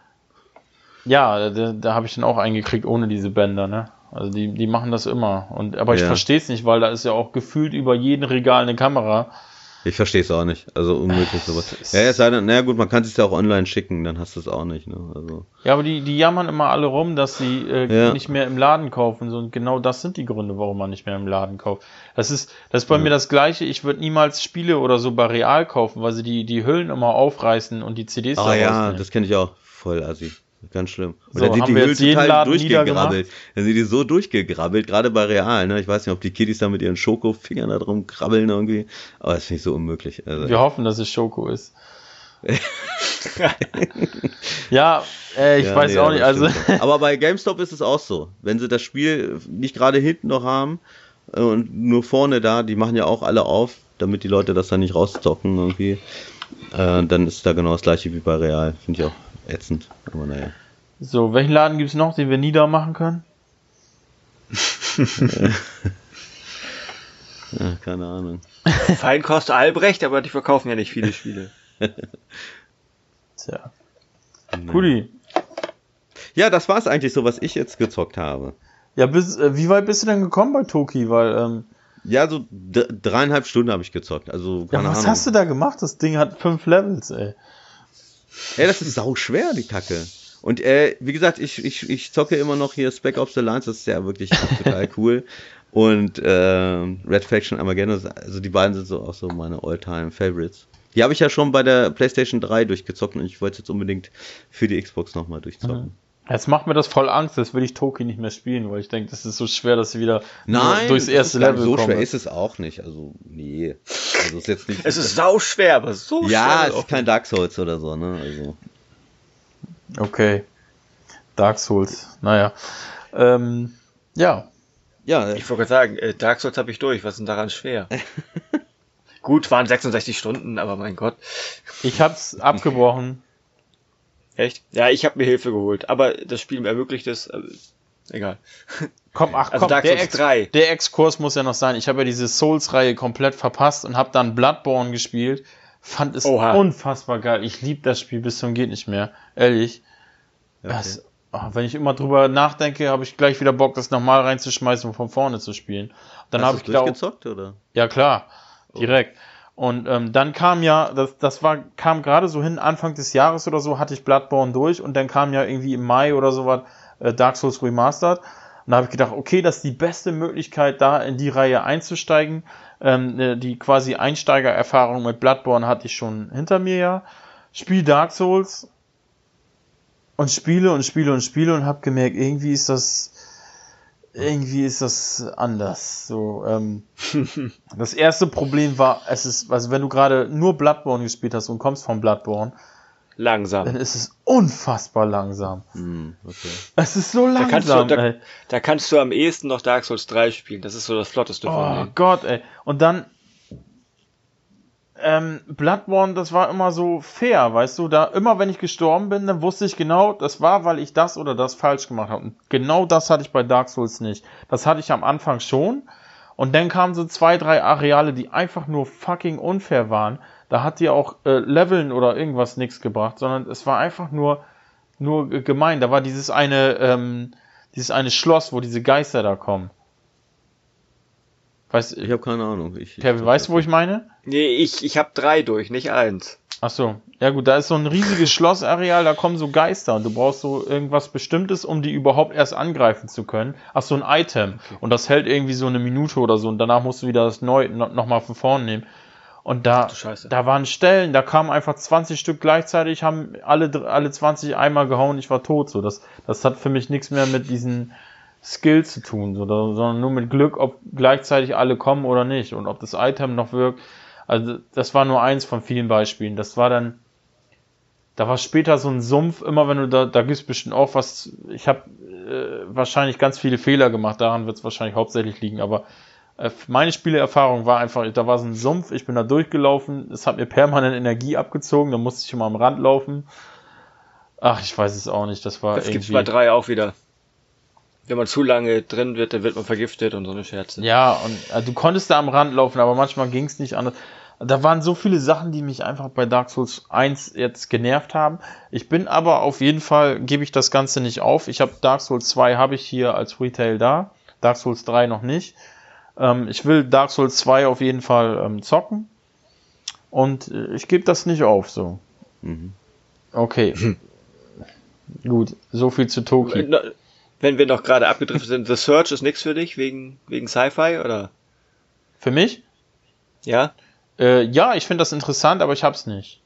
ja, da, da habe ich dann auch eingekriegt ohne diese Bänder, ne? Also die, die machen das immer. Und, aber ich ja. verstehe es nicht, weil da ist ja auch gefühlt über jeden Regal eine Kamera. Ich verstehe es auch nicht. Also unmöglich sowas. Ja, es sei denn, naja gut, man kann es ja auch online schicken, dann hast du es auch nicht. Ne? Also. Ja, aber die, die jammern immer alle rum, dass sie äh, ja. nicht mehr im Laden kaufen. So, und genau das sind die Gründe, warum man nicht mehr im Laden kauft. Das ist, das ist bei ja. mir das Gleiche. Ich würde niemals Spiele oder so bei Real kaufen, weil sie die, die Hüllen immer aufreißen und die CDs Ah ja, das kenne ich auch. Voll assi. Ganz schlimm. Und so, dann sind die Hüllen total durchgegrabbelt. Dann sind die so durchgegrabbelt, gerade bei Real. Ne? Ich weiß nicht, ob die Kiddies da mit ihren Schoko-Fingern da drum krabbeln irgendwie. Aber das finde ich so unmöglich. Also, Wir hoffen, dass es Schoko ist. ja, äh, ich ja, weiß nee, auch nicht. Also Aber bei GameStop ist es auch so. Wenn sie das Spiel nicht gerade hinten noch haben äh, und nur vorne da, die machen ja auch alle auf, damit die Leute das dann nicht rauszocken irgendwie. Äh, dann ist da genau das gleiche wie bei Real. Finde ich auch ätzend, aber naja. So, welchen Laden gibt es noch, den wir nie da machen können? ja, keine Ahnung. Feinkost Albrecht, aber die verkaufen ja nicht viele Spiele. Tja. Kuli. Ja, das war es eigentlich so, was ich jetzt gezockt habe. Ja, bis, äh, wie weit bist du denn gekommen bei Toki? Weil, ähm, ja, so dreieinhalb Stunden habe ich gezockt. Also, ja, was Ahnung. hast du da gemacht? Das Ding hat fünf Levels, ey. Ey, das ist sau schwer, die Kacke. Und äh, wie gesagt, ich, ich, ich zocke immer noch hier Spec Ops The Lines, das ist ja wirklich total cool. Und äh, Red Faction Armageddon, also die beiden sind so auch so meine All-Time Favorites. Die habe ich ja schon bei der PlayStation 3 durchgezockt und ich wollte jetzt unbedingt für die Xbox nochmal durchzocken. Mhm. Jetzt macht mir das voll Angst, jetzt will ich Toki nicht mehr spielen, weil ich denke, das ist so schwer, dass sie wieder Nein, durchs erste Level so kommen. schwer ist es auch nicht. Also, nee. Also ist jetzt nicht. Es ist sau schwer, aber so ja, schwer. es ist kein Dark Souls oder so, ne? Also. Okay. Dark Souls, naja. Ähm, ja. Ja, Ich wollte gerade sagen, äh, Dark Souls habe ich durch. Was ist denn daran schwer? Gut, waren 66 Stunden, aber mein Gott. Ich hab's abgebrochen. Echt? Ja, ich habe mir Hilfe geholt, aber das Spiel ermöglicht es. Äh, egal. Komm, ach Also komm, Dark der, Souls Ex 3. der Exkurs muss ja noch sein. Ich habe ja diese Souls-Reihe komplett verpasst und habe dann Bloodborne gespielt. Fand es Oha. unfassbar geil. Ich liebe das Spiel bis zum geht nicht mehr. Ehrlich. Das, ah, wenn ich immer drüber nachdenke, habe ich gleich wieder Bock, das nochmal reinzuschmeißen und von vorne zu spielen. Dann habe ich auch, durchgezockt, oder? ja klar, direkt. Und ähm, dann kam ja, das, das war, kam gerade so hin, Anfang des Jahres oder so, hatte ich Bloodborne durch und dann kam ja irgendwie im Mai oder so was äh, Dark Souls Remastered. Und da habe ich gedacht, okay, das ist die beste Möglichkeit, da in die Reihe einzusteigen. Ähm, äh, die quasi Einsteigererfahrung mit Bloodborne hatte ich schon hinter mir ja. Spiel Dark Souls und spiele und spiele und spiele und habe gemerkt, irgendwie ist das irgendwie ist das anders. So, ähm, das erste Problem war, es ist, also wenn du gerade nur Bloodborne gespielt hast und kommst von Bloodborne, dann Langsam. ist es unfassbar langsam. Hm, okay. Es ist so Da kannst, du, langsam, da, da kannst du am ehesten noch Dark Souls 3 spielen. Das ist so das flotteste von Oh denen. Gott, ey. Und dann ähm, Bloodborne, das war immer so fair, weißt du, da immer wenn ich gestorben bin, dann wusste ich genau, das war, weil ich das oder das falsch gemacht habe. Und genau das hatte ich bei Dark Souls nicht. Das hatte ich am Anfang schon. Und dann kamen so zwei, drei Areale, die einfach nur fucking unfair waren. Da hat dir auch äh, Leveln oder irgendwas nichts gebracht, sondern es war einfach nur, nur äh, gemein. Da war dieses eine, ähm, dieses eine Schloss, wo diese Geister da kommen. Weißt, Ich habe keine Ahnung. Ich, ich Kevin, weißt du, wo ich meine? Nee, ich, ich habe drei durch, nicht eins. Ach so. Ja gut, da ist so ein riesiges Schlossareal, da kommen so Geister und du brauchst so irgendwas Bestimmtes, um die überhaupt erst angreifen zu können. Ach so, ein Item. Und das hält irgendwie so eine Minute oder so und danach musst du wieder das neu no, nochmal von vorne nehmen. Und da, da waren Stellen, da kamen einfach 20 Stück gleichzeitig, haben alle, alle 20 einmal gehauen, ich war tot. So, das, das hat für mich nichts mehr mit diesen Skills zu tun, sondern nur mit Glück, ob gleichzeitig alle kommen oder nicht und ob das Item noch wirkt. Also das war nur eins von vielen Beispielen. Das war dann, da war später so ein Sumpf, immer wenn du da, da gibt's bestimmt auch was, ich habe äh, wahrscheinlich ganz viele Fehler gemacht, daran wird es wahrscheinlich hauptsächlich liegen, aber äh, meine Spielerfahrung war einfach, da war so ein Sumpf, ich bin da durchgelaufen, es hat mir permanent Energie abgezogen, da musste ich immer am Rand laufen. Ach, ich weiß es auch nicht, das war Das gibt's irgendwie... bei drei auch wieder. Wenn man zu lange drin wird, dann wird man vergiftet und so eine Scherze. Ja, und äh, du konntest da am Rand laufen, aber manchmal ging es nicht anders. Da waren so viele Sachen, die mich einfach bei Dark Souls 1 jetzt genervt haben. Ich bin aber auf jeden Fall, gebe ich das Ganze nicht auf. Ich habe Dark Souls 2 habe ich hier als Retail da, Dark Souls 3 noch nicht. Ähm, ich will Dark Souls 2 auf jeden Fall ähm, zocken. Und äh, ich gebe das nicht auf, so. Mhm. Okay. Gut, so viel zu Toki. Wenn wir noch gerade abgedriftet sind, The Search ist nichts für dich wegen, wegen Sci-Fi oder? Für mich? Ja? Äh, ja, ich finde das interessant, aber ich hab's nicht.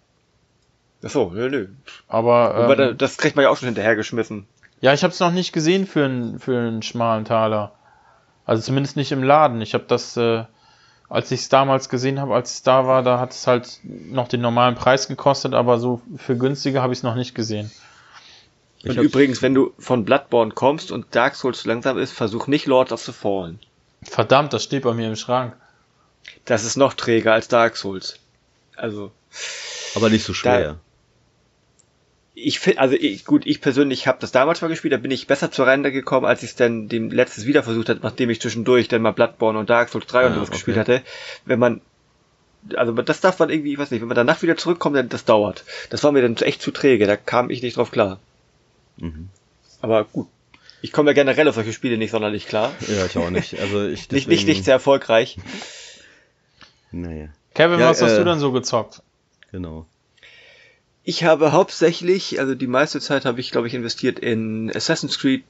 Achso, nö, nö. Aber Aber ähm, das kriegt man ja auch schon hinterhergeschmissen. Ja, ich habe es noch nicht gesehen für einen für einen schmalen Taler. Also zumindest nicht im Laden. Ich habe das, äh, als ich es damals gesehen habe, als es da war, da hat es halt noch den normalen Preis gekostet, aber so für günstiger habe ich es noch nicht gesehen. Und übrigens, wenn du von Bloodborne kommst und Dark Souls langsam ist, versuch nicht Lords of the Fallen. Verdammt, das steht bei mir im Schrank. Das ist noch träger als Dark Souls. Also, Aber nicht so schwer. ich finde, also ich, gut, ich persönlich habe das damals mal gespielt, da bin ich besser zur Rande gekommen, als ich es dann dem letztes wieder versucht hatte, nachdem ich zwischendurch dann mal Bloodborne und Dark Souls 3 und Ah, sowas okay. gespielt hatte. Wenn man, also das darf man irgendwie, ich weiß nicht, wenn man danach wieder zurückkommt, dann das dauert. Das war mir dann echt zu träge, da kam ich nicht drauf klar. Mhm. Aber gut. Ich komme ja generell auf solche Spiele nicht sonderlich klar. Ja, ich auch nicht. Also ich Nicht, nicht, deswegen- nicht sehr erfolgreich. Naja, Kevin, Ja, was hast äh, du denn so gezockt? genau. Ich habe hauptsächlich, also die meiste Zeit habe ich, glaube ich, investiert in Assassin's Creed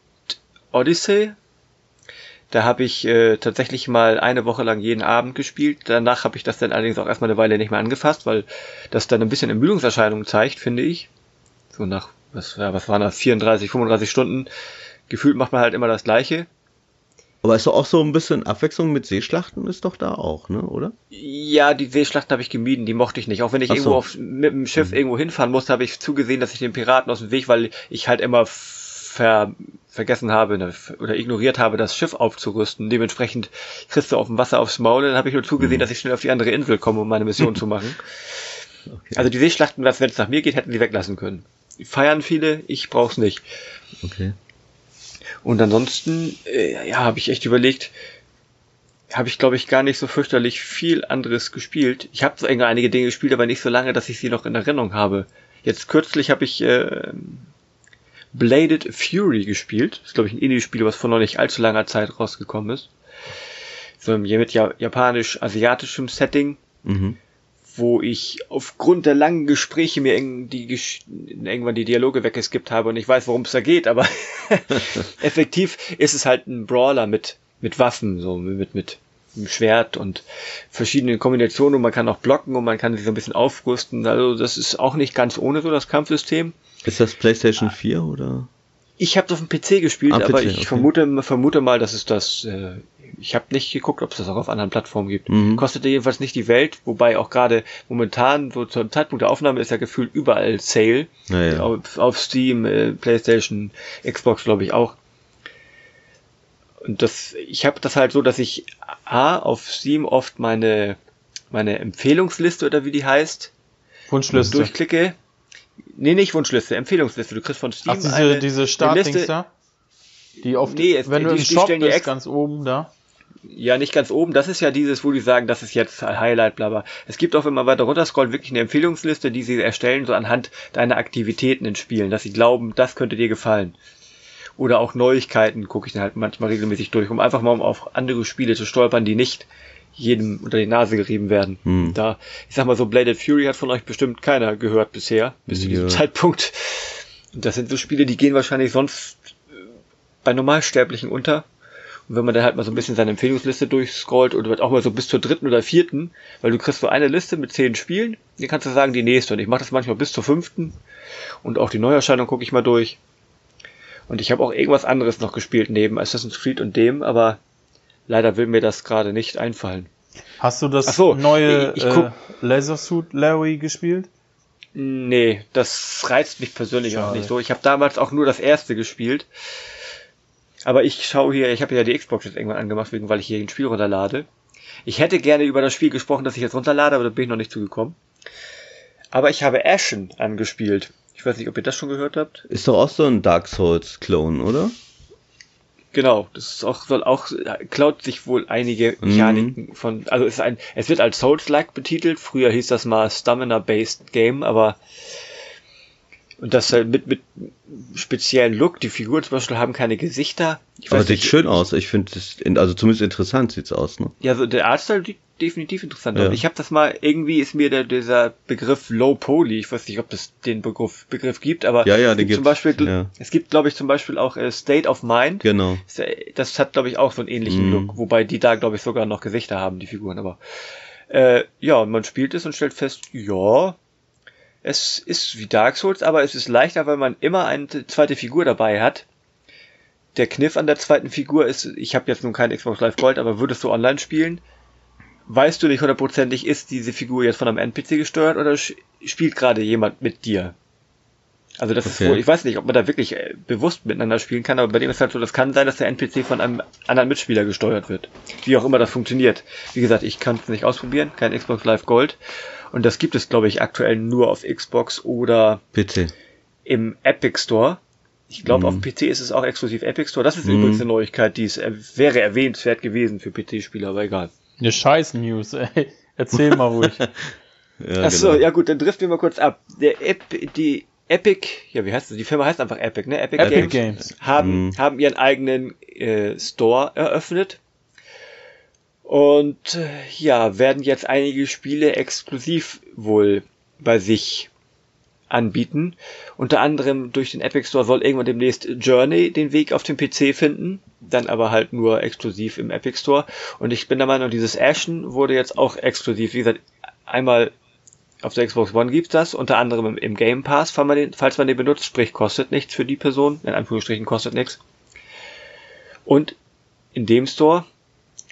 Odyssey. Da habe ich äh, tatsächlich mal eine Woche lang jeden Abend gespielt. Danach habe ich das dann allerdings auch erstmal eine Weile nicht mehr angefasst, weil das dann ein bisschen Ermüdungserscheinungen zeigt, finde ich. So nach was, was waren das, 34, 35 Stunden. Gefühlt macht man halt immer das Gleiche. Aber ist doch auch so ein bisschen Abwechslung mit Seeschlachten ist doch da auch, ne, oder? Ja, die Seeschlachten habe ich gemieden, die mochte ich nicht. Auch wenn ich Ach irgendwo so. auf, mit dem Schiff mhm. irgendwo hinfahren musste, habe ich zugesehen, dass ich den Piraten aus dem Weg, weil ich halt immer ver, vergessen habe ne, oder ignoriert habe, das Schiff aufzurüsten. Dementsprechend kriegst du auf dem Wasser aufs Maul, dann habe ich nur zugesehen, mhm. dass ich schnell auf die andere Insel komme, um meine Mission zu machen. Okay. Also die Seeschlachten, wenn es nach mir geht, hätten sie weglassen können. Feiern viele, ich brauch's nicht. Okay. Und ansonsten, äh, ja, habe ich echt überlegt, habe ich glaube ich gar nicht so fürchterlich viel anderes gespielt. Ich habe zwar einige Dinge gespielt, aber nicht so lange, dass ich sie noch in Erinnerung habe. Jetzt kürzlich habe ich äh, Bladed Fury gespielt. Das ist glaube ich ein Indie-Spiel, was vor noch nicht allzu langer Zeit rausgekommen ist. So mit japanisch-asiatischem Setting. Mhm wo ich aufgrund der langen Gespräche mir die, irgendwann die Dialoge weggeskippt habe und ich weiß, worum es da geht, aber effektiv ist es halt ein Brawler mit, mit Waffen, so mit, mit einem Schwert und verschiedenen Kombinationen und man kann auch blocken und man kann sich so ein bisschen aufrüsten. Also das ist auch nicht ganz ohne so das Kampfsystem. Ist das PlayStation 4 oder? Ich habe es auf dem PC gespielt, ah, aber ich okay. vermute, vermute mal, dass es das äh, ich habe nicht geguckt, ob es das auch auf anderen Plattformen gibt. Mhm. Kostete jedenfalls nicht die Welt, wobei auch gerade momentan, so zum Zeitpunkt der Aufnahme ist ja gefühlt überall Sale. Ja, ja. Auf, auf, Steam, äh, Playstation, Xbox glaube ich auch. Und das, ich habe das halt so, dass ich A, auf Steam oft meine, meine Empfehlungsliste oder wie die heißt, Wunschliste. durchklicke. Nee, nicht Wunschliste, Empfehlungsliste. Du kriegst von Steam Ach, diese, eine, diese Startdings da? Die oft, nee, es, wenn du im Shop bist, ganz oben da ja nicht ganz oben, das ist ja dieses, wo die sagen, das ist jetzt Highlight, bla bla. Es gibt auch, wenn man weiter runterscrollt, wirklich eine Empfehlungsliste, die sie erstellen, so anhand deiner Aktivitäten in Spielen, dass sie glauben, das könnte dir gefallen. Oder auch Neuigkeiten gucke ich dann halt manchmal regelmäßig durch, um einfach mal auf andere Spiele zu stolpern, die nicht jedem unter die Nase gerieben werden. Hm. Da, ich sag mal so, Bladed Fury hat von euch bestimmt keiner gehört bisher, bis zu diesem Zeitpunkt. Und das sind so Spiele, die gehen wahrscheinlich sonst bei Normalsterblichen unter. Und wenn man dann halt mal so ein bisschen seine Empfehlungsliste durchscrollt oder auch mal so bis zur dritten oder vierten, weil du kriegst so eine Liste mit zehn Spielen, dann kannst du sagen, die nächste. Und ich mache das manchmal bis zur fünften. Und auch die Neuerscheinung gucke ich mal durch. Und ich habe auch irgendwas anderes noch gespielt neben Assassin's Creed und dem, aber leider will mir das gerade nicht einfallen. Hast du das so, neue ich, ich äh, Lasersuit Larry gespielt? Nee, das reizt mich persönlich Schade. auch nicht so. Ich habe damals auch nur das erste gespielt. Aber ich schaue hier, ich habe ja die Xbox jetzt irgendwann angemacht, wegen, weil ich hier ein Spiel runterlade. Ich hätte gerne über das Spiel gesprochen, das ich jetzt runterlade, aber da bin ich noch nicht zugekommen. Aber ich habe Ashen angespielt. Ich weiß nicht, ob ihr das schon gehört habt. Ist doch auch so ein Dark Souls-Clone, oder? Genau, das ist auch, soll auch, klaut sich wohl einige mhm. Mechaniken mhm. von, also es ist ein, es wird als Souls-like betitelt. Früher hieß das mal Stamina-based Game, aber und das halt mit, mit speziellen Look. Die Figuren zum Beispiel haben keine Gesichter. Ich Aber sieht nicht, schön aus. Ich finde es, also zumindest interessant sieht's aus. Ne? Ja, so der Artstyle sieht definitiv interessant ja. aus. Ich habe das mal, irgendwie ist mir der, dieser Begriff Low Poly, ich weiß nicht, ob es den Begriff, Begriff gibt, aber ja, ja, den gibt zum Beispiel, ja. es gibt, glaube ich, zum Beispiel auch äh, State of Mind. Genau. Das hat, glaube ich, auch so einen ähnlichen mm. Look, wobei die da, glaube ich, sogar noch Gesichter haben, die Figuren. Aber äh, ja, man spielt es und stellt fest, ja, es ist wie Dark Souls, aber es ist leichter, weil man immer eine zweite Figur dabei hat. Der Kniff an der zweiten Figur ist, ich habe jetzt nun kein Xbox Live Gold, aber würdest du online spielen, weißt du nicht hundertprozentig, ist diese Figur jetzt von einem NPC gesteuert oder spielt gerade jemand mit dir? Also das okay. ist wohl, ich weiß nicht, ob man da wirklich äh, bewusst miteinander spielen kann, aber bei dem ist halt so, das kann sein, dass der NPC von einem anderen Mitspieler gesteuert wird. Wie auch immer das funktioniert. Wie gesagt, ich kann es nicht ausprobieren, kein Xbox Live Gold. Und das gibt es, glaube ich, aktuell nur auf Xbox oder PC. im Epic Store. Ich glaube, mhm. auf PC ist es auch exklusiv Epic Store. Das ist mhm. übrigens eine Neuigkeit, die es äh, wäre erwähnenswert gewesen für PC-Spieler, aber egal. Eine scheiß News, ey. Erzähl mal ruhig. ja, Achso, genau. ja gut, dann driften wir mal kurz ab. Der Ep die Epic, ja, wie heißt das? Die Firma heißt einfach Epic, ne? Epic, Epic Games, Games. Haben, mhm. haben ihren eigenen äh, Store eröffnet und äh, ja, werden jetzt einige Spiele exklusiv wohl bei sich anbieten. Unter anderem durch den Epic Store soll irgendwann demnächst Journey den Weg auf den PC finden, dann aber halt nur exklusiv im Epic Store. Und ich bin der Meinung, dieses Ashen wurde jetzt auch exklusiv, wie gesagt, einmal Auf der Xbox One gibt's das, unter anderem im Game Pass, falls man den, falls man den benutzt, sprich kostet nichts für die Person, in Anführungsstrichen kostet nichts. Und in dem Store,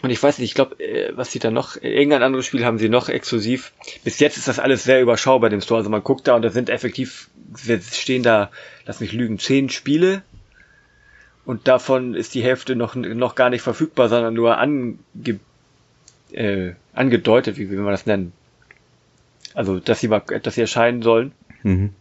und ich weiß nicht, ich glaube, äh, was sie da noch, irgendein anderes Spiel haben sie noch exklusiv. Bis jetzt ist das alles sehr überschaubar dem Store. Also man guckt da und da sind effektiv, stehen da, lass mich lügen, zehn Spiele. Und davon ist die Hälfte noch, noch gar nicht verfügbar, sondern nur ange, äh, angedeutet, wie will man das nennen? Also, dass sie mal, dass sie erscheinen sollen. Mhm.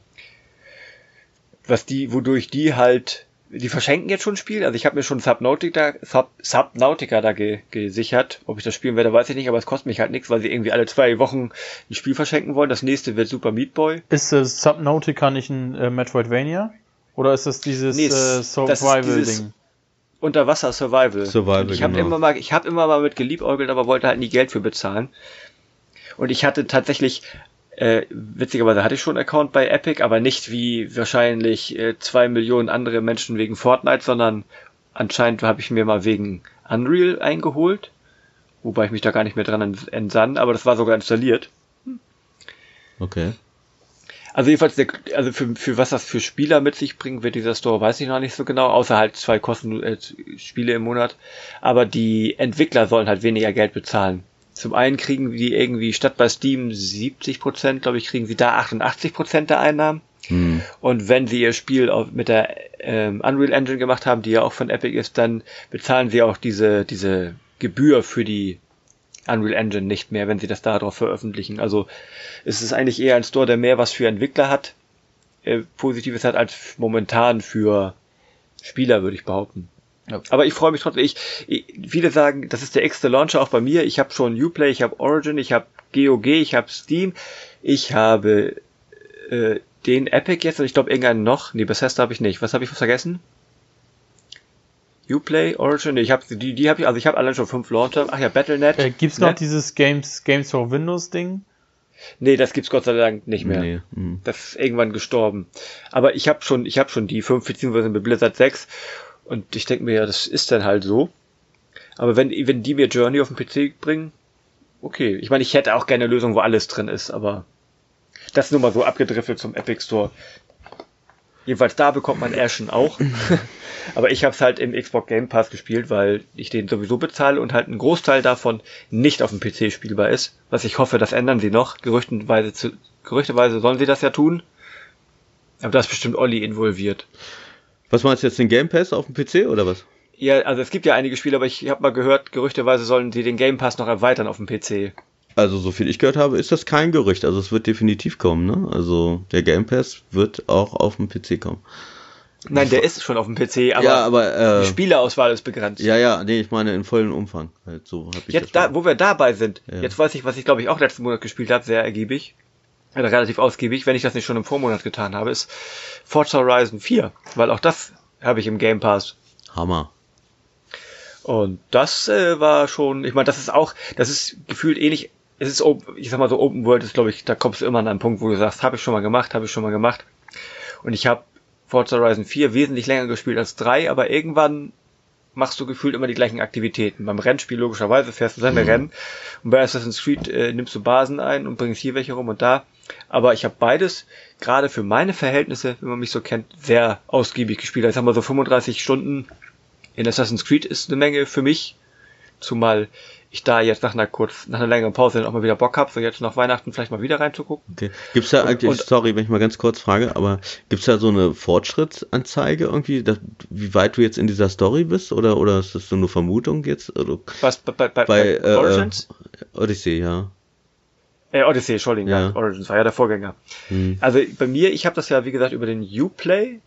Was die, wodurch die halt, die verschenken jetzt schon ein Spiel. Also ich habe mir schon Subnautica, Sub, Subnautica da ge, gesichert. Ob ich das spielen werde, weiß ich nicht, aber es kostet mich halt nichts, weil sie irgendwie alle zwei Wochen ein Spiel verschenken wollen. Das nächste wird Super Meat Boy. Ist äh, Subnautica nicht ein äh, Metroidvania? Oder ist das dieses nee, äh, Survival-Ding? Unterwasser Survival. Survival. Ich habe genau. immer mal, ich habe immer mal mit geliebäugelt, aber wollte halt nie Geld für bezahlen. Und ich hatte tatsächlich, äh, witzigerweise hatte ich schon einen Account bei Epic, aber nicht wie wahrscheinlich äh, zwei Millionen andere Menschen wegen Fortnite, sondern anscheinend habe ich mir mal wegen Unreal eingeholt. Wobei ich mich da gar nicht mehr dran entsann, aber das war sogar installiert. Okay. Also jedenfalls, der, also für, für was das für Spieler mit sich bringt, wird dieser Store, weiß ich noch nicht so genau, außer halt zwei Kosten äh, Spiele im Monat. Aber die Entwickler sollen halt weniger Geld bezahlen. Zum einen kriegen die irgendwie statt bei Steam 70 Prozent, glaube ich, kriegen sie da 88 Prozent der Einnahmen. Hm. Und wenn sie ihr Spiel auf, mit der ähm, Unreal Engine gemacht haben, die ja auch von Epic ist, dann bezahlen sie auch diese, diese Gebühr für die Unreal Engine nicht mehr, wenn sie das darauf veröffentlichen. Also es ist eigentlich eher ein Store, der mehr was für Entwickler hat, äh, Positives hat, als momentan für Spieler, würde ich behaupten. Ja. Aber ich freue mich trotzdem. Ich, ich, viele sagen, das ist der extra Launcher auch bei mir. Ich habe schon Uplay, ich habe Origin, ich habe GOG, ich habe Steam, ich habe äh, den Epic jetzt und ich glaube irgendeinen noch. Nee, Bethesda habe ich nicht. Was habe ich vergessen? Uplay, Origin, ich habe die, die habe ich, also ich habe allein schon fünf Launcher. Ach ja, Battle.net. Äh, gibt's noch dieses Games Games for Windows Ding? Nee, das gibt's Gott sei Dank nicht mehr. Nee. Mhm. Das ist irgendwann gestorben. Aber ich habe schon, ich habe schon die fünf beziehungsweise mit Blizzard 6 und ich denke mir ja, das ist dann halt so. Aber wenn wenn die mir Journey auf den PC bringen, okay. Ich meine, ich hätte auch gerne eine Lösung, wo alles drin ist, aber das nur mal so abgedriffelt zum Epic Store. Jedenfalls da bekommt man Ashen auch. Aber ich habe es halt im Xbox Game Pass gespielt, weil ich den sowieso bezahle und halt ein Großteil davon nicht auf dem PC spielbar ist. Was ich hoffe, das ändern sie noch. Gerüchtenweise, zu, gerüchteweise sollen sie das ja tun. Aber da ist bestimmt Olli involviert. Was meinst du jetzt, den Game Pass auf dem PC oder was? Ja, also es gibt ja einige Spiele, aber ich habe mal gehört, gerüchteweise sollen sie den Game Pass noch erweitern auf dem PC. Also, so viel ich gehört habe, ist das kein Gerücht. Also, es wird definitiv kommen, ne? Also, der Game Pass wird auch auf dem PC kommen. Nein, der ist schon auf dem PC, aber, ja, aber äh, die Spielerauswahl ist begrenzt. Ja, ja, nee, ich meine in vollen Umfang. Halt, so hab ich jetzt da, wo wir dabei sind, ja. jetzt weiß ich, was ich glaube ich auch letzten Monat gespielt habe, sehr ergiebig. Relativ ausgiebig, wenn ich das nicht schon im Vormonat getan habe, ist Forza Horizon 4, weil auch das habe ich im Game Pass. Hammer. Und das äh, war schon, ich meine, das ist auch, das ist gefühlt ähnlich es ist, ich sag mal so, Open World ist, glaube ich, da kommst du immer an einen Punkt, wo du sagst, habe ich schon mal gemacht, habe ich schon mal gemacht. Und ich habe Forza Horizon 4 wesentlich länger gespielt als 3, aber irgendwann machst du gefühlt immer die gleichen Aktivitäten. Beim Rennspiel logischerweise fährst du seine mhm. Rennen und bei Assassin's Creed äh, nimmst du Basen ein und bringst hier welche rum und da. Aber ich habe beides, gerade für meine Verhältnisse, wenn man mich so kennt, sehr ausgiebig gespielt. Ich sag mal so 35 Stunden in Assassin's Creed ist eine Menge für mich. Zumal ich da jetzt nach einer kurz, nach einer längeren Pause auch mal wieder Bock habe, so jetzt nach Weihnachten vielleicht mal wieder reinzugucken. Okay. Gibt's da eigentlich, und, sorry, wenn ich mal ganz kurz frage, aber gibt's da so eine Fortschrittsanzeige irgendwie, dass, wie weit du jetzt in dieser Story bist oder oder ist das so eine Vermutung jetzt? Oder, Was bei, bei, bei, bei äh, Origins? Äh, Odyssey, ja. Äh, Odyssey, Entschuldigung, ja. ja. Origins war ja der Vorgänger. Hm. Also bei mir, ich habe das ja wie gesagt über den Uplay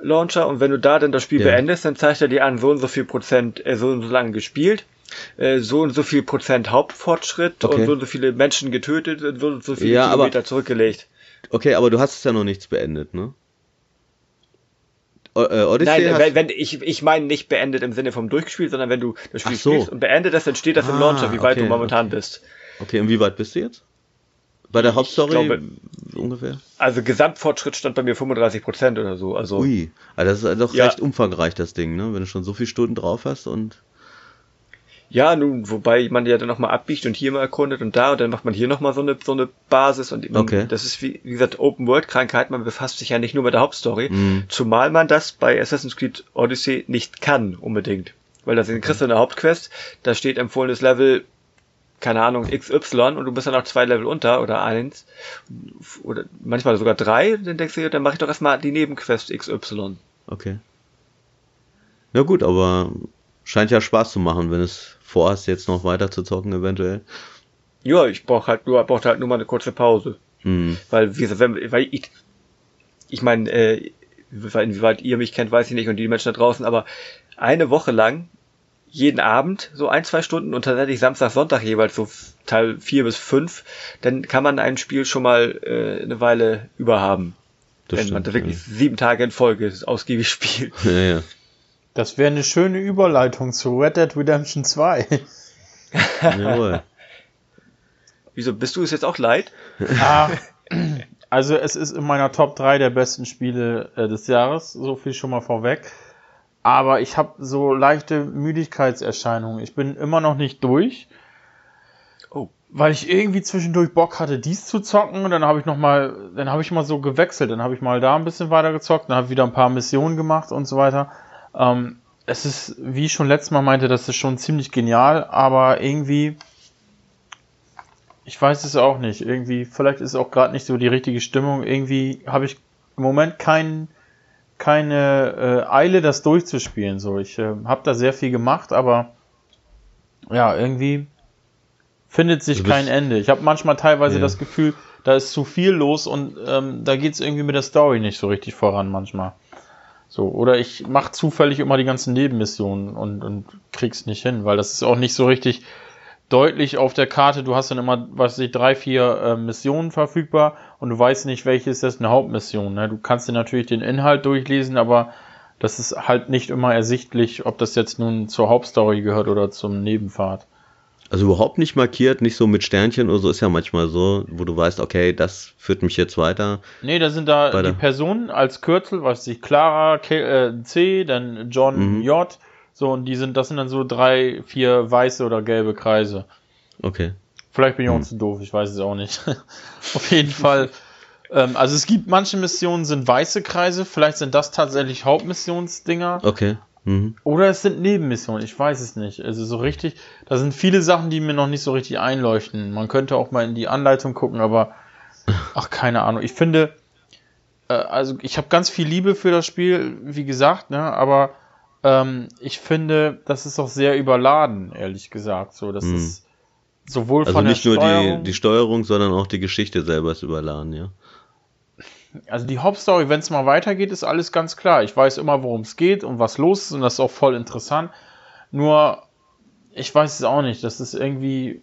Launcher und wenn du da dann das Spiel ja. beendest, dann zeigt er dir an, so und so viel Prozent, äh, so und so lange gespielt so und so viel Prozent Hauptfortschritt okay. und so und so viele Menschen getötet und so und so viele ja, Kilometer aber, zurückgelegt. Okay, aber du hast es ja noch nichts beendet, ne? O äh, Odyssey Nein, wenn, wenn, ich, ich meine nicht beendet im Sinne vom durchgespielt, sondern wenn du das Spiel so. spielst und beendet das, dann steht das ah, im Launcher, wie weit okay, du momentan okay. bist. Okay, und wie weit bist du jetzt? Bei der Hauptstory glaube, ungefähr? Also Gesamtfortschritt stand bei mir 35% oder so. Also, Ui, also das ist doch ja. recht umfangreich, das Ding, ne? Wenn du schon so viele Stunden drauf hast und. Ja, nun, wobei man ja dann nochmal abbiegt und hier mal erkundet und da und dann macht man hier nochmal so eine, so eine Basis und man, okay. das ist wie, wie gesagt Open-World-Krankheit, man befasst sich ja nicht nur mit der Hauptstory, mhm. zumal man das bei Assassin's Creed Odyssey nicht kann unbedingt. Weil da sind kriegst du eine Hauptquest, da steht empfohlenes Level, keine Ahnung, XY und du bist dann auch zwei Level unter oder eins oder manchmal sogar drei, dann denkst du, dann mache ich doch erstmal die Nebenquest XY. Okay. Na gut, aber scheint ja Spaß zu machen, wenn es vorhast, jetzt noch weiter zu zocken, eventuell. Ja, ich brauche halt nur, brauchte halt nur mal eine kurze Pause. Mhm. Weil, wie wenn, weil ich, ich meine, äh, inwieweit ihr mich kennt, weiß ich nicht und die Menschen da draußen, aber eine Woche lang, jeden Abend, so ein, zwei Stunden und tatsächlich Samstag, Sonntag jeweils so Teil vier bis fünf, dann kann man ein Spiel schon mal äh, eine Weile überhaben. Das wenn stimmt, man da wirklich ja. sieben Tage in Folge ausgiebig spielt. Ja, ja. Das wäre eine schöne Überleitung zu Red Dead Redemption 2. Jawohl. Wieso, bist du es jetzt auch leid? Ah, also es ist in meiner Top 3 der besten Spiele äh, des Jahres, so viel schon mal vorweg. Aber ich habe so leichte Müdigkeitserscheinungen. Ich bin immer noch nicht durch. Oh. Weil ich irgendwie zwischendurch Bock hatte, dies zu zocken und dann habe ich noch mal, dann habe ich mal so gewechselt, dann habe ich mal da ein bisschen weiter gezockt, dann habe ich wieder ein paar Missionen gemacht und so weiter. Ähm, es ist, wie ich schon letztes Mal meinte, das ist schon ziemlich genial, aber irgendwie, ich weiß es auch nicht. Irgendwie, vielleicht ist auch gerade nicht so die richtige Stimmung. Irgendwie habe ich im Moment kein, keine äh, Eile, das durchzuspielen. So, ich äh, habe da sehr viel gemacht, aber ja, irgendwie findet sich kein Ende. Ich habe manchmal teilweise ja. das Gefühl, da ist zu viel los und ähm, da geht es irgendwie mit der Story nicht so richtig voran manchmal. So, oder ich mache zufällig immer die ganzen Nebenmissionen und, und krieg's nicht hin, weil das ist auch nicht so richtig deutlich auf der Karte. Du hast dann immer, weiß ich, drei, vier äh, Missionen verfügbar und du weißt nicht, welche ist das eine Hauptmission. Ne? Du kannst dir natürlich den Inhalt durchlesen, aber das ist halt nicht immer ersichtlich, ob das jetzt nun zur Hauptstory gehört oder zum Nebenpfad. Also überhaupt nicht markiert, nicht so mit Sternchen oder so, ist ja manchmal so, wo du weißt, okay, das führt mich jetzt weiter. Nee, da sind da die Personen als Kürzel, was ich, Clara K, äh, C, dann John mhm. J, so, und die sind, das sind dann so drei, vier weiße oder gelbe Kreise. Okay. Vielleicht bin ich auch mhm. zu doof, ich weiß es auch nicht. Auf jeden Fall. Ähm, also es gibt manche Missionen sind weiße Kreise, vielleicht sind das tatsächlich Hauptmissionsdinger. Okay. Mhm. Oder es sind Nebenmissionen, ich weiß es nicht. Also so richtig, da sind viele Sachen, die mir noch nicht so richtig einleuchten. Man könnte auch mal in die Anleitung gucken, aber ach, keine Ahnung. Ich finde, äh, also ich habe ganz viel Liebe für das Spiel, wie gesagt, ne, aber ähm, ich finde, das ist auch sehr überladen, ehrlich gesagt. So, das mhm. ist sowohl also von der Steuerung. Also nicht nur die, die Steuerung, sondern auch die Geschichte selber ist überladen, ja also die Hauptstory, wenn es mal weitergeht, ist alles ganz klar. Ich weiß immer, worum es geht und was los ist und das ist auch voll interessant. Nur, ich weiß es auch nicht. Das ist irgendwie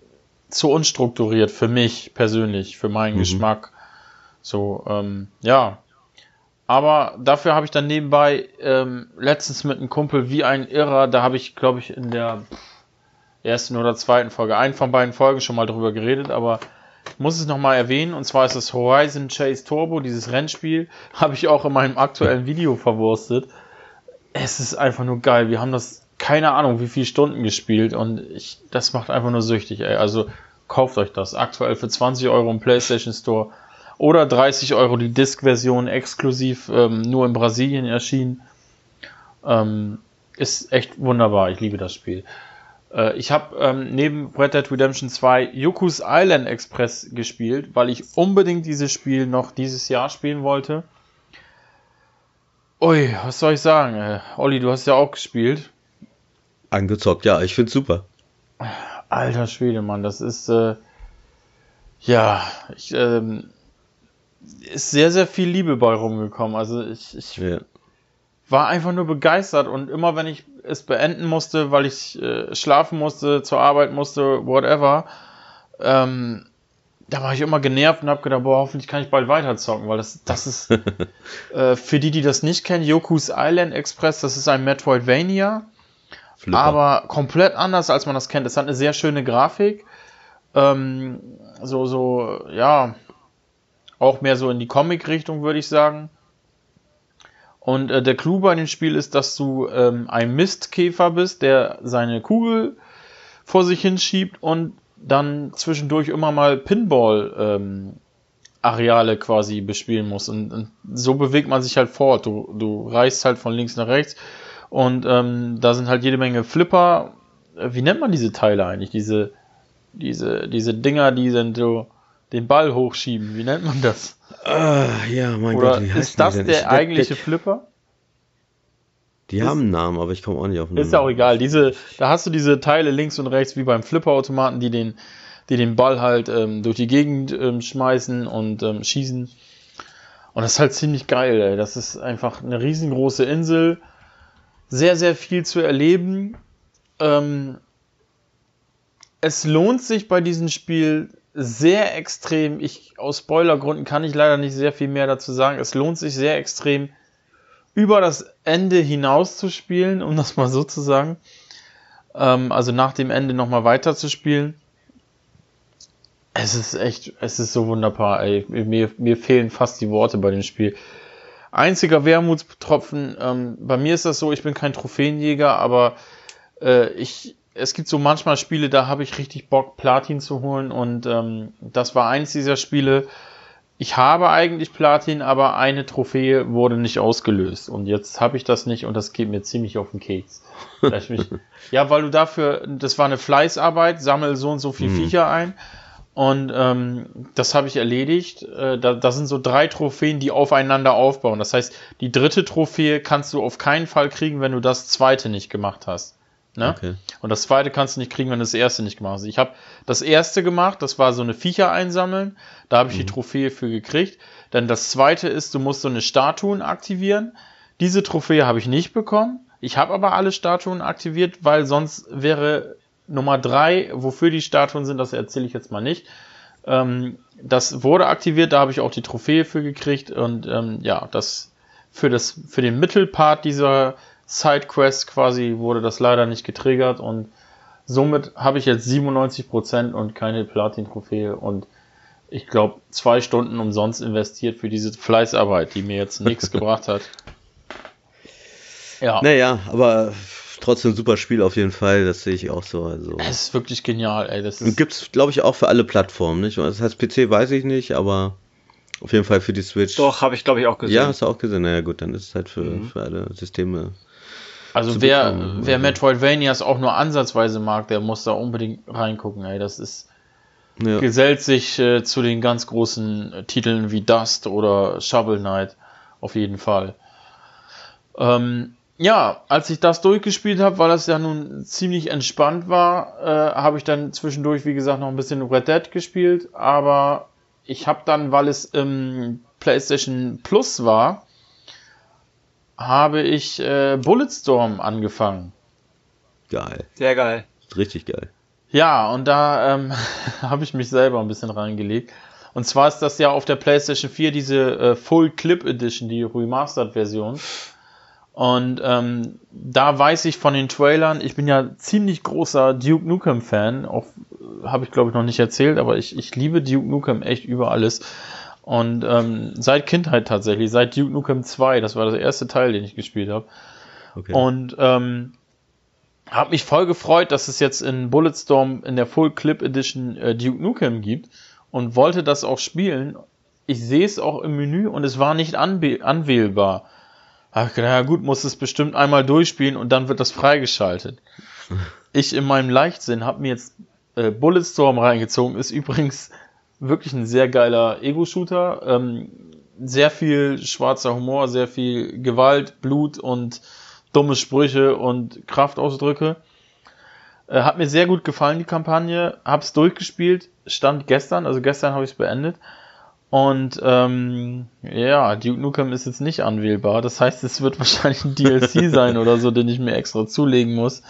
zu unstrukturiert für mich persönlich, für meinen mhm. Geschmack. So, ähm, ja. Aber dafür habe ich dann nebenbei ähm, letztens mit einem Kumpel wie ein Irrer, da habe ich, glaube ich, in der ersten oder zweiten Folge, einen von beiden Folgen schon mal drüber geredet, aber muss es nochmal erwähnen, und zwar ist das Horizon Chase Turbo, dieses Rennspiel, habe ich auch in meinem aktuellen Video verwurstet. Es ist einfach nur geil. Wir haben das, keine Ahnung, wie viele Stunden gespielt und ich, das macht einfach nur süchtig, ey. Also kauft euch das. Aktuell für 20 Euro im PlayStation Store oder 30 Euro die Disc-Version exklusiv ähm, nur in Brasilien erschienen. Ähm, ist echt wunderbar. Ich liebe das Spiel. Äh, ich habe ähm, neben Red Dead Redemption 2 Yoku's Island Express gespielt, weil ich unbedingt dieses Spiel noch dieses Jahr spielen wollte. Ui, was soll ich sagen? Äh, Olli, du hast ja auch gespielt. Angezockt, ja, ich find's super. Alter Schwede, Mann, das ist äh, ja, ich, ähm, ist sehr, sehr viel Liebe bei rumgekommen. Also ich, ich ja. war einfach nur begeistert und immer wenn ich es beenden musste, weil ich äh, schlafen musste, zur Arbeit musste, whatever, ähm, da war ich immer genervt und habe gedacht, boah, hoffentlich kann ich bald weiterzocken, weil das, das ist, äh, für die, die das nicht kennen, Yoku's Island Express, das ist ein Metroidvania, Flipper. aber komplett anders, als man das kennt. Es hat eine sehr schöne Grafik, ähm, so, so, ja, auch mehr so in die Comic-Richtung, würde ich sagen. Und äh, der Clou bei dem Spiel ist, dass du ähm, ein Mistkäfer bist, der seine Kugel vor sich hinschiebt und dann zwischendurch immer mal Pinball ähm, Areale quasi bespielen muss. Und, und, so bewegt man sich halt fort. Du, du reichst halt von links nach rechts und ähm, da sind halt jede Menge Flipper. Wie nennt man diese Teile eigentlich? Diese, diese, diese Dinger, die sind so den Ball hochschieben. Wie nennt man das? Ah, ja, mein Oder Gott, wie heißt ist das denn? der Ich- eigentliche Flipper? Die ist- haben einen Namen, aber ich komme auch nicht auf den Ist ja auch Namen. egal. Diese, da hast du diese Teile links und rechts wie beim Flipperautomaten, die den, die den Ball halt ähm, durch die Gegend ähm, schmeißen und ähm, schießen. Und das ist halt ziemlich geil, ey. Das ist einfach eine riesengroße Insel. Sehr, sehr viel zu erleben. Ähm, es lohnt sich bei diesem Spiel sehr extrem. Ich, aus Spoilergründen kann ich leider nicht sehr viel mehr dazu sagen. Es lohnt sich sehr extrem, über das Ende hinaus zu spielen, um das mal so zu sagen. Ähm, also nach dem Ende nochmal weiter zu spielen. Es ist echt, es ist so wunderbar, ey. Mir, mir fehlen fast die Worte bei dem Spiel. Einziger Wermutstropfen, ähm, bei mir ist das so, ich bin kein Trophäenjäger, aber äh, ich, es gibt so manchmal Spiele, da habe ich richtig Bock, Platin zu holen und ähm, das war eins dieser Spiele. Ich habe eigentlich Platin, aber eine Trophäe wurde nicht ausgelöst und jetzt habe ich das nicht und das geht mir ziemlich auf den Keks. Ja, weil du dafür, das war eine Fleißarbeit, sammel so und so viel Hm. Viecher ein und ähm, das habe ich erledigt. Äh, da, das sind so drei Trophäen, die aufeinander aufbauen. Das heißt, die dritte Trophäe kannst du auf keinen Fall kriegen, wenn du das zweite nicht gemacht hast. Ne? Okay. Und das zweite kannst du nicht kriegen, wenn du das erste nicht gemacht hast. Ich habe das erste gemacht, das war so eine Viecher einsammeln. Da habe ich die Trophäe für gekriegt. Dann das zweite ist, du musst so eine Statuen aktivieren. Diese Trophäe habe ich nicht bekommen. Ich habe aber alle Statuen aktiviert, weil sonst wäre Nummer drei, wofür die Statuen sind, das erzähle ich jetzt mal nicht. Ähm, das wurde aktiviert, da habe ich auch die Trophäe für gekriegt und ähm, ja, das für das für den Mittelpart dieser Sidequest quasi wurde das leider nicht getriggert und somit habe ich jetzt 97% und keine Platin-Trophäe und ich glaube zwei Stunden umsonst investiert für diese Fleißarbeit, die mir jetzt nichts gebracht hat. Ja, Naja, aber trotzdem super Spiel auf jeden Fall, das sehe ich auch so. Also. es ist wirklich genial, ey. Das gibt's, glaube ich, auch für alle Plattformen, nicht? Das heißt, PC weiß ich nicht, aber auf jeden Fall für die Switch. Doch, habe ich glaube ich auch gesehen. Ja, hast du auch gesehen. Naja, gut, dann ist es halt für, Mhm. für alle Systeme. Also wer, bekommen, wer. Metroidvanias auch nur ansatzweise mag, der muss da unbedingt reingucken, ey. Das ist, Ja. gesellt sich äh, zu den ganz großen äh, Titeln wie Dust oder Shovel Knight auf jeden Fall. Ähm, ja, als ich das durchgespielt habe, weil das ja nun ziemlich entspannt war, äh, habe ich dann zwischendurch, wie gesagt, noch ein bisschen Red Dead gespielt, aber ich habe dann, weil es im PlayStation Plus war, habe ich äh, Bulletstorm angefangen. Geil. Sehr geil. Richtig geil. Ja, und da ähm, habe ich mich selber ein bisschen reingelegt. Und zwar ist das ja auf der PlayStation 4 diese äh, Full Clip Edition, die Remastered-Version. Und ähm, da weiß ich von den Trailern, ich bin ja ziemlich großer Duke Nukem-Fan, auch äh, habe ich glaube ich noch nicht erzählt, aber ich, ich liebe Duke Nukem echt über alles. Und ähm, seit Kindheit tatsächlich, seit Duke Nukem 2, das war der erste Teil, den ich gespielt habe. Okay. Und ähm, habe mich voll gefreut, dass es jetzt in Bulletstorm in der Full Clip Edition äh, Duke Nukem gibt und wollte das auch spielen. Ich sehe es auch im Menü und es war nicht anwählbar. Gedacht, ja gut, muss es bestimmt einmal durchspielen und dann wird das freigeschaltet. Ich in meinem Leichtsinn habe mir jetzt äh, Bulletstorm reingezogen. Ist übrigens wirklich ein sehr geiler Ego-Shooter. Ähm, sehr viel schwarzer Humor, sehr viel Gewalt, Blut und dumme Sprüche und Kraftausdrücke. Äh, hat mir sehr gut gefallen, die Kampagne. Hab's durchgespielt, stand gestern, also gestern habe ich es beendet. Und ähm, ja, Duke Nukem ist jetzt nicht anwählbar. Das heißt, es wird wahrscheinlich ein DLC sein oder so, den ich mir extra zulegen muss.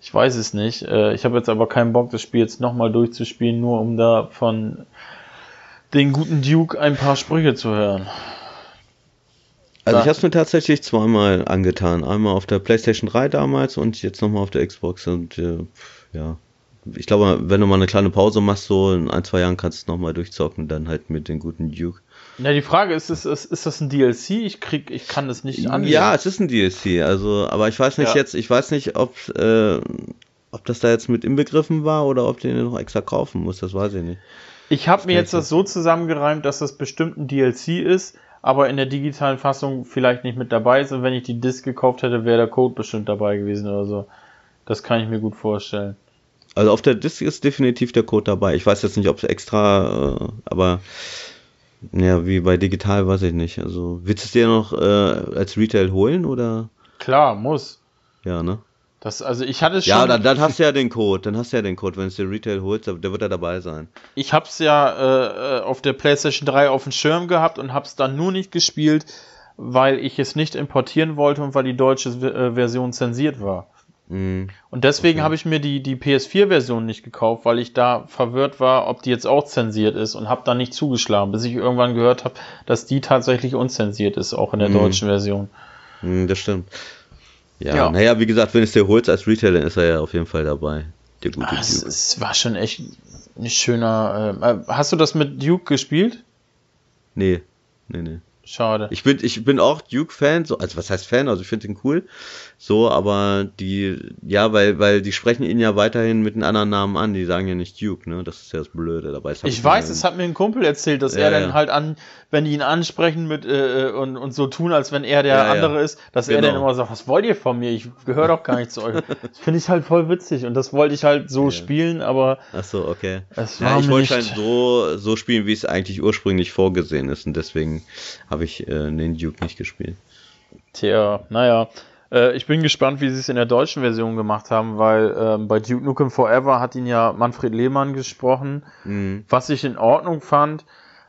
Ich weiß es nicht. Äh, ich habe jetzt aber keinen Bock, das Spiel jetzt nochmal durchzuspielen, nur um da von den guten Duke ein paar Sprüche zu hören. Also ich habe es mir tatsächlich zweimal angetan. Einmal auf der PlayStation 3 damals und jetzt nochmal auf der Xbox. Und äh, ja, ich glaube, wenn du mal eine kleine Pause machst, so in ein, zwei Jahren kannst du es nochmal durchzocken, dann halt mit den guten Duke. Ja, die Frage ist, ist, ist, ist das ein DLC? Ich krieg, ich kann das nicht annehmen. Ja, es ist ein DLC, also, aber ich weiß nicht Ja. jetzt, ich weiß nicht, ob, äh, ob das da jetzt mit inbegriffen war oder ob den noch extra kaufen muss, das weiß ich nicht. Ich habe mir jetzt das so zusammengereimt, dass das bestimmt ein DLC ist, aber in der digitalen Fassung vielleicht nicht mit dabei ist. Und wenn ich die Disc gekauft hätte, wäre der Code bestimmt dabei gewesen oder so. Das kann ich mir gut vorstellen. Also auf der Disc ist definitiv der Code dabei. Ich weiß jetzt nicht, ob es extra, äh, aber ja, wie bei digital weiß ich nicht. Also willst du es dir noch äh, als Retail holen oder? Klar, muss. Ja, ne? Das, also ich hatte schon. Ja, dann, dann hast du ja den Code. Dann hast du ja den Code. Wenn es dir Retail holst, der wird ja dabei sein. Ich hab's ja äh, äh, auf der PlayStation 3 auf dem Schirm gehabt und hab's dann nur nicht gespielt, weil ich es nicht importieren wollte und weil die deutsche äh, Version zensiert war. Mhm. Und deswegen okay. habe ich mir die, die PS4-Version nicht gekauft, weil ich da verwirrt war, ob die jetzt auch zensiert ist und habe dann nicht zugeschlagen, bis ich irgendwann gehört habe, dass die tatsächlich unzensiert ist, auch in der mhm. deutschen Version. Mhm, das stimmt. Ja, ja. naja, wie gesagt, wenn es dir holst als Retailer, ist er ja auf jeden Fall dabei. Der gute Ach, Duke. Es, war schon echt ein schöner. Äh, äh, hast du das mit Duke gespielt? Nee, nee, nee. Schade. Ich bin, ich bin auch Duke-Fan, so, also was heißt Fan, also ich finde ihn cool. So, aber die, ja, weil, weil die sprechen ihn ja weiterhin mit einem anderen Namen an, die sagen ja nicht Duke, ne? Das ist ja das Blöde dabei. Ich weiß, es hat mir ein Kumpel erzählt, dass ja, er dann halt an, wenn die ihn ansprechen mit äh, äh, und, und so tun, als wenn er der ja, andere ist, dass genau. er dann genau. immer sagt, was wollt ihr von mir? Ich gehöre doch gar nicht zu euch. Das finde ich halt voll witzig und das wollte ich halt so spielen, aber. Ach so, okay. ja, ich wollte halt so, so spielen, wie es eigentlich ursprünglich vorgesehen ist und deswegen habe ich äh, den Duke nicht gespielt. Tja, naja. Äh, ich bin gespannt, wie sie es in der deutschen Version gemacht haben, weil ähm, bei Duke Nukem Forever hat ihn ja Manfred Lehmann gesprochen, mhm. was ich in Ordnung fand.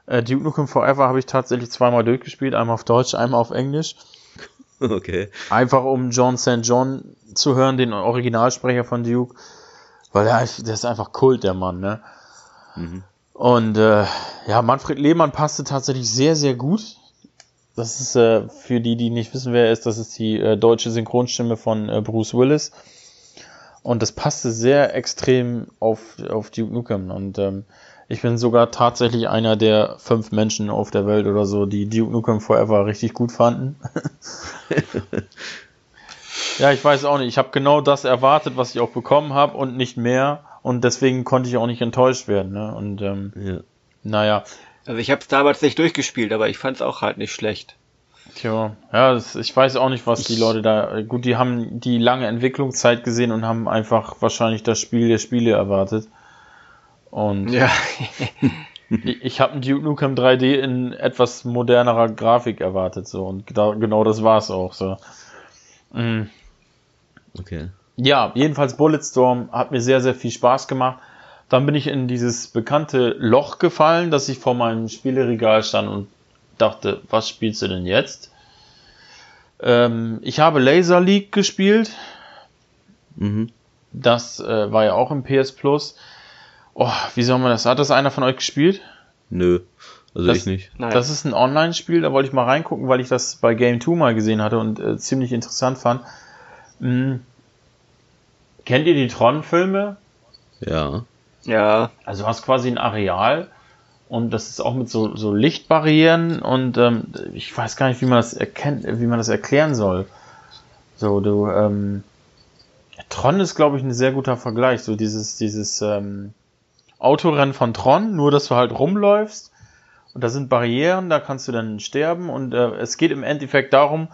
Äh, Duke Nukem Forever habe ich tatsächlich zweimal durchgespielt, einmal auf Deutsch, einmal auf Englisch. Okay. Einfach um John St. John zu hören, den Originalsprecher von Duke, weil der, der ist einfach Kult, der Mann, ne? Mhm. Und äh, ja, Manfred Lehmann passte tatsächlich sehr, sehr gut das ist äh, für die, die nicht wissen, wer er ist, das ist die äh, deutsche Synchronstimme von äh, Bruce Willis. Und das passte sehr extrem auf, auf Duke Nukem. Und ähm, ich bin sogar tatsächlich einer der fünf Menschen auf der Welt oder so, die Duke Nukem Forever richtig gut fanden. ja, ich weiß auch nicht. Ich habe genau das erwartet, was ich auch bekommen habe und nicht mehr. Und deswegen konnte ich auch nicht enttäuscht werden. Ne? Und ähm, ja. naja, also ich habe es damals nicht durchgespielt, aber ich fand es auch halt nicht schlecht. Tja, ja, das, ich weiß auch nicht, was die Leute da. Gut, die haben die lange Entwicklungszeit gesehen und haben einfach wahrscheinlich das Spiel der Spiele erwartet. Und ja. ich, ich habe ein Duke Nukem 3D in etwas modernerer Grafik erwartet, so und da, genau das war es auch so. Mhm. Okay. Ja, jedenfalls Bulletstorm hat mir sehr, sehr viel Spaß gemacht. Dann bin ich in dieses bekannte Loch gefallen, dass ich vor meinem Spieleregal stand und dachte, was spielst du denn jetzt? Ähm, ich habe Laser League gespielt. Mhm. Das äh, war ja auch im PS Plus. Oh, wie soll man das? Hat das einer von euch gespielt? Nö, also das, ich nicht. Nein. Das ist ein Online-Spiel, da wollte ich mal reingucken, weil ich das bei Game 2 mal gesehen hatte und äh, ziemlich interessant fand. Hm. Kennt ihr die Tron-Filme? Ja. Ja. Also du hast quasi ein Areal und das ist auch mit so, so Lichtbarrieren und ähm, ich weiß gar nicht, wie man das erkennt, wie man das erklären soll. So, du, ähm, Tron ist, glaube ich, ein sehr guter Vergleich. So dieses, dieses ähm, Autorennen von Tron, nur dass du halt rumläufst und da sind Barrieren, da kannst du dann sterben und äh, es geht im Endeffekt darum,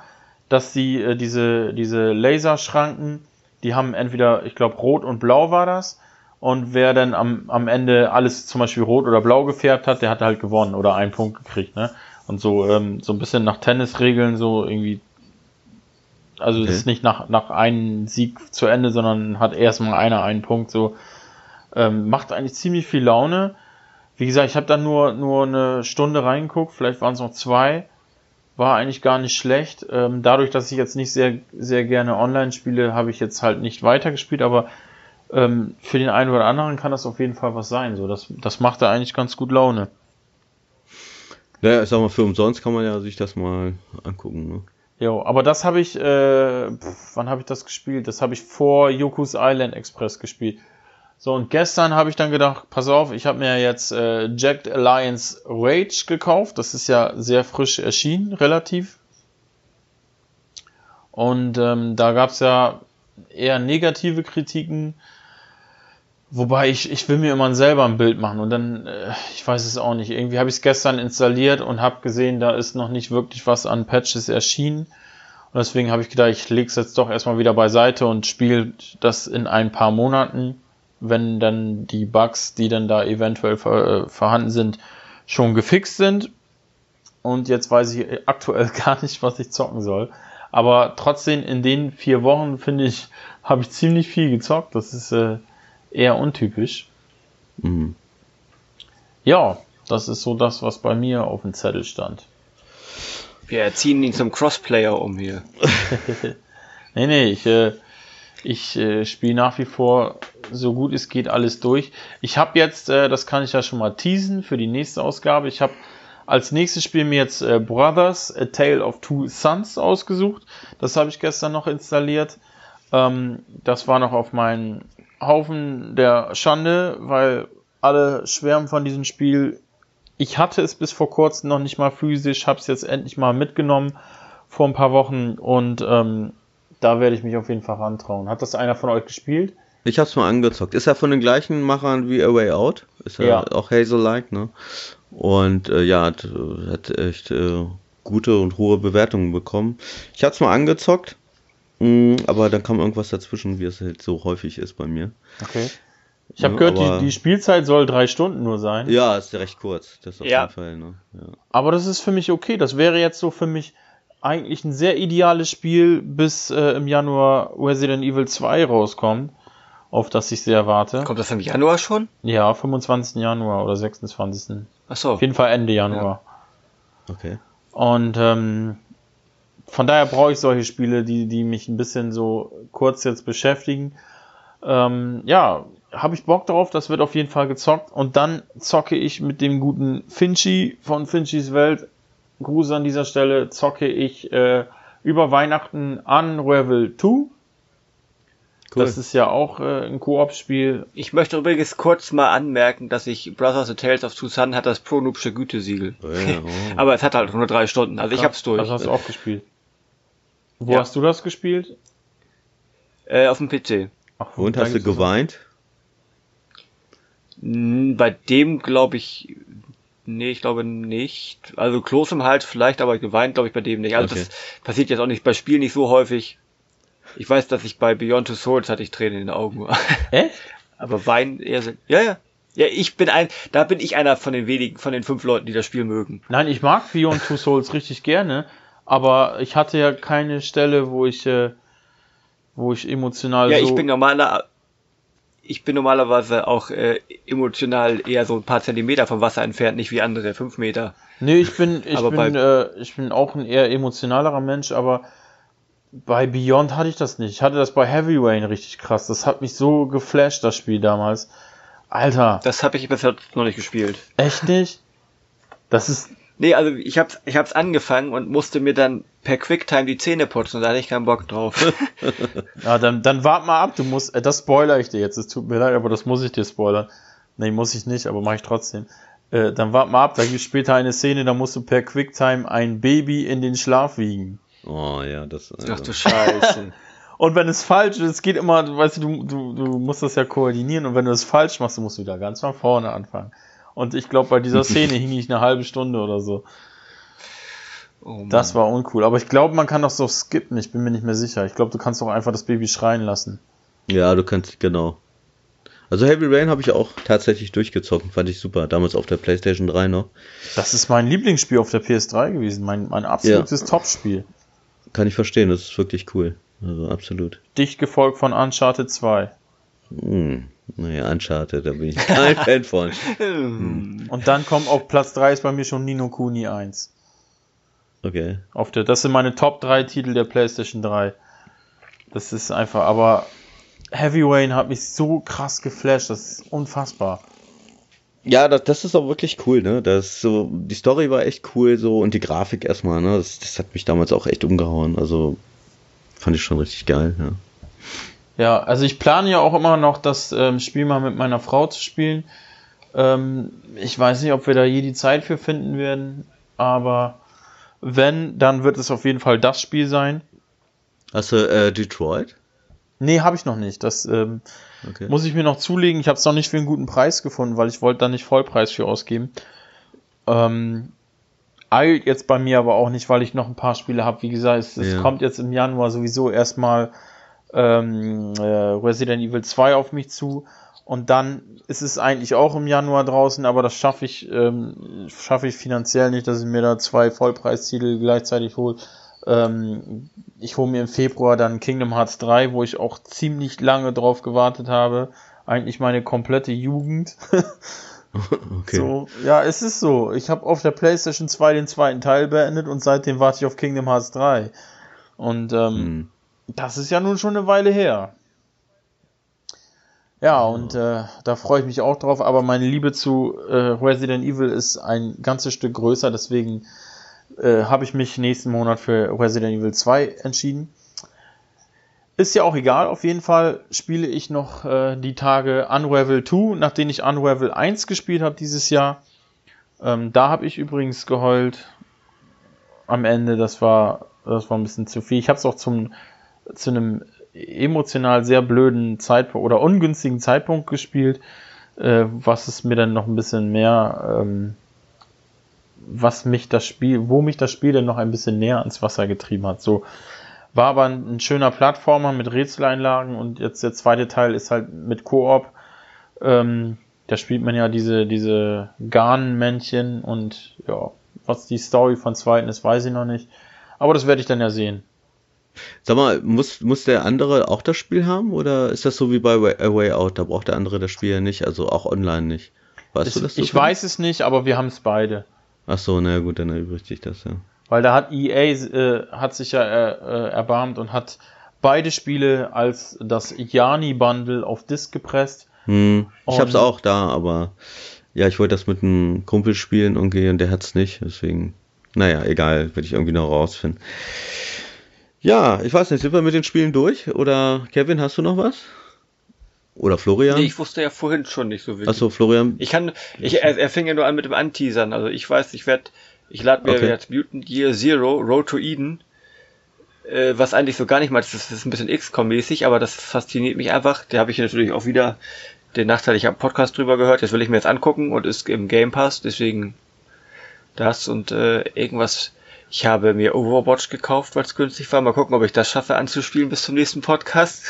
dass die, äh, diese, diese Laserschranken, die haben entweder, ich glaube, rot und blau war das, und wer dann am, am Ende alles zum Beispiel rot oder blau gefärbt hat, der hat halt gewonnen oder einen Punkt gekriegt, ne? Und so, ähm, so ein bisschen nach Tennisregeln, so irgendwie. Also okay. ist nicht nach, nach einem Sieg zu Ende, sondern hat erstmal einer einen Punkt, so. Ähm, macht eigentlich ziemlich viel Laune. Wie gesagt, ich habe dann nur, nur eine Stunde reingeguckt, vielleicht waren es noch zwei. War eigentlich gar nicht schlecht. Ähm, dadurch, dass ich jetzt nicht sehr, sehr gerne online spiele, habe ich jetzt halt nicht weitergespielt, aber ähm, für den einen oder anderen kann das auf jeden Fall was sein. So, das, das macht da eigentlich ganz gut Laune. Naja, ich sag mal, für umsonst kann man ja sich das mal angucken. Ne? Jo, aber das habe ich, äh, pf, wann habe ich das gespielt? Das habe ich vor Yoku's Island Express gespielt. So, und gestern habe ich dann gedacht, pass auf, ich habe mir jetzt äh, Jacked Alliance Rage gekauft. Das ist ja sehr frisch erschienen, relativ. Und ähm, da gab es ja eher negative Kritiken Wobei ich, ich will mir immer selber ein Bild machen und dann, äh, ich weiß es auch nicht. Irgendwie habe ich es gestern installiert und habe gesehen, da ist noch nicht wirklich was an Patches erschienen. Und deswegen habe ich gedacht, ich lege es jetzt doch erstmal wieder beiseite und spiele das in ein paar Monaten, wenn dann die Bugs, die dann da eventuell ver äh, vorhanden sind, schon gefixt sind. Und jetzt weiß ich aktuell gar nicht, was ich zocken soll. Aber trotzdem, in den vier Wochen, finde ich, habe ich ziemlich viel gezockt. Das ist äh, eher untypisch. Mhm. Ja, das ist so das, was bei mir auf dem Zettel stand. Wir erziehen ihn zum Crossplayer um hier. nee, nee, ich, äh, ich äh, spiele nach wie vor so gut es geht alles durch. Ich habe jetzt, äh, das kann ich ja schon mal teasen für die nächste Ausgabe, ich habe als nächstes Spiel mir jetzt äh, Brothers, A Tale of Two Sons ausgesucht. Das habe ich gestern noch installiert. Ähm, das war noch auf meinen Haufen der Schande, weil alle schwärmen von diesem Spiel. Ich hatte es bis vor kurzem noch nicht mal physisch, habe es jetzt endlich mal mitgenommen vor ein paar Wochen und ähm, da werde ich mich auf jeden Fall rantrauen. Hat das einer von euch gespielt? Ich habe es mal angezockt. Ist ja von den gleichen Machern wie A Way Out. Ist ja, ja. auch Hazel-like, ne? Und äh, ja, hat, hat echt äh, gute und hohe Bewertungen bekommen. Ich habe es mal angezockt. Mm, aber dann kam irgendwas dazwischen, wie es halt so häufig ist bei mir. Okay. Ich habe ja, gehört, die, die, Spielzeit soll drei Stunden nur sein. Ja, ist ja recht kurz. Das auf ja. jeden Fall. Ne? Ja. Aber das ist für mich okay. Das wäre jetzt so für mich eigentlich ein sehr ideales Spiel, bis äh, im Januar Resident Evil 2 rauskommt, auf das ich sehr warte. Kommt das im Januar schon? Ja, 25. Januar oder 26. Ach so. Auf jeden Fall Ende Januar. Ja. Okay. Und ähm, von daher brauche ich solche Spiele, die, die mich ein bisschen so kurz jetzt beschäftigen. Ähm, ja, habe ich Bock drauf, das wird auf jeden Fall gezockt. Und dann zocke ich mit dem guten Finchi von Finchis Welt. Gruß an dieser Stelle, zocke ich äh, über Weihnachten Unravel 2. Cool. Das ist ja auch äh, ein Koop-Spiel. Ich möchte übrigens kurz mal anmerken, dass ich Brothers of Tales of Two Sun hat das Pro-Noobsche Gütesiegel. Oh ja, oh. Aber es hat halt nur drei Stunden, also Krass, ich hab's durch. Also hast du auch gespielt. Wo ja. hast du das gespielt? Äh, auf dem PC. Ach, und hast du geweint? Bei dem glaube ich, nee, ich glaube nicht. Also Kloß im Hals vielleicht, aber geweint glaube ich bei dem nicht. Also okay. das passiert jetzt auch nicht bei Spielen nicht so häufig. Ich weiß, dass ich bei Beyond Two Souls hatte ich Tränen in den Augen. Echt? aber weinen eher so. Ja, ja. Ja, ich bin ein, da bin ich einer von den wenigen, von den fünf Leuten, die das Spiel mögen. Nein, ich mag Beyond Two Souls richtig gerne, aber ich hatte ja keine Stelle, wo ich, äh, wo ich emotional. Ja, so ich bin normaler, ich bin normalerweise auch äh, emotional eher so ein paar Zentimeter vom Wasser entfernt, nicht wie andere, fünf Meter. Nee, ich bin, ich bin, äh, ich bin auch ein eher emotionalerer Mensch, aber bei Beyond hatte ich das nicht. Ich hatte das bei Heavy Rain richtig krass. Das hat mich so geflasht, das Spiel damals. Alter. Das habe ich bisher noch nicht gespielt. Echt nicht? Das ist, Nee, also ich hab's, ich hab's angefangen und musste mir dann per Quicktime die Zähne putzen, da hatte ich keinen Bock drauf. ja, dann, dann wart mal ab, du musst, äh, das spoiler ich dir jetzt, es tut mir leid, aber das muss ich dir spoilern. Nee, muss ich nicht, aber mache ich trotzdem. Äh, dann wart mal ab, da gibt später eine Szene, da musst du per Quicktime ein Baby in den Schlaf wiegen. Oh ja, das. Also. Ach du Scheiße. und wenn es falsch ist, es geht immer, weißt du, du, du, du musst das ja koordinieren und wenn du es falsch machst, du musst wieder ganz von vorne anfangen. Und ich glaube, bei dieser Szene hing ich eine halbe Stunde oder so. Oh das war uncool. Aber ich glaube, man kann das so skippen. Ich bin mir nicht mehr sicher. Ich glaube, du kannst doch einfach das Baby schreien lassen. Ja, du kannst, genau. Also Heavy Rain habe ich auch tatsächlich durchgezogen. Fand ich super. Damals auf der PlayStation 3 noch. Das ist mein Lieblingsspiel auf der PS3 gewesen. Mein, mein absolutes ja. Top-Spiel. Kann ich verstehen. Das ist wirklich cool. Also absolut. Dicht gefolgt von Uncharted 2. Hm. Naja, Uncharted, da bin ich kein Fan von. Hm. Und dann kommt auf Platz 3 ist bei mir schon Nino Kuni 1. Okay. Auf der, das sind meine Top 3 Titel der PlayStation 3. Das ist einfach, aber Heavy Rain hat mich so krass geflasht, das ist unfassbar. Ja, das, das ist auch wirklich cool, ne? Das so, die Story war echt cool so und die Grafik erstmal, ne? Das, das hat mich damals auch echt umgehauen. Also fand ich schon richtig geil, ja. Ja, also ich plane ja auch immer noch, das ähm, Spiel mal mit meiner Frau zu spielen. Ähm, ich weiß nicht, ob wir da je die Zeit für finden werden, aber wenn, dann wird es auf jeden Fall das Spiel sein. Hast du äh, Detroit? Nee, habe ich noch nicht. Das ähm, okay. muss ich mir noch zulegen. Ich habe es noch nicht für einen guten Preis gefunden, weil ich wollte da nicht Vollpreis für ausgeben. Ähm, eilt jetzt bei mir aber auch nicht, weil ich noch ein paar Spiele habe. Wie gesagt, es, es kommt jetzt im Januar sowieso erstmal ähm, äh, Resident Evil 2 auf mich zu. Und dann ist es eigentlich auch im Januar draußen, aber das schaffe ich, ähm, schaffe ich finanziell nicht, dass ich mir da zwei Vollpreistitel gleichzeitig hole. Ähm, ich hole mir im Februar dann Kingdom Hearts 3, wo ich auch ziemlich lange drauf gewartet habe. Eigentlich meine komplette Jugend. okay. So, ja, es ist so. Ich habe auf der PlayStation 2 den zweiten Teil beendet und seitdem warte ich auf Kingdom Hearts 3. Und ähm, hm. Das ist ja nun schon eine Weile her. Ja, und äh, da freue ich mich auch drauf, aber meine Liebe zu äh, Resident Evil ist ein ganzes Stück größer, deswegen äh, habe ich mich nächsten Monat für Resident Evil 2 entschieden. Ist ja auch egal, auf jeden Fall spiele ich noch äh, die Tage Unravel 2, nachdem ich Unravel 1 gespielt habe dieses Jahr. Ähm, da habe ich übrigens geheult am Ende, das war, das war ein bisschen zu viel. Ich habe es auch zum, zu einem emotional sehr blöden Zeitpunkt oder ungünstigen Zeitpunkt gespielt, äh, was es mir dann noch ein bisschen mehr, ähm, was mich das Spiel, wo mich das Spiel dann noch ein bisschen näher ans Wasser getrieben hat. So war aber ein, ein schöner Plattformer mit Rätseleinlagen und jetzt der zweite Teil ist halt mit Koop. Ähm, da spielt man ja diese, diese Garnmännchen und ja, was die Story von zweiten ist, weiß ich noch nicht. Aber das werde ich dann ja sehen. Sag mal, muss, muss der andere auch das Spiel haben oder ist das so wie bei A Way Out? Da braucht der andere das Spiel ja nicht, also auch online nicht. Weißt es, du das? Ich weiß es nicht, aber wir haben es beide. Ach so, na gut, dann erübrigt sich das ja. Weil da hat EA äh, hat sich ja äh, äh, erbarmt und hat beide Spiele als das Jani Bundle auf Disc gepresst. Hm, ich hab's auch da, aber ja, ich wollte das mit einem Kumpel spielen und gehen, der hat's nicht, deswegen naja, egal, werde ich irgendwie noch rausfinden. Ja, ich weiß nicht, sind wir mit den Spielen durch? Oder Kevin, hast du noch was? Oder Florian? Nee, ich wusste ja vorhin schon nicht so wirklich. Achso, Florian. Ich kann, ich, er, er fing ja nur an mit dem Anteasern. Also ich weiß, ich werde, ich lade mir okay. jetzt Mutant Year Zero, Road to Eden, äh, was eigentlich so gar nicht mal, das ist, das ist ein bisschen XCOM-mäßig, aber das fasziniert mich einfach. Da habe ich natürlich auch wieder den Nachteil, ich habe Podcast drüber gehört, das will ich mir jetzt angucken und ist im Game Pass, deswegen das und äh, irgendwas ich habe mir Overwatch gekauft, weil es günstig war. Mal gucken, ob ich das schaffe anzuspielen bis zum nächsten Podcast.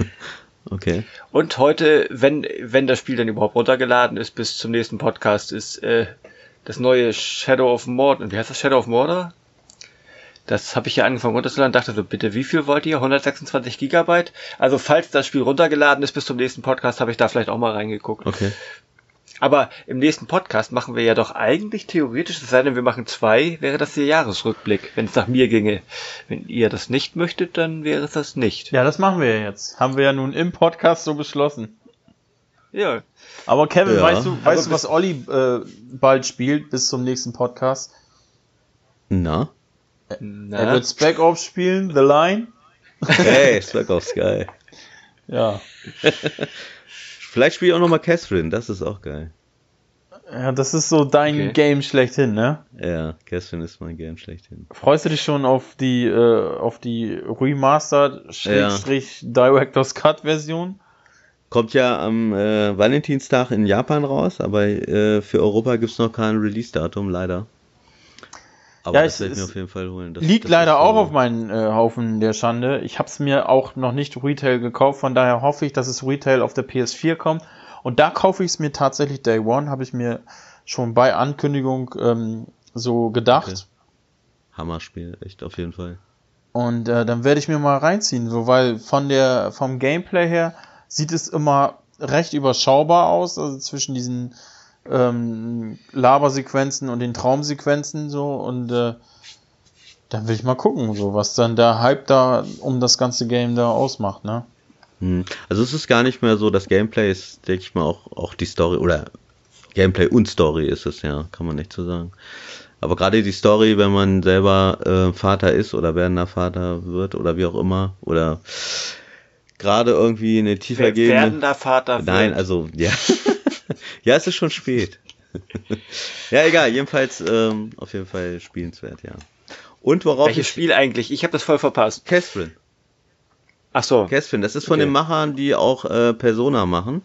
okay. Und heute, wenn, wenn das Spiel dann überhaupt runtergeladen ist, bis zum nächsten Podcast, ist äh, das neue Shadow of Mordor. Wie heißt das? Shadow of Mordor? Das habe ich ja angefangen runterzuladen, dachte so, bitte, wie viel wollt ihr? 126 Gigabyte? Also falls das Spiel runtergeladen ist bis zum nächsten Podcast, habe ich da vielleicht auch mal reingeguckt. Okay. Aber im nächsten Podcast machen wir ja doch eigentlich theoretisch, es sei denn, wir machen zwei, wäre das der Jahresrückblick, wenn es nach mir ginge. Wenn ihr das nicht möchtet, dann wäre es das nicht. Ja, das machen wir ja jetzt. Haben wir ja nun im Podcast so beschlossen. Ja. Aber Kevin, ja. weißt du, weißt du, was Olli äh, bald spielt bis zum nächsten Podcast? Na? Na? Er wird Spec Ops spielen, The Line. Hey, Spec Ops, geil. Ja. Vielleicht spiele ich auch nochmal Catherine, das ist auch geil. Ja, das ist so dein okay. Game schlechthin, ne? Ja, Catherine ist mein Game schlechthin. Freust du dich schon auf die, äh, auf die Remastered Schrägstrich ja. Director's Cut Version? Kommt ja am äh, Valentinstag in Japan raus, aber äh, für Europa gibt es noch kein Release-Datum, leider. Aber ja, das werde ich mir auf jeden Fall holen. Das, liegt das leider auch auf meinen äh, Haufen der Schande. Ich habe es mir auch noch nicht Retail gekauft, von daher hoffe ich, dass es Retail auf der PS4 kommt. Und da kaufe ich es mir tatsächlich Day One, habe ich mir schon bei Ankündigung ähm, so gedacht. Okay. Hammerspiel, echt auf jeden Fall. Und äh, dann werde ich mir mal reinziehen, so weil von der vom Gameplay her sieht es immer recht überschaubar aus, also zwischen diesen ähm, Labersequenzen und den Traumsequenzen so und äh, dann will ich mal gucken, so was dann der Hype da um das ganze Game da ausmacht, ne? Hm. Also es ist gar nicht mehr so, das Gameplay ist, denke ich mal, auch, auch die Story oder Gameplay und Story ist es ja, kann man nicht so sagen. Aber gerade die Story, wenn man selber äh, Vater ist oder werdender Vater wird oder wie auch immer, oder gerade irgendwie eine tiefer gehende... Werdender Vater wird. Nein, also, ja. ja, es ist schon spät. ja, egal, jedenfalls ähm, auf jeden Fall spielenswert, ja. Und worauf Welches Spiel eigentlich? Ich habe das voll verpasst. Catherine. Ach so. Castfilm, das ist von okay. den Machern, die auch äh, Persona machen.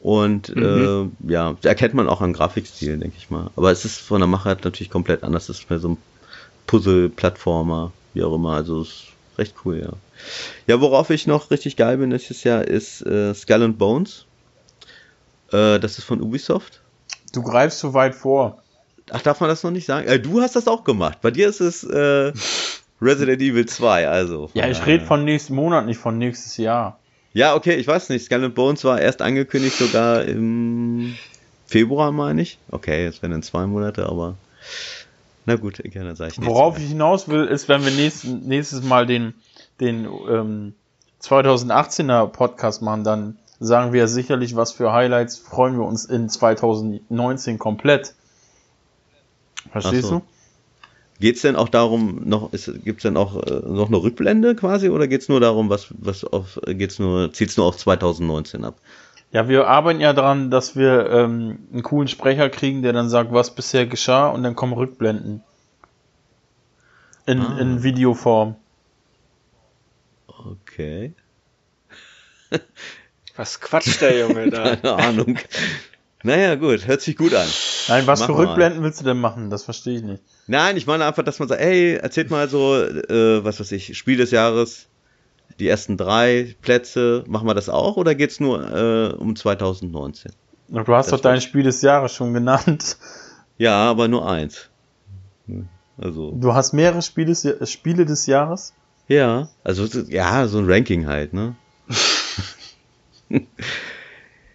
Und mhm. äh, ja, erkennt man auch am Grafikstil, denke ich mal. Aber es ist von der Machart natürlich komplett anders. Es ist mehr so ein Puzzle-Plattformer, wie auch immer. Also es ist recht cool, ja. Ja, worauf ich noch richtig geil bin nächstes Jahr ist äh, Skull and Bones. Äh, das ist von Ubisoft. Du greifst so weit vor. Ach, darf man das noch nicht sagen? Äh, du hast das auch gemacht. Bei dir ist es äh, Resident Evil 2, also. Ja, ich rede von nächsten Monat, nicht von nächstes Jahr. Ja, okay, ich weiß nicht. Skull Bones war erst angekündigt sogar im Februar, meine ich. Okay, jetzt werden dann zwei Monate, aber na gut, gerne sage ich. Worauf ich hinaus will, ist, wenn wir nächst, nächstes Mal den, den ähm, 2018er Podcast machen, dann sagen wir sicherlich, was für Highlights freuen wir uns in 2019 komplett. Verstehst so. du? Geht's denn auch darum, noch, ist, gibt's denn auch äh, noch eine Rückblende quasi oder geht's nur darum, was, was auf, geht's nur, zieht's nur auf 2019 ab? Ja, wir arbeiten ja daran, dass wir ähm, einen coolen Sprecher kriegen, der dann sagt, was bisher geschah und dann kommen Rückblenden. In, ah. in Videoform. Okay. was quatscht der Junge da? Keine Ahnung. Naja, gut, hört sich gut an. Nein, was Mach für Rückblenden willst du denn machen? Das verstehe ich nicht. Nein, ich meine einfach, dass man sagt, hey, erzählt mal so, äh, was weiß ich, Spiel des Jahres, die ersten drei Plätze, machen wir das auch oder geht es nur äh, um 2019? Du hast das doch dein Spiel des Jahres schon genannt. Ja, aber nur eins. Also. Du hast mehrere Spiele, Spiele des Jahres? Ja, also ja, so ein Ranking halt, ne?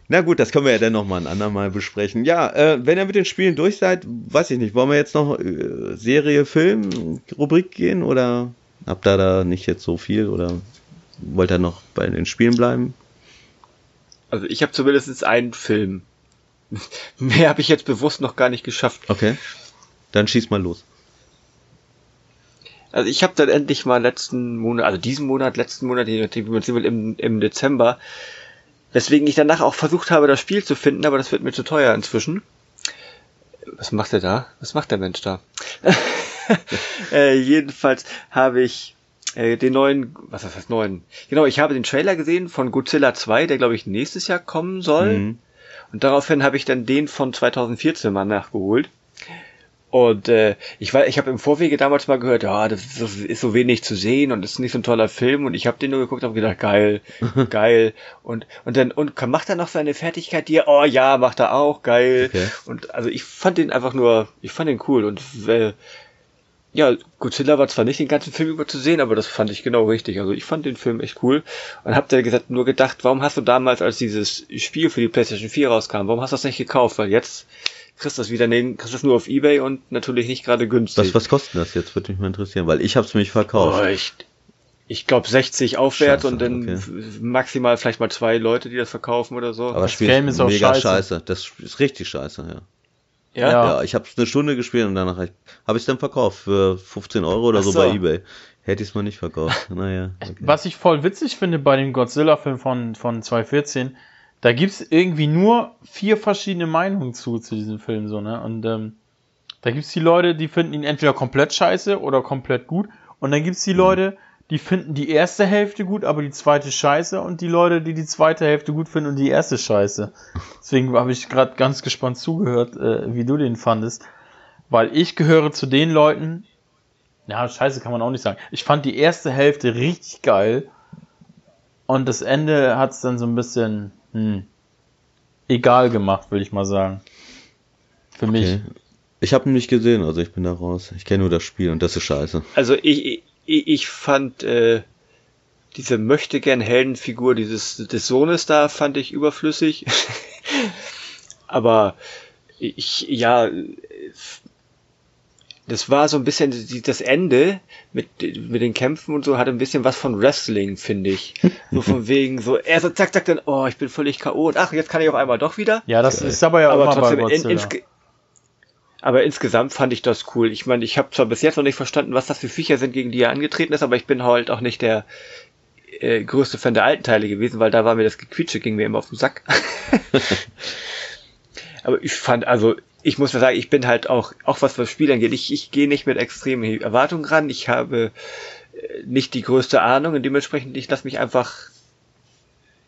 Na gut, das können wir ja dann nochmal ein andermal besprechen. Ja, äh, wenn ihr mit den Spielen durch seid, weiß ich nicht, wollen wir jetzt noch äh, Serie, Film, Rubrik gehen oder habt ihr da nicht jetzt so viel oder wollt ihr noch bei den Spielen bleiben? Also ich habe zumindest einen Film. Mehr habe ich jetzt bewusst noch gar nicht geschafft. Okay. Dann schieß mal los. Also ich habe dann endlich mal letzten Monat, also diesen Monat, letzten Monat, im, im Dezember, Weswegen ich danach auch versucht habe, das Spiel zu finden, aber das wird mir zu teuer inzwischen. Was macht er da? Was macht der Mensch da? äh, jedenfalls habe ich äh, den neuen, was heißt das neuen? Genau, ich habe den Trailer gesehen von Godzilla 2, der glaube ich nächstes Jahr kommen soll. Mhm. Und daraufhin habe ich dann den von 2014 mal nachgeholt. Und äh, ich war, ich habe im Vorwege damals mal gehört, ja, das ist, das ist, so wenig zu sehen und das ist nicht so ein toller Film. Und ich habe den nur geguckt, habe gedacht, geil, geil. Und und dann und macht er noch seine Fertigkeit, die er, oh ja, macht er auch, geil. Okay. Und also ich fand den einfach nur, ich fand den cool und äh, ja, Godzilla war zwar nicht den ganzen Film über zu sehen, aber das fand ich genau richtig. Also ich fand den Film echt cool und hab da gesagt, nur gedacht, warum hast du damals, als dieses Spiel für die PlayStation 4 rauskam, warum hast du das nicht gekauft? Weil jetzt kriegst das wieder nee, kriegst das nur auf Ebay und natürlich nicht gerade günstig. Was, was kostet das jetzt? Würde mich mal interessieren, weil ich habe es mich verkauft. Oh, ich ich glaube 60 aufwärts Scheiße, und dann okay. maximal vielleicht mal zwei Leute, die das verkaufen oder so. Aber das Spiel Game ist auch mega scheiße. scheiße. Das ist richtig scheiße, ja. Ja, ja ich habe eine Stunde gespielt und danach habe ich es dann verkauft für 15 Euro oder so. so. bei eBay. Hätte ich es mal nicht verkauft. Naja. Okay. Was ich voll witzig finde bei dem Godzilla-Film von, von 2014, da gibt es irgendwie nur vier verschiedene Meinungen zu, zu diesem Film, so, ne? Und ähm, da gibt es die Leute, die finden ihn entweder komplett scheiße oder komplett gut. Und dann gibt es die mhm. Leute, die finden die erste Hälfte gut, aber die zweite scheiße. Und die Leute, die die zweite Hälfte gut finden und die erste scheiße. Deswegen habe ich gerade ganz gespannt zugehört, äh, wie du den fandest. Weil ich gehöre zu den Leuten, ja, scheiße kann man auch nicht sagen. Ich fand die erste Hälfte richtig geil. Und das Ende hat es dann so ein bisschen, hm, egal gemacht, würde ich mal sagen. Für okay. mich. Ich habe ihn nicht gesehen, also ich bin da raus. Ich kenne nur das Spiel und das ist scheiße. Also ich, ich, ich fand äh, diese möchte gern Heldenfigur dieses des Sohnes da fand ich überflüssig. Aber ich ja das war so ein bisschen das Ende mit, mit den Kämpfen und so, hatte ein bisschen was von Wrestling, finde ich. So von wegen, so, er so zack, zack, dann, oh, ich bin völlig K.O. und ach, jetzt kann ich auf einmal doch wieder. Ja, das ist aber ja aber immer trotzdem, bei in, ins, aber insgesamt fand ich das cool. Ich meine, ich habe zwar bis jetzt noch nicht verstanden, was das für Viecher sind, gegen die er angetreten ist, aber ich bin halt auch nicht der äh, größte Fan der alten Teile gewesen, weil da war mir das Gequietsche, ging mir immer auf den Sack. aber ich fand, also ich muss mal sagen, ich bin halt auch, auch was das Spiel angeht, ich, ich gehe nicht mit extremen Erwartungen ran. Ich habe nicht die größte Ahnung und dementsprechend ich lasse mich einfach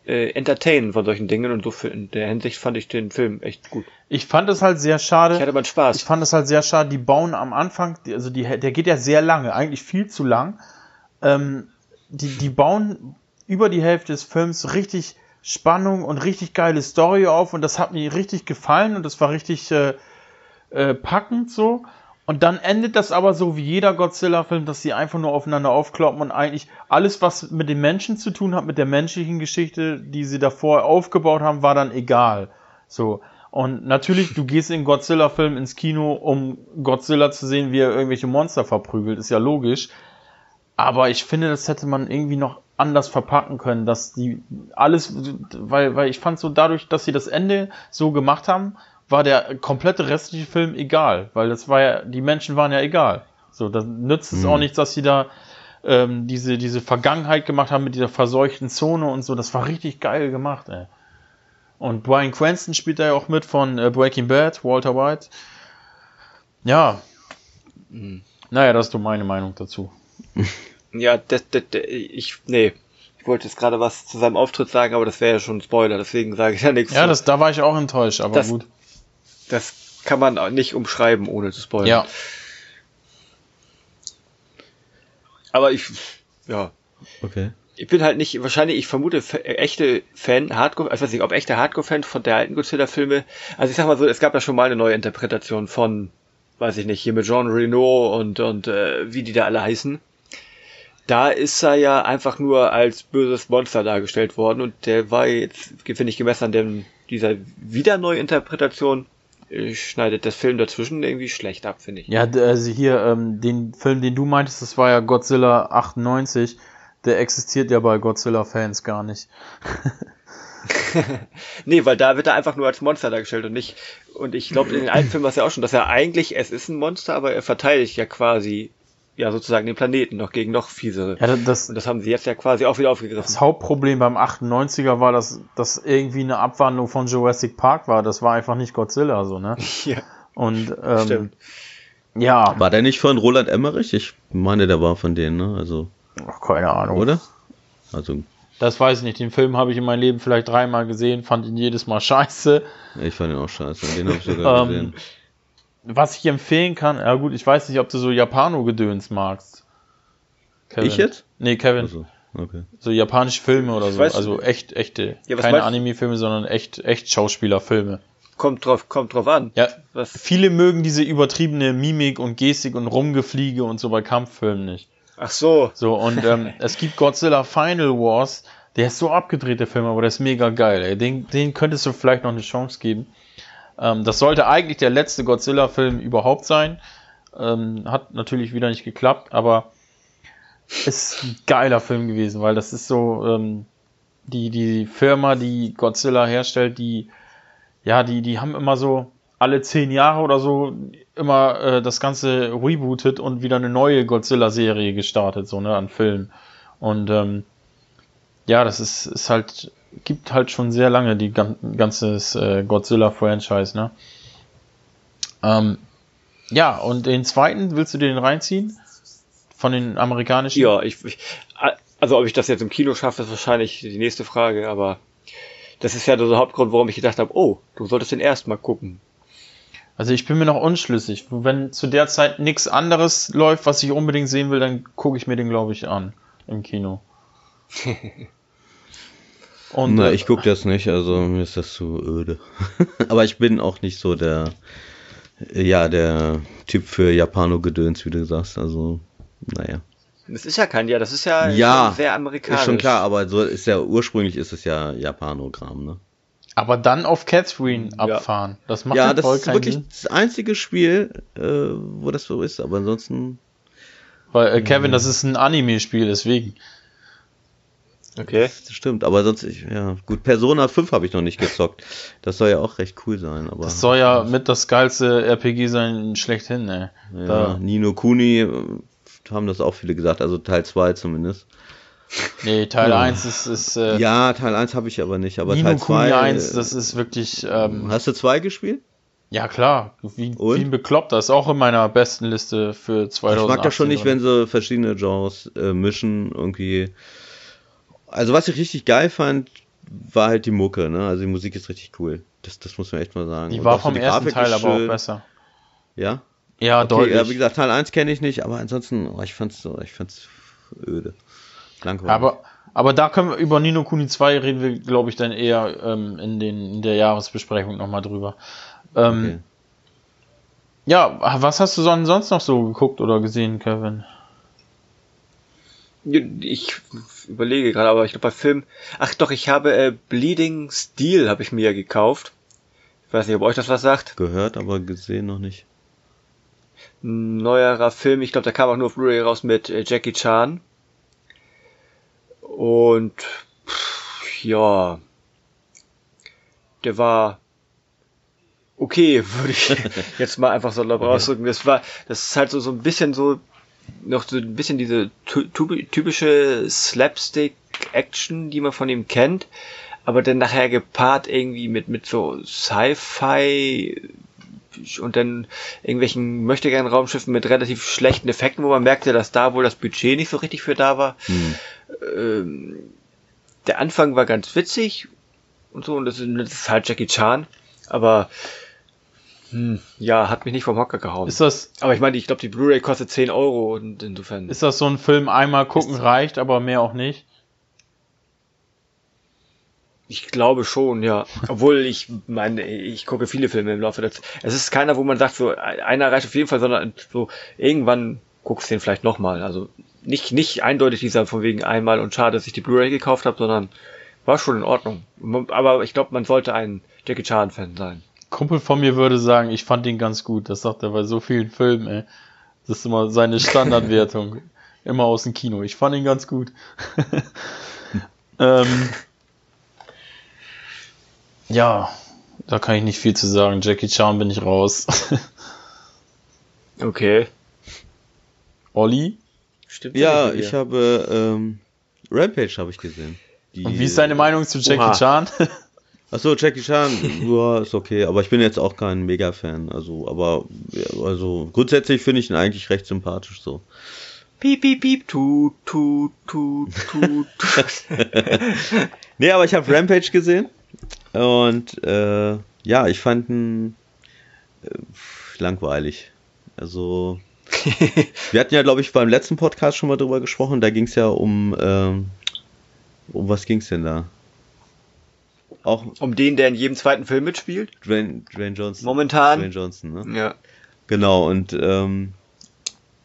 äh, entertainen von solchen Dingen und so für, in der Hinsicht fand ich den Film echt gut. Ich fand es halt sehr schade. Ich hatte mal Spaß. Ich fand es halt sehr schade, die bauen am Anfang, also die, der geht ja sehr lange, eigentlich viel zu lang. Ähm, die, die bauen über die Hälfte des Films richtig Spannung und richtig geile Story auf und das hat mir richtig gefallen und das war richtig äh, äh, packend so. Und dann endet das aber so wie jeder Godzilla-Film, dass sie einfach nur aufeinander aufkloppen und eigentlich alles, was mit den Menschen zu tun hat, mit der menschlichen Geschichte, die sie davor aufgebaut haben, war dann egal. So. Und natürlich, du gehst in Godzilla-Film ins Kino, um Godzilla zu sehen, wie er irgendwelche Monster verprügelt, ist ja logisch. Aber ich finde, das hätte man irgendwie noch anders verpacken können, dass die alles, weil, weil ich fand so dadurch, dass sie das Ende so gemacht haben, war der komplette restliche Film egal, weil das war ja, die Menschen waren ja egal. So, dann nützt es mhm. auch nichts, dass sie da ähm, diese, diese Vergangenheit gemacht haben mit dieser verseuchten Zone und so. Das war richtig geil gemacht, ey. Und Brian Cranston spielt da ja auch mit von äh, Breaking Bad, Walter White. Ja. Mhm. Naja, das ist doch meine Meinung dazu. Ja, das, das, das, ich, nee. Ich wollte jetzt gerade was zu seinem Auftritt sagen, aber das wäre ja schon ein Spoiler, deswegen sage ich ja nichts. Ja, das, da war ich auch enttäuscht, aber das, gut. Das kann man nicht umschreiben, ohne zu spoilern. Ja. Aber ich, ja. Okay. Ich bin halt nicht, wahrscheinlich, ich vermute, echte Fan, Hardcore, ich weiß nicht, ob echte Hardcore-Fan von der alten Godzilla-Filme, also ich sag mal so, es gab ja schon mal eine neue Interpretation von, weiß ich nicht, hier mit Jean Reno und, und äh, wie die da alle heißen. Da ist er ja einfach nur als böses Monster dargestellt worden und der war jetzt, finde ich, gemessen an dem, dieser wieder Neuinterpretation schneidet das Film dazwischen irgendwie schlecht ab, finde ich. Ja, also hier, ähm, den Film, den du meintest, das war ja Godzilla 98, der existiert ja bei Godzilla-Fans gar nicht. nee, weil da wird er einfach nur als Monster dargestellt und nicht. Und ich glaube, in den alten Filmen war es ja auch schon, dass er eigentlich, es ist ein Monster, aber er verteidigt ja quasi ja sozusagen den Planeten noch gegen noch fiesere. Ja, das, und das haben sie jetzt ja quasi auch wieder aufgegriffen. Das Hauptproblem beim 98er war, dass das irgendwie eine Abwandlung von Jurassic Park war. Das war einfach nicht Godzilla, so, ne? ja. Und, ähm, Stimmt. Ja. War der nicht von Roland Emmerich? Ich meine, der war von denen, ne? Also. Ach, keine Ahnung. Oder? Also. Das weiß ich nicht. Den Film habe ich in meinem Leben vielleicht dreimal gesehen, fand ihn jedes Mal scheiße. Ich fand ihn auch scheiße. Den habe ich sogar ähm, gesehen was ich empfehlen kann, ja gut, ich weiß nicht, ob du so Japano-Gedöns magst. Kevin. Ich jetzt? Nee, Kevin. Also, okay. So japanische Filme oder so. Also echt, echte. Ja, keine Anime-Filme, sondern echt, echt Schauspielerfilme. Kommt drauf, kommt drauf an. Ja, was? viele mögen diese übertriebene Mimik und Gestik und Rumgefliege und so bei Kampffilmen nicht. Ach so. So, und ähm, es gibt Godzilla Final Wars, der ist so abgedreht, der Film, aber der ist mega geil, ey. Den, den könntest du vielleicht noch eine Chance geben. Ähm, das sollte eigentlich der letzte Godzilla-Film überhaupt sein. Ähm, hat natürlich wieder nicht geklappt, aber ist ein geiler Film gewesen, weil das ist so ähm, die die Firma, die Godzilla herstellt, die ja die die haben immer so alle zehn Jahre oder so immer äh, das Ganze rebootet und wieder eine neue Godzilla-Serie gestartet, so ne an Filmen. Und ähm, ja, das ist, ist halt gibt halt schon sehr lange die ganzes äh, Godzilla-Franchise, ne? Ähm, ja, und den zweiten, willst du den reinziehen? Von den amerikanischen? Ja, ich, ich also ob ich das jetzt im Kino schaffe, ist wahrscheinlich die nächste Frage, aber das ist ja der Hauptgrund, warum ich gedacht habe, oh, du solltest den erst mal gucken. Also ich bin mir noch unschlüssig. Wenn zu der Zeit nichts anderes läuft, was ich unbedingt sehen will, dann gucke ich mir den, glaube ich, an im Kino. Und, Na, äh, ich gucke das nicht, also mir ist das zu öde. Aber ich bin auch nicht so der, ja, der Typ für Japano-Gedöns, wie du sagst. Also, naja. Das ist ja kein, ja, das ist ja, ja sehr amerikanisch. Ist schon klar, aber so ist ja, ursprünglich ist es ja Japanogramm, ne? Aber dann auf Catherine abfahren. Ja. Das macht ja, das ist wirklich Sinn. das einzige Spiel, äh, wo das so ist, aber ansonsten. Weil, äh, Kevin, das ist ein Anime-Spiel, deswegen. Okay. Das stimmt, aber sonst, ich, ja, gut, Persona 5 habe ich noch nicht gezockt. Das soll ja auch recht cool sein, aber. Das soll ja mit das geilste RPG sein, schlechthin, ey. Ja, da. Nino Kuni äh, haben das auch viele gesagt, also Teil 2 zumindest. Nee, Teil ja. 1 ist. ist äh, ja, Teil 1 habe ich aber nicht, aber Nino Teil 2. Kuni 1, das ist wirklich. Ähm, hast du 2 gespielt? Ja, klar. Wie, wie ein Bekloppter. Ist auch in meiner besten Liste für 2018. Ich mag das schon nicht, wenn sie verschiedene Genres äh, mischen. Irgendwie. Also, was ich richtig geil fand, war halt die Mucke. Ne? Also, die Musik ist richtig cool. Das, das muss man echt mal sagen. Die war vom so die ersten Teil aber auch besser. Ja? Ja, okay, deutlich. Ja, wie gesagt, Teil 1 kenne ich nicht, aber ansonsten, oh, ich fand's so, ich fand's öde. Langweilig. Aber, aber da können wir über Nino Kuni 2 reden wir, glaube ich, dann eher ähm, in, den, in der Jahresbesprechung nochmal drüber. Ähm, okay. Ja, was hast du sonst noch so geguckt oder gesehen, Kevin? Ich überlege gerade, aber ich glaube bei Film. Ach doch, ich habe äh, Bleeding Steel habe ich mir ja gekauft. Ich weiß nicht, ob euch das was sagt. Gehört, aber gesehen noch nicht. Neuerer Film, ich glaube, der kam auch nur auf Blu-ray raus mit äh, Jackie Chan. Und pff, ja, der war okay, würde ich jetzt mal einfach so okay. ausdrücken. Das war, das ist halt so, so ein bisschen so, noch so ein bisschen diese typische Slapstick-Action, die man von ihm kennt, aber dann nachher gepaart irgendwie mit, mit so Sci-Fi und dann irgendwelchen möchtegern Raumschiffen mit relativ schlechten Effekten, wo man merkte, dass da wohl das Budget nicht so richtig für da war. Hm. Ähm, der Anfang war ganz witzig und so, und das ist, das ist halt Jackie Chan, aber hm, ja, hat mich nicht vom Hocker gehauen. Ist das. Aber ich meine, ich glaube, die Blu-ray kostet 10 Euro und insofern. Ist das so ein Film, einmal gucken reicht, aber mehr auch nicht? Ich glaube schon, ja. Obwohl ich meine, ich gucke viele Filme im Laufe der Zeit. Es ist keiner, wo man sagt, so einer reicht auf jeden Fall, sondern so irgendwann guckst du den vielleicht nochmal. Also nicht, nicht eindeutig dieser von wegen einmal und schade, dass ich die Blu-ray gekauft habe, sondern war schon in Ordnung. Aber ich glaube, man sollte ein Jackie Chan-Fan sein. Kumpel von mir würde sagen, ich fand ihn ganz gut. Das sagt er bei so vielen Filmen, ey. Das ist immer seine Standardwertung. immer aus dem Kino. Ich fand ihn ganz gut. ähm, ja, da kann ich nicht viel zu sagen. Jackie Chan bin ich raus. okay. Olli? Stimmt ja, ich habe ähm, Rampage habe ich gesehen. Die, Und wie ist deine Meinung zu Jackie Oha. Chan? Achso, Jackie Chan, ja, ist okay, aber ich bin jetzt auch kein Mega-Fan. Also, aber also grundsätzlich finde ich ihn eigentlich recht sympathisch so. Piep, piep, piep, tut, tut, tut, tut. nee, aber ich habe Rampage gesehen und äh, ja, ich fand ihn äh, langweilig. Also, wir hatten ja, glaube ich, beim letzten Podcast schon mal drüber gesprochen. Da ging es ja um, ähm, um was ging es denn da? Auch um den, der in jedem zweiten Film mitspielt? Dwayne, Dwayne Johnson. Momentan. Dwayne Johnson, ne? Ja. Genau, und ähm,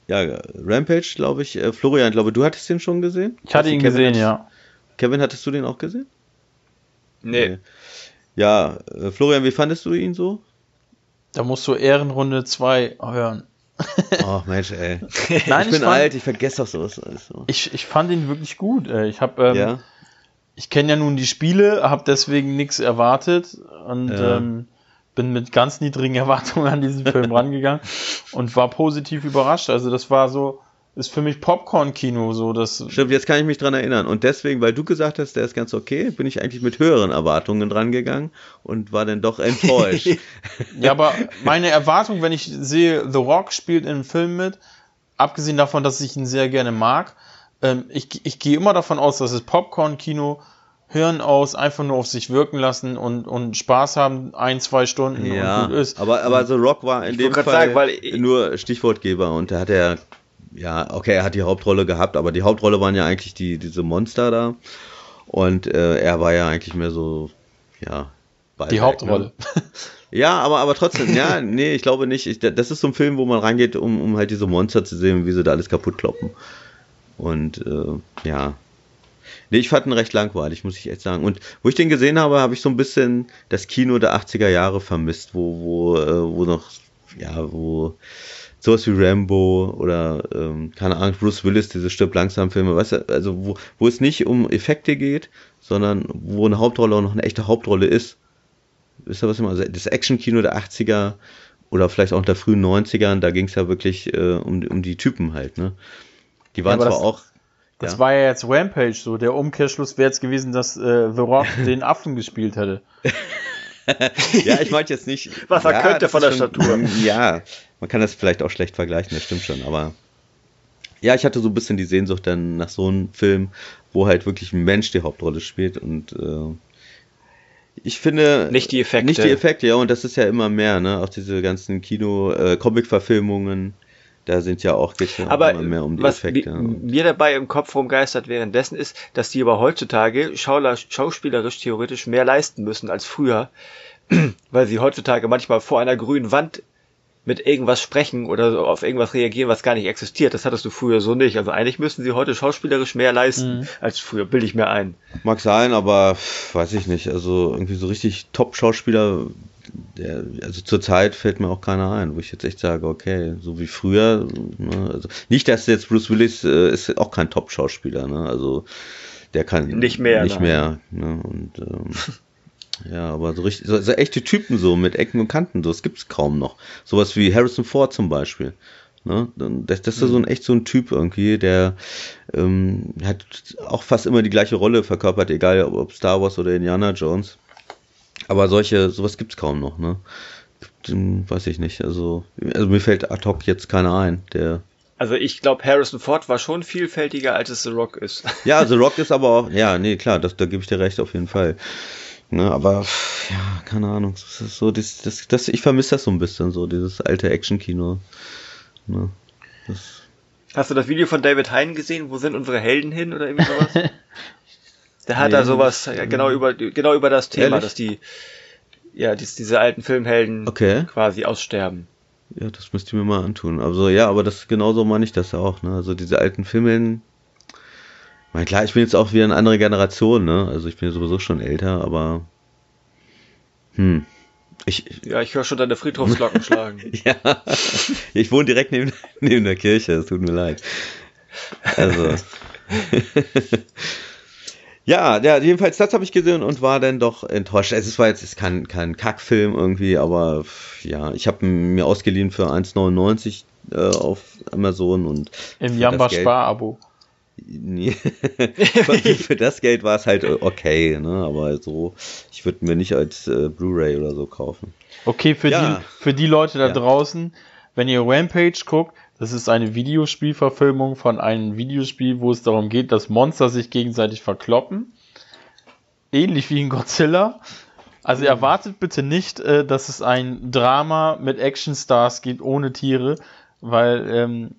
ja, Rampage, glaube ich. Äh, Florian, glaube du hattest den schon gesehen? Ich hatte ihn Kevin gesehen, hattest, ja. Kevin, hattest du den auch gesehen? Nee. nee. Ja, äh, Florian, wie fandest du ihn so? Da musst du Ehrenrunde 2 hören. Ach Mensch, ey. Nein, ich bin ich fand, alt, ich vergesse doch sowas. Also. Ich, ich fand ihn wirklich gut. Ey. Ich habe ähm, ja? Ich kenne ja nun die Spiele, habe deswegen nichts erwartet und ja. ähm, bin mit ganz niedrigen Erwartungen an diesen Film rangegangen und war positiv überrascht. Also das war so, ist für mich Popcorn-Kino so. Das Stimmt, jetzt kann ich mich dran erinnern. Und deswegen, weil du gesagt hast, der ist ganz okay, bin ich eigentlich mit höheren Erwartungen dran gegangen und war dann doch enttäuscht. ja, aber meine Erwartung, wenn ich sehe, The Rock spielt in einem Film mit, abgesehen davon, dass ich ihn sehr gerne mag, ähm, ich, ich gehe immer davon aus, dass es Popcorn-Kino Hören aus, einfach nur auf sich wirken lassen und, und Spaß haben, ein, zwei Stunden ja, und gut ist. Aber, aber The Rock war in ich dem Fall sagen, weil nur Stichwortgeber und da hat er, ja, okay, er hat die Hauptrolle gehabt, aber die Hauptrolle waren ja eigentlich die, diese Monster da. Und äh, er war ja eigentlich mehr so, ja, die ne? Hauptrolle. Ne? Ja, aber, aber trotzdem, ja, nee, ich glaube nicht. Ich, das ist so ein Film, wo man reingeht, um, um halt diese Monster zu sehen, wie sie da alles kaputt kloppen. Und äh, ja. Nee, ich fand ihn recht langweilig, muss ich echt sagen. Und wo ich den gesehen habe, habe ich so ein bisschen das Kino der 80er Jahre vermisst, wo, wo, äh, wo noch, ja, wo sowas wie Rambo oder, ähm, keine Ahnung, Bruce Willis, diese Stirb langsam Filme, weißt du, also wo, wo es nicht um Effekte geht, sondern wo eine Hauptrolle auch noch eine echte Hauptrolle ist. Wisst ihr, was ich meine? Also das Action-Kino der 80er oder vielleicht auch der frühen 90ern, da ging es ja wirklich äh, um, um die Typen halt, ne? Die waren ja, zwar das, auch. Das ja. war ja jetzt Rampage so. Der Umkehrschluss wäre jetzt gewesen, dass äh, The Rock den Affen gespielt hätte. ja, ich meinte jetzt nicht. Was er ja, könnte von der schon, Statur. Ja, man kann das vielleicht auch schlecht vergleichen, das stimmt schon, aber ja, ich hatte so ein bisschen die Sehnsucht dann nach so einem Film, wo halt wirklich ein Mensch die Hauptrolle spielt und äh, ich finde nicht die Effekte. Nicht die Effekte, ja, und das ist ja immer mehr, ne? Auch diese ganzen Kino, äh, da sind ja auch geht's ja aber immer mehr um die was Effekte. Mir dabei im Kopf rumgeistert währenddessen ist, dass die aber heutzutage schauspielerisch theoretisch mehr leisten müssen als früher, weil sie heutzutage manchmal vor einer grünen Wand mit irgendwas sprechen oder auf irgendwas reagieren, was gar nicht existiert. Das hattest du früher so nicht. Also eigentlich müssen sie heute schauspielerisch mehr leisten mhm. als früher, bilde ich mir ein. Mag sein, aber weiß ich nicht. Also irgendwie so richtig Top-Schauspieler, der, also zurzeit fällt mir auch keiner ein, wo ich jetzt echt sage, okay, so wie früher. Ne, also nicht, dass jetzt Bruce Willis äh, ist auch kein Top-Schauspieler, ne? Also der kann nicht mehr. Nicht nein. mehr. Ne? Und ähm, Ja, aber so richtig, so, so, echte Typen so mit Ecken und Kanten, so, das gibt's kaum noch. Sowas wie Harrison Ford zum Beispiel. Ne? Das, das ist so ein echt so ein Typ irgendwie, der ähm, hat auch fast immer die gleiche Rolle verkörpert, egal ob Star Wars oder Indiana Jones. Aber solche, sowas gibt's kaum noch, ne? Weiß ich nicht. Also, also mir fällt ad hoc jetzt keiner ein, der also ich glaube, Harrison Ford war schon vielfältiger, als es The Rock ist. Ja, The Rock ist aber auch, ja, nee, klar, das, da gebe ich dir recht auf jeden Fall. Ne, aber ja, keine Ahnung. Das ist so, das, das, das, ich vermisse das so ein bisschen, so dieses alte Action-Kino. Ne, Hast du das Video von David Hein gesehen? Wo sind unsere Helden hin oder irgendwie sowas? Der hat nee, da sowas ja, genau über genau über das Thema, Ehrlich? dass die ja dies, diese alten Filmhelden okay. quasi aussterben. Ja, das müsst ihr mir mal antun. Also ja, aber das genauso meine ich das auch. Ne? Also diese alten Filmhelden, meine, klar, ich bin jetzt auch wieder eine andere Generation, ne? Also ich bin ja sowieso schon älter, aber hm. Ich, ja, ich höre schon deine Friedhofsglocken schlagen. ja, ich wohne direkt neben, neben der Kirche, es tut mir leid. Also. ja, ja, jedenfalls das habe ich gesehen und war dann doch enttäuscht. Es war jetzt ist kein, kein Kackfilm irgendwie, aber ja, ich habe mir ausgeliehen für 1,99 äh, auf Amazon und im Jamba Spar-Abo. Nee. für das Geld war es halt okay, ne? aber so, ich würde mir nicht als äh, Blu-ray oder so kaufen. Okay, für, ja. die, für die Leute da ja. draußen, wenn ihr Rampage guckt, das ist eine Videospielverfilmung von einem Videospiel, wo es darum geht, dass Monster sich gegenseitig verkloppen. Ähnlich wie in Godzilla. Also erwartet bitte nicht, äh, dass es ein Drama mit Actionstars gibt ohne Tiere, weil ähm,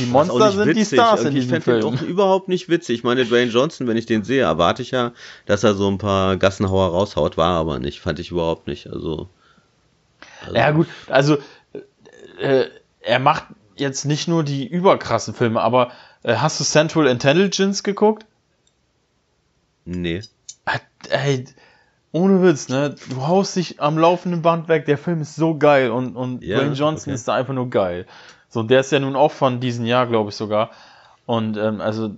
die Monster sind witzig. die Stars in diesem ich Film. auch überhaupt nicht witzig. Ich meine, Dwayne Johnson, wenn ich den sehe, erwarte ich ja, dass er so ein paar Gassenhauer raushaut. War aber nicht. Fand ich überhaupt nicht. Also. also ja, gut. Also, äh, er macht jetzt nicht nur die überkrassen Filme, aber äh, hast du Central Intelligence geguckt? Nee. Ey, ohne Witz, ne? Du haust dich am laufenden Band weg. Der Film ist so geil und, und ja, Dwayne Johnson okay. ist da einfach nur geil. So, der ist ja nun auch von diesem Jahr, glaube ich sogar. Und ähm, also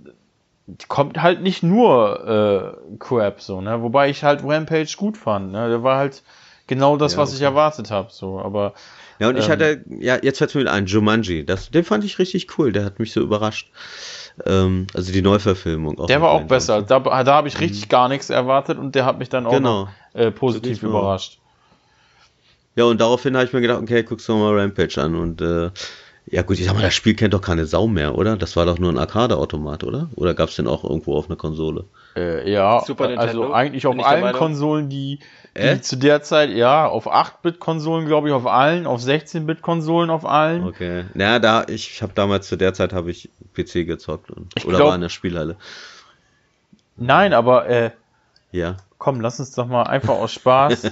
kommt halt nicht nur äh, Crap so, ne? Wobei ich halt Rampage gut fand, ne? Der war halt genau das, ja, was okay. ich erwartet habe, so. Aber ja, und ich ähm, hatte, ja, jetzt fällt mir ein, Jumanji. Das, den fand ich richtig cool. Der hat mich so überrascht. Ähm, also die Neuverfilmung. Auch der war auch besser. Da, da habe ich richtig mhm. gar nichts erwartet und der hat mich dann auch genau. noch, äh, positiv überrascht. Ja, und daraufhin habe ich mir gedacht, okay, guckst du mal Rampage an und äh, ja gut, ich sag mal, das Spiel kennt doch keine Sau mehr, oder? Das war doch nur ein Arcade-Automat, oder? Oder gab es den auch irgendwo auf einer Konsole? Äh, ja, also eigentlich auf allen Konsolen, die äh? zu der Zeit, ja, auf 8-Bit-Konsolen, glaube ich, auf allen, auf 16-Bit-Konsolen, auf allen. Okay. Naja, da, ich habe damals zu der Zeit habe ich PC gezockt und, oder glaub, war in der Spielhalle. Nein, aber äh, ja. Komm, lass uns doch mal einfach aus Spaß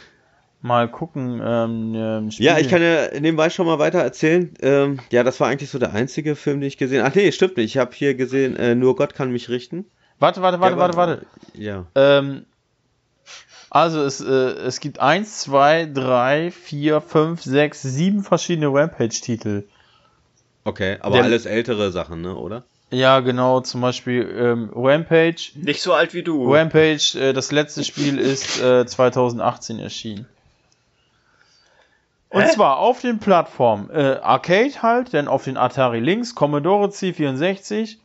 mal gucken. Ähm, ähm ja, ich kann ja nebenbei schon mal weiter erzählen. Ähm, ja, das war eigentlich so der einzige Film, den ich gesehen habe. Ach nee, stimmt nicht. Ich habe hier gesehen, äh, Nur Gott kann mich richten. Warte, warte, warte, warte, warte. Ja. Ähm, also es, äh, es gibt eins, zwei, drei, vier, fünf, sechs, sieben verschiedene Rampage-Titel. Okay, aber der, alles ältere Sachen, ne, oder? Ja, genau, zum Beispiel ähm, Rampage. Nicht so alt wie du. Rampage, äh, das letzte Spiel ist äh, 2018 erschienen. Und Hä? zwar auf den Plattformen äh, Arcade halt, dann auf den Atari Lynx, Commodore C64,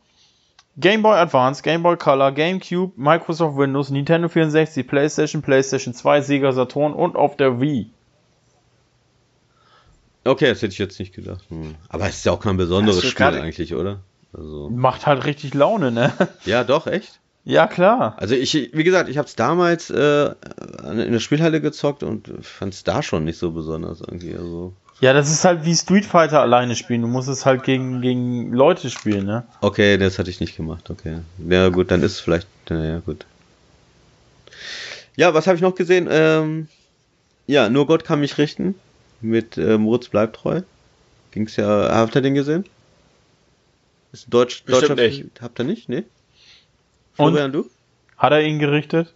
Game Boy Advance, Game Boy Color, GameCube, Microsoft Windows, Nintendo 64, PlayStation, PlayStation 2, Sega Saturn und auf der Wii. Okay, das hätte ich jetzt nicht gedacht. Hm. Aber es ist ja auch kein besonderes Spiel eigentlich, oder? Also. Macht halt richtig Laune, ne? Ja, doch, echt? Ja, klar. Also ich, wie gesagt, ich habe es damals äh, in der Spielhalle gezockt und fand es da schon nicht so besonders irgendwie. Also. Ja, das ist halt wie Street Fighter alleine spielen. Du musst es halt gegen, gegen Leute spielen, ne? Okay, das hatte ich nicht gemacht, okay. Ja gut, dann ist es vielleicht, ja gut. Ja, was habe ich noch gesehen? Ähm, ja, nur Gott kann mich richten. Mit äh, Moritz bleibt treu. Ging's ja, habt ihr den gesehen? Ist Deutsch, Bestimmt Deutscher nicht. Habt ihr nicht? Nee? Florian, Und? du? Hat er ihn gerichtet?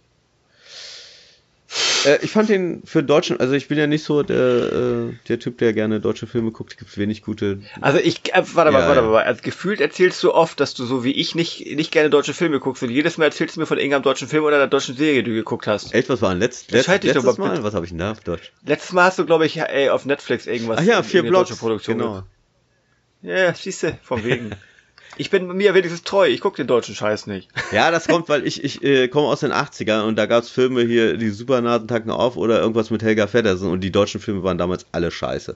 Äh, ich fand den für Deutschen, also ich bin ja nicht so der, äh, der Typ, der gerne deutsche Filme guckt. Es gibt wenig gute. Also ich, äh, warte mal, ja, warte mal. Also gefühlt erzählst du oft, dass du so wie ich nicht, nicht gerne deutsche Filme guckst. Und jedes Mal erzählst du mir von irgendeinem deutschen Film oder einer deutschen Serie, die du geguckt hast. Echt, was war denn letzt, letzt, letztes doch, Mal? Was habe ich denn da auf Deutsch? Letztes Mal hast du, glaube ich, ey, auf Netflix irgendwas. Ach ja, vier Blocks. Produktion genau. Ja, siehst du, von wegen. Ich bin mir wenigstens treu, ich gucke den deutschen Scheiß nicht. Ja, das kommt, weil ich, ich äh, komme aus den 80ern und da gab es Filme hier, die Supernasen tacken auf oder irgendwas mit Helga Feddersen und die deutschen Filme waren damals alle scheiße.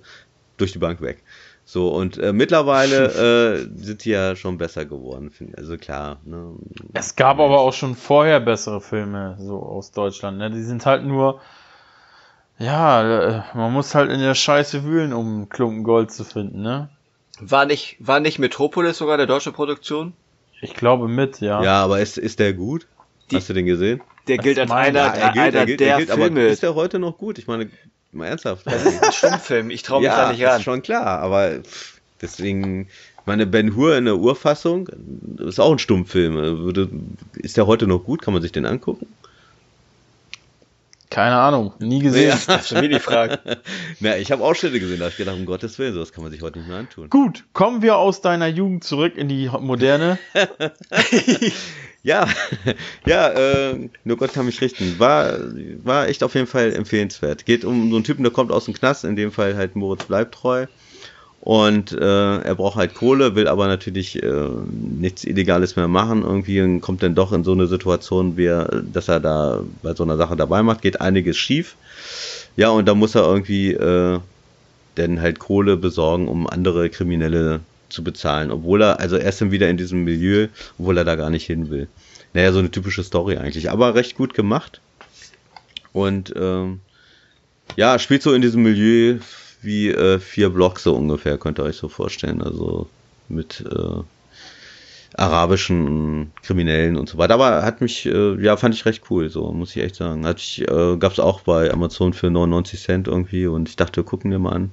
Durch die Bank weg. So, und äh, mittlerweile äh, sind die ja schon besser geworden, also klar. Ne? Es gab aber auch schon vorher bessere Filme, so aus Deutschland. Ne? Die sind halt nur, ja, äh, man muss halt in der Scheiße wühlen, um einen Klumpen Gold zu finden, ne? War nicht, war nicht Metropolis sogar der deutsche Produktion? Ich glaube mit, ja. Ja, aber ist, ist der gut? Die, Hast du den gesehen? Der gilt als einer, ja, er gilt, einer er gilt, der er gilt, Filme. Aber ist der heute noch gut? Ich meine, mal ernsthaft. Das ist ein Stummfilm, ich traue mich ja, da nicht ran. ist schon klar, aber deswegen, meine Ben Hur in der Urfassung, ist auch ein Stummfilm. Ist der heute noch gut? Kann man sich den angucken? Keine Ahnung, nie gesehen. Ja. Das ist mir die Frage. Na, ich habe Ausschnitte gesehen, da habe ich gedacht, um Gottes Willen, sowas kann man sich heute nicht mehr antun. Gut, kommen wir aus deiner Jugend zurück in die moderne. ja, ja, äh, nur Gott kann mich richten. War, war echt auf jeden Fall empfehlenswert. Geht um so einen Typen, der kommt aus dem Knast, in dem Fall halt Moritz bleibt treu. Und äh, er braucht halt Kohle, will aber natürlich äh, nichts Illegales mehr machen. Irgendwie kommt dann doch in so eine Situation, wie er, dass er da bei so einer Sache dabei macht, geht einiges schief. Ja, und da muss er irgendwie äh, dann halt Kohle besorgen, um andere Kriminelle zu bezahlen. Obwohl er, also er ist dann wieder in diesem Milieu, obwohl er da gar nicht hin will. Naja, so eine typische Story eigentlich, aber recht gut gemacht. Und ähm, ja, spielt so in diesem Milieu wie äh, vier Blocks so ungefähr, könnt ihr euch so vorstellen. Also mit äh, arabischen Kriminellen und so weiter. Aber hat mich, äh, ja, fand ich recht cool, so muss ich echt sagen. Hat ich, äh, gab's auch bei Amazon für 99 Cent irgendwie und ich dachte, gucken wir mal an.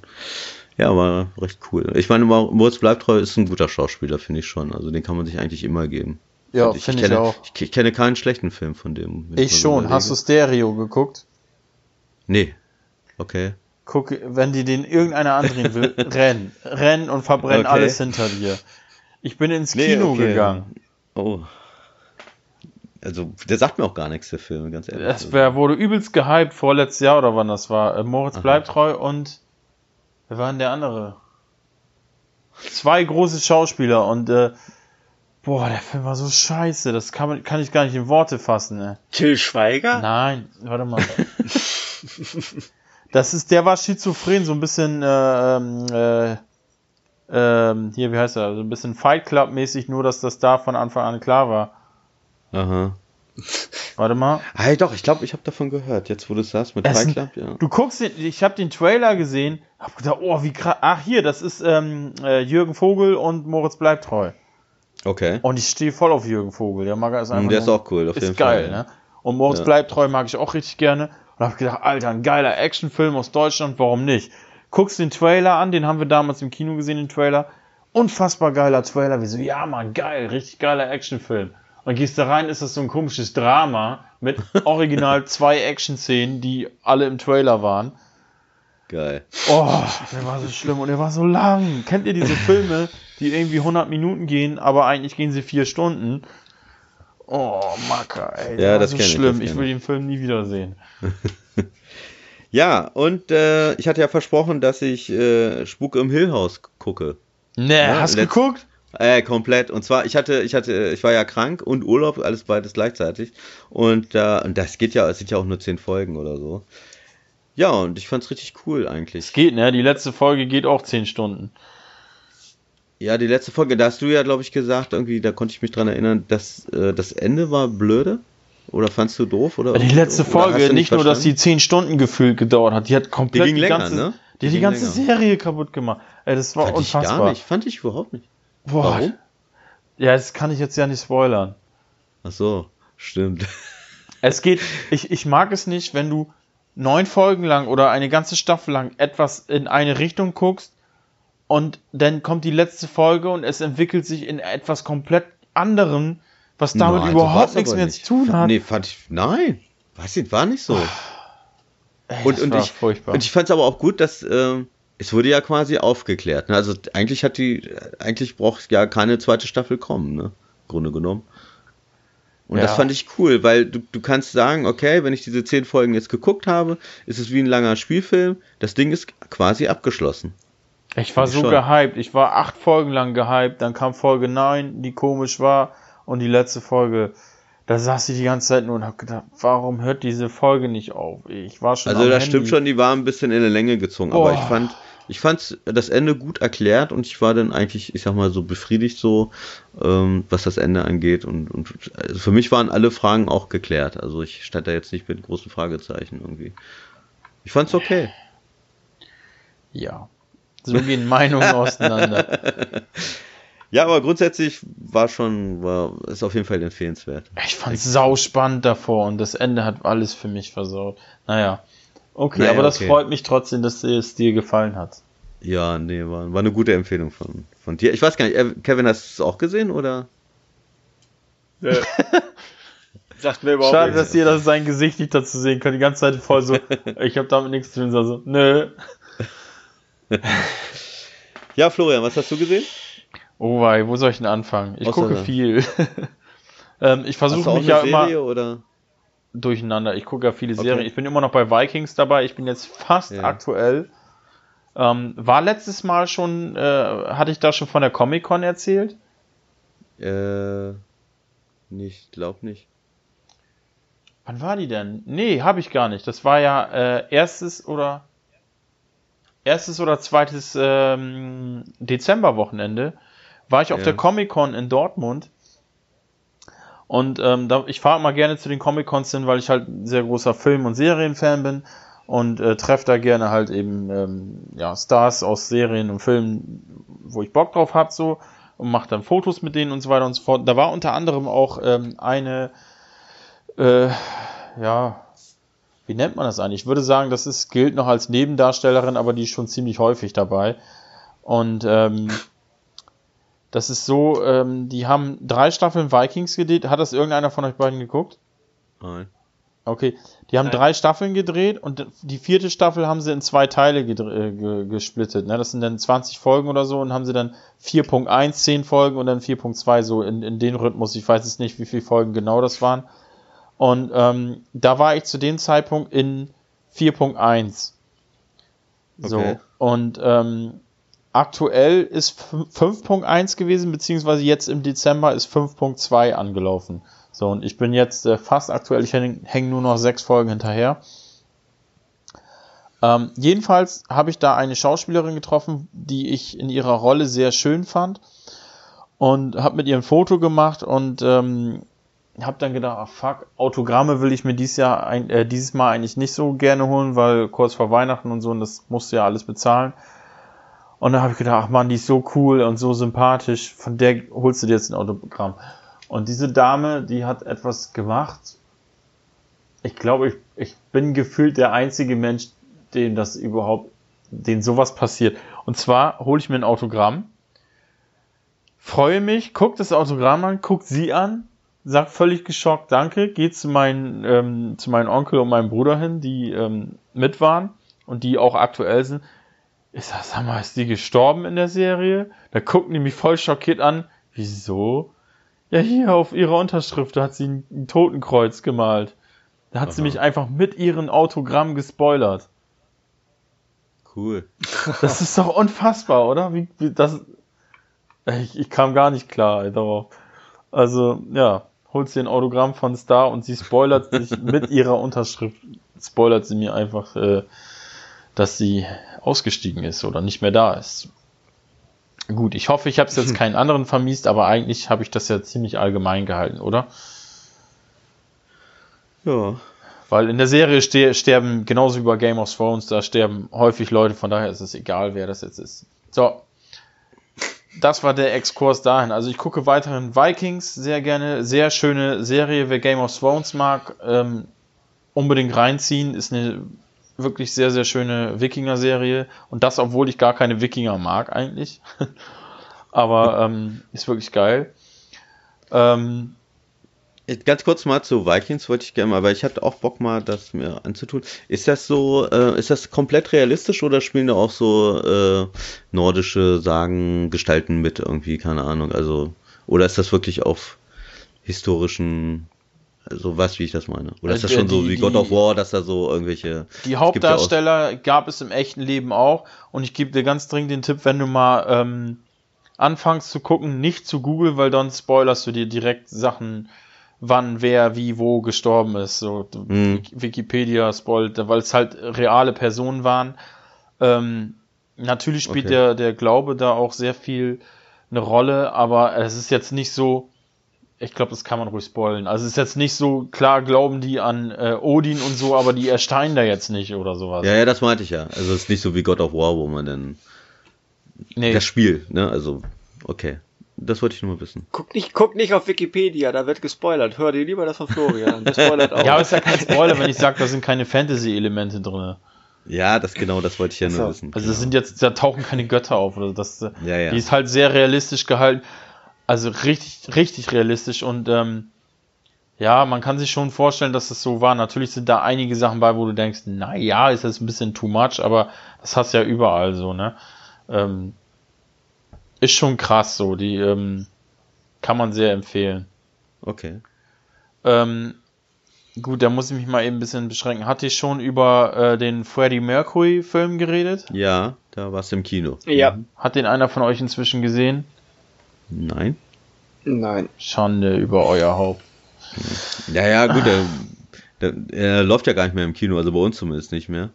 Ja, war recht cool. Ich meine, Moritz Bleibtreu ist ein guter Schauspieler, finde ich schon. Also den kann man sich eigentlich immer geben. Ja, finde ich, ich, auch. Ich, ich, kenne keinen schlechten Film von dem. Ich schon. Hast du Stereo geguckt? Nee. Okay guck, wenn die den irgendeiner andrehen will, renn, renn und verbrenn okay. alles hinter dir. Ich bin ins nee, Kino okay. gegangen. Oh. Also, der sagt mir auch gar nichts, der Film, ganz ehrlich. Es wär, wurde übelst gehypt vorletztes Jahr oder wann das war. Äh, Moritz Aha. bleibt treu und wer war denn der andere? Zwei große Schauspieler und äh, boah, der Film war so scheiße, das kann, man, kann ich gar nicht in Worte fassen. Ne? Till Schweiger? Nein, warte mal. Das ist, der war schizophren, so ein bisschen, äh, ähm, äh, äh, hier, wie heißt er, so ein bisschen Fight Club mäßig, nur dass das da von Anfang an klar war. Aha. Warte mal. Ah, doch, ich glaube, ich habe davon gehört, jetzt wo du es sagst, mit Fight Club, ja. Du guckst den, ich habe den Trailer gesehen, hab gedacht, oh, wie krass. Ach, hier, das ist ähm, äh, Jürgen Vogel und Moritz bleibt treu. Okay. Und ich stehe voll auf Jürgen Vogel, der mag es einfach. Der ist auch cool, auf jeden Fall. Ist geil, ne? Und Moritz ja. bleibt treu mag ich auch richtig gerne. Und hab gedacht, Alter, ein geiler Actionfilm aus Deutschland, warum nicht? Guckst den Trailer an, den haben wir damals im Kino gesehen, den Trailer. Unfassbar geiler Trailer. Wie so, ja, man, geil, richtig geiler Actionfilm. Und gehst da rein, ist das so ein komisches Drama mit original zwei Action-Szenen, die alle im Trailer waren. Geil. Oh, der war so schlimm und der war so lang. Kennt ihr diese Filme, die irgendwie 100 Minuten gehen, aber eigentlich gehen sie vier Stunden? Oh, Macker, ey. Ja, das, das ist schlimm. Ich, ich will den Film nie wiedersehen. ja, und äh, ich hatte ja versprochen, dass ich äh, Spuk im Hill House gucke. Nee, ja, hast du geguckt? Äh, komplett. Und zwar, ich hatte, ich hatte, ich war ja krank und Urlaub, alles beides gleichzeitig. Und, äh, und das geht ja, es sind ja auch nur zehn Folgen oder so. Ja, und ich fand's richtig cool eigentlich. Es geht, ne? Die letzte Folge geht auch zehn Stunden. Ja, die letzte Folge, da hast du ja, glaube ich, gesagt, irgendwie, da konnte ich mich dran erinnern, dass äh, das Ende war blöde. Oder fandst du doof? Oder die letzte Folge, nicht, nicht nur, dass die zehn Stunden gefühlt gedauert hat, die hat komplett die, die länger, ganze, ne? die, die, die ganze länger. Serie kaputt gemacht. Ey, das war fand unfassbar. Ich gar nicht, fand ich überhaupt nicht. Boah. Warum? Ja, das kann ich jetzt ja nicht spoilern. Ach so, stimmt. Es geht, ich, ich mag es nicht, wenn du neun Folgen lang oder eine ganze Staffel lang etwas in eine Richtung guckst und dann kommt die letzte Folge und es entwickelt sich in etwas komplett anderem, was damit nein, überhaupt nichts mehr nicht. zu tun hat. Nee, fand ich, nein, weiß ich, war nicht so. Ey, und, und, ich, furchtbar. und ich fand es aber auch gut, dass ähm, es wurde ja quasi aufgeklärt. Ne? Also eigentlich hat die, eigentlich braucht ja keine zweite Staffel kommen, ne? Grunde genommen. Und ja. das fand ich cool, weil du, du kannst sagen, okay, wenn ich diese zehn Folgen jetzt geguckt habe, ist es wie ein langer Spielfilm. Das Ding ist quasi abgeschlossen. Ich war so schon. gehypt. Ich war acht Folgen lang gehypt. Dann kam Folge 9, die komisch war. Und die letzte Folge, da saß ich die ganze Zeit nur und hab gedacht, warum hört diese Folge nicht auf? Ich war schon. Also das Handy. stimmt schon, die war ein bisschen in der Länge gezogen. Oh. Aber ich fand, ich fand das Ende gut erklärt und ich war dann eigentlich, ich sag mal, so befriedigt so, ähm, was das Ende angeht. Und, und also für mich waren alle Fragen auch geklärt. Also ich stand da jetzt nicht mit großen Fragezeichen irgendwie. Ich fand's okay. Ja. So gehen Meinungen auseinander. Ja, aber grundsätzlich war schon, war, ist auf jeden Fall empfehlenswert. Ich fand's sau spannend davor und das Ende hat alles für mich versaut. Naja. Okay, naja, aber das okay. freut mich trotzdem, dass es dir gefallen hat. Ja, nee, war, war eine gute Empfehlung von, von dir. Ich weiß gar nicht, äh, Kevin, hast du es auch gesehen oder? Ja. Sagt mir überhaupt Schade, dass ihr das sein Gesicht nicht dazu sehen könnt. Die ganze Zeit voll so, ich habe damit nichts zu tun. So, nö. ja, Florian, was hast du gesehen? Oh wei, wo soll ich denn anfangen? Ich Außer gucke viel. ähm, ich versuche mich ja Serie, immer. Oder? durcheinander. Ich gucke ja viele okay. Serien. Ich bin immer noch bei Vikings dabei. Ich bin jetzt fast ja. aktuell. Ähm, war letztes Mal schon, äh, hatte ich da schon von der Comic-Con erzählt? Äh, nicht, glaub nicht. Wann war die denn? Nee, habe ich gar nicht. Das war ja äh, erstes oder erstes oder zweites ähm, Dezemberwochenende. War ich auf ja. der Comic-Con in Dortmund und ähm, da, ich fahre immer gerne zu den Comic-Cons hin, weil ich halt ein sehr großer Film- und Serienfan bin und äh, treffe da gerne halt eben ähm, ja, Stars aus Serien und Filmen, wo ich Bock drauf hab so und mache dann Fotos mit denen und so weiter und so fort. Da war unter anderem auch ähm, eine, äh, ja, wie nennt man das eigentlich? Ich würde sagen, das ist, gilt noch als Nebendarstellerin, aber die ist schon ziemlich häufig dabei. Und ähm, das ist so, ähm, die haben drei Staffeln Vikings gedreht. Hat das irgendeiner von euch beiden geguckt? Nein. Okay, die haben Nein. drei Staffeln gedreht und die vierte Staffel haben sie in zwei Teile äh, gesplittet. Ne? Das sind dann 20 Folgen oder so und haben sie dann 4.1, 10 Folgen und dann 4.2 so in, in den Rhythmus. Ich weiß jetzt nicht, wie viele Folgen genau das waren. Und ähm, da war ich zu dem Zeitpunkt in 4.1. So. Okay. Und ähm, aktuell ist 5.1 gewesen, beziehungsweise jetzt im Dezember ist 5.2 angelaufen. So, und ich bin jetzt äh, fast aktuell, ich hänge häng nur noch sechs Folgen hinterher. Ähm, jedenfalls habe ich da eine Schauspielerin getroffen, die ich in ihrer Rolle sehr schön fand und habe mit ihr ein Foto gemacht und ähm, habe dann gedacht, ach fuck, Autogramme will ich mir dieses Jahr ein, äh, dieses Mal eigentlich nicht so gerne holen, weil kurz vor Weihnachten und so und das musste ja alles bezahlen. Und dann habe ich gedacht, ach man, die ist so cool und so sympathisch, von der holst du dir jetzt ein Autogramm. Und diese Dame, die hat etwas gemacht. Ich glaube, ich, ich bin gefühlt der einzige Mensch, dem das überhaupt, den sowas passiert. Und zwar hole ich mir ein Autogramm, freue mich, guck das Autogramm an, guck sie an, sag völlig geschockt Danke, geht zu meinen, ähm, zu meinem Onkel und meinem Bruder hin, die ähm, mit waren und die auch aktuell sind ich sag, sag mal, ist die gestorben in der Serie? Da gucken die mich voll schockiert an. Wieso? Ja, hier auf ihrer Unterschrift, da hat sie ein, ein Totenkreuz gemalt. Da hat Aha. sie mich einfach mit ihren Autogramm gespoilert. Cool. Das ist doch unfassbar, oder? Wie, wie das, Ich, ich kam gar nicht klar darauf. Also, ja, holt sie ein Autogramm von Star und sie spoilert sich mit ihrer Unterschrift, spoilert sie mir einfach, äh, dass sie ausgestiegen ist oder nicht mehr da ist. Gut, ich hoffe, ich habe es jetzt keinen anderen vermiest, aber eigentlich habe ich das ja ziemlich allgemein gehalten, oder? Ja. Weil in der Serie ste sterben, genauso wie bei Game of Thrones, da sterben häufig Leute, von daher ist es egal, wer das jetzt ist. So. Das war der Exkurs dahin. Also ich gucke weiterhin Vikings sehr gerne. Sehr schöne Serie, wer Game of Thrones mag, ähm, unbedingt reinziehen. Ist eine wirklich sehr, sehr schöne Wikinger-Serie. Und das, obwohl ich gar keine Wikinger mag eigentlich. Aber ähm, ist wirklich geil. Ähm, Ganz kurz mal zu Vikings wollte ich gerne mal, aber ich hatte auch Bock mal, das mir anzutun. Ist das so, äh, ist das komplett realistisch oder spielen da auch so äh, nordische Sagen, Gestalten mit irgendwie, keine Ahnung, also, oder ist das wirklich auf historischen, so was, wie ich das meine? Oder ist das äh, schon die, so wie die, God of War, dass da so irgendwelche. Die Hauptdarsteller ja gab es im echten Leben auch und ich gebe dir ganz dringend den Tipp, wenn du mal ähm, anfängst zu gucken, nicht zu Google, weil dann spoilerst du dir direkt Sachen wann wer wie wo gestorben ist. So mhm. Wikipedia spoilt, weil es halt reale Personen waren. Ähm, natürlich spielt okay. der, der Glaube da auch sehr viel eine Rolle, aber es ist jetzt nicht so, ich glaube, das kann man ruhig spoilen. Also es ist jetzt nicht so, klar glauben die an äh, Odin und so, aber die ersteinen da jetzt nicht oder sowas. Ja, ja, das meinte ich ja. Also es ist nicht so wie God of War, wo man dann nee. das Spiel, ne? Also, okay. Das wollte ich nur mal wissen. Guck nicht, guck nicht auf Wikipedia, da wird gespoilert. Hör dir lieber das von Florian. Der spoilert auch. ja, aber es ist ja kein Spoiler, wenn ich sage, da sind keine Fantasy-Elemente drin. Ja, das genau, das wollte ich ja also, nur wissen. Also genau. das sind jetzt, da tauchen keine Götter auf oder das. Ja, ja. Die ist halt sehr realistisch gehalten. Also richtig, richtig realistisch und ähm, ja, man kann sich schon vorstellen, dass das so war. Natürlich sind da einige Sachen bei, wo du denkst, na ja, ist das ein bisschen too much, aber das hast du ja überall so, ne? Ähm, ist schon krass so. Die ähm, kann man sehr empfehlen. Okay. Ähm, gut, da muss ich mich mal eben ein bisschen beschränken. Hatte ich schon über äh, den Freddie Mercury Film geredet? Ja, da war es im Kino. Ja. Hat den einer von euch inzwischen gesehen? Nein. Nein. Schande über euer Haupt. Ja, ja, gut, der, der, der läuft ja gar nicht mehr im Kino, also bei uns zumindest nicht mehr.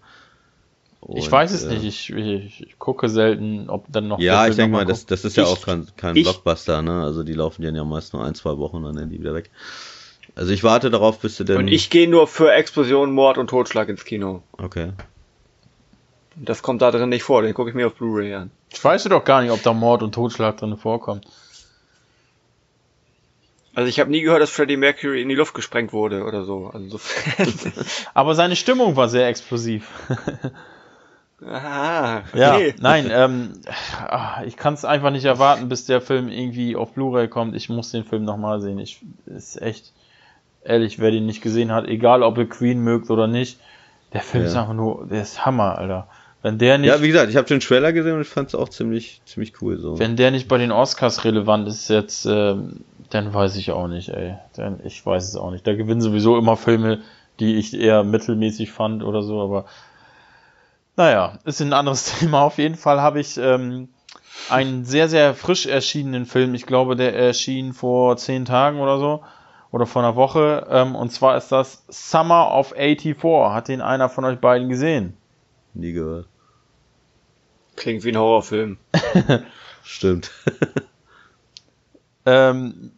Und, ich weiß es äh, nicht, ich, ich, ich, gucke selten, ob dann noch. Ja, ich denke mal, das, das ist ja ich, auch kein, kein Blockbuster, ne? Also die laufen ja meist nur ein, zwei Wochen und dann sind die wieder weg. Also ich warte darauf, bis du denn. Und ich gehe nur für Explosion, Mord und Totschlag ins Kino. Okay. Das kommt da drin nicht vor, den gucke ich mir auf Blu-ray an. Ich weiß doch gar nicht, ob da Mord und Totschlag drin vorkommt. Also ich habe nie gehört, dass Freddie Mercury in die Luft gesprengt wurde oder so. Also so Aber seine Stimmung war sehr explosiv. Aha, okay. Ja, nein, ähm, ah, ich kann es einfach nicht erwarten, bis der Film irgendwie auf Blu-ray kommt. Ich muss den Film nochmal sehen. Ich ist echt ehrlich, wer den nicht gesehen hat, egal ob ihr Queen mögt oder nicht, der Film ja. ist einfach nur, der ist Hammer, Alter. Wenn der nicht. Ja, wie gesagt, ich habe den Trailer gesehen und ich fand es auch ziemlich, ziemlich cool. So. Wenn der nicht bei den Oscars relevant ist jetzt, ähm, dann weiß ich auch nicht, ey. Dann, ich weiß es auch nicht. Da gewinnen sowieso immer Filme, die ich eher mittelmäßig fand oder so, aber naja, ist ein anderes Thema. Auf jeden Fall habe ich ähm, einen sehr, sehr frisch erschienenen Film. Ich glaube, der erschien vor zehn Tagen oder so. Oder vor einer Woche. Ähm, und zwar ist das Summer of 84. Hat den einer von euch beiden gesehen? Nie gehört. Klingt wie ein Horrorfilm. Stimmt. ähm,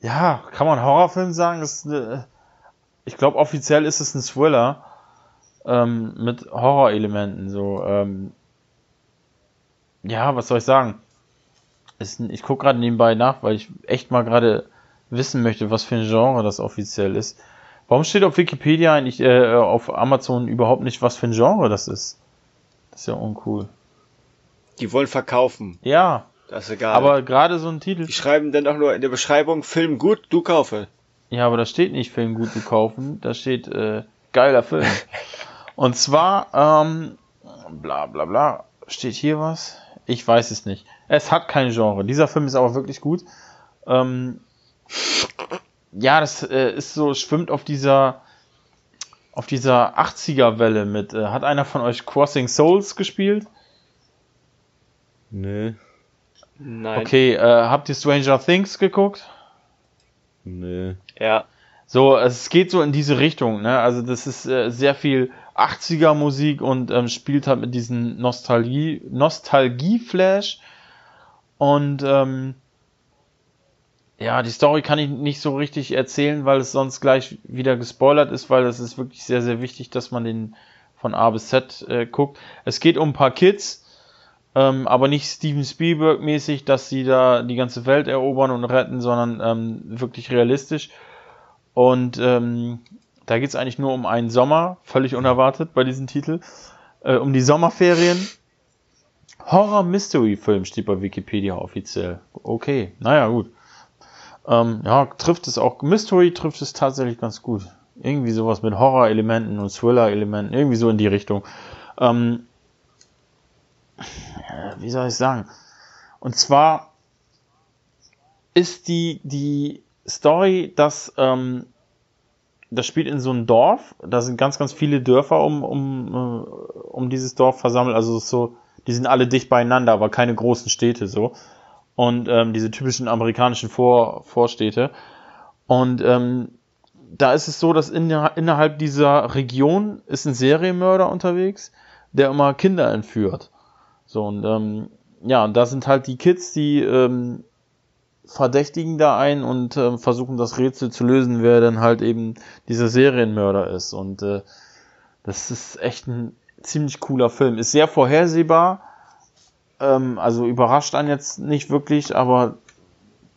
ja, kann man Horrorfilm sagen? Eine, ich glaube, offiziell ist es ein Thriller ähm, mit Horrorelementen. So, ähm, ja, was soll ich sagen? Ist, ich gucke gerade nebenbei nach, weil ich echt mal gerade wissen möchte, was für ein Genre das offiziell ist. Warum steht auf Wikipedia eigentlich äh, auf Amazon überhaupt nicht, was für ein Genre das ist? Das ist ja uncool. Die wollen verkaufen. Ja. Das ist egal. Aber gerade so ein Titel. Die schreiben dann auch nur in der Beschreibung Film gut, du kaufe. Ja, aber da steht nicht Film gut, du kaufen. Da steht äh, geiler Film. Und zwar, ähm, bla bla bla, steht hier was? Ich weiß es nicht. Es hat kein Genre. Dieser Film ist aber wirklich gut. Ähm, ja, das äh, ist so, schwimmt auf dieser auf dieser 80er Welle mit. Äh, hat einer von euch Crossing Souls gespielt? Nee. Nein. Okay, äh, habt ihr Stranger Things geguckt? Nee. Ja. So, es geht so in diese Richtung, ne? Also das ist äh, sehr viel 80er Musik und ähm, spielt halt mit diesem Nostalgie, Nostalgie-Flash. Und ähm, ja, die Story kann ich nicht so richtig erzählen, weil es sonst gleich wieder gespoilert ist, weil es ist wirklich sehr, sehr wichtig, dass man den von A bis Z äh, guckt. Es geht um ein paar Kids, ähm, aber nicht Steven Spielberg mäßig, dass sie da die ganze Welt erobern und retten, sondern ähm, wirklich realistisch. Und ähm, da geht es eigentlich nur um einen Sommer, völlig unerwartet bei diesem Titel, äh, um die Sommerferien. Horror-Mystery-Film steht bei Wikipedia offiziell. Okay, naja, gut. Ähm, ja, trifft es auch, Mystery trifft es tatsächlich ganz gut. Irgendwie sowas mit Horror-Elementen und Thriller-Elementen, irgendwie so in die Richtung. Ähm, wie soll ich sagen? Und zwar ist die, die Story, dass ähm, das spielt in so einem Dorf, da sind ganz, ganz viele Dörfer um, um, äh, um dieses Dorf versammelt, also so, die sind alle dicht beieinander, aber keine großen Städte so. Und ähm, diese typischen amerikanischen Vor Vorstädte. Und ähm, da ist es so, dass in, innerhalb dieser Region ist ein Serienmörder unterwegs, der immer Kinder entführt. So, und ähm, ja, und da sind halt die Kids, die ähm, verdächtigen da ein und äh, versuchen das Rätsel zu lösen, wer denn halt eben dieser Serienmörder ist. Und äh, das ist echt ein ziemlich cooler Film. Ist sehr vorhersehbar. Ähm, also überrascht einen jetzt nicht wirklich, aber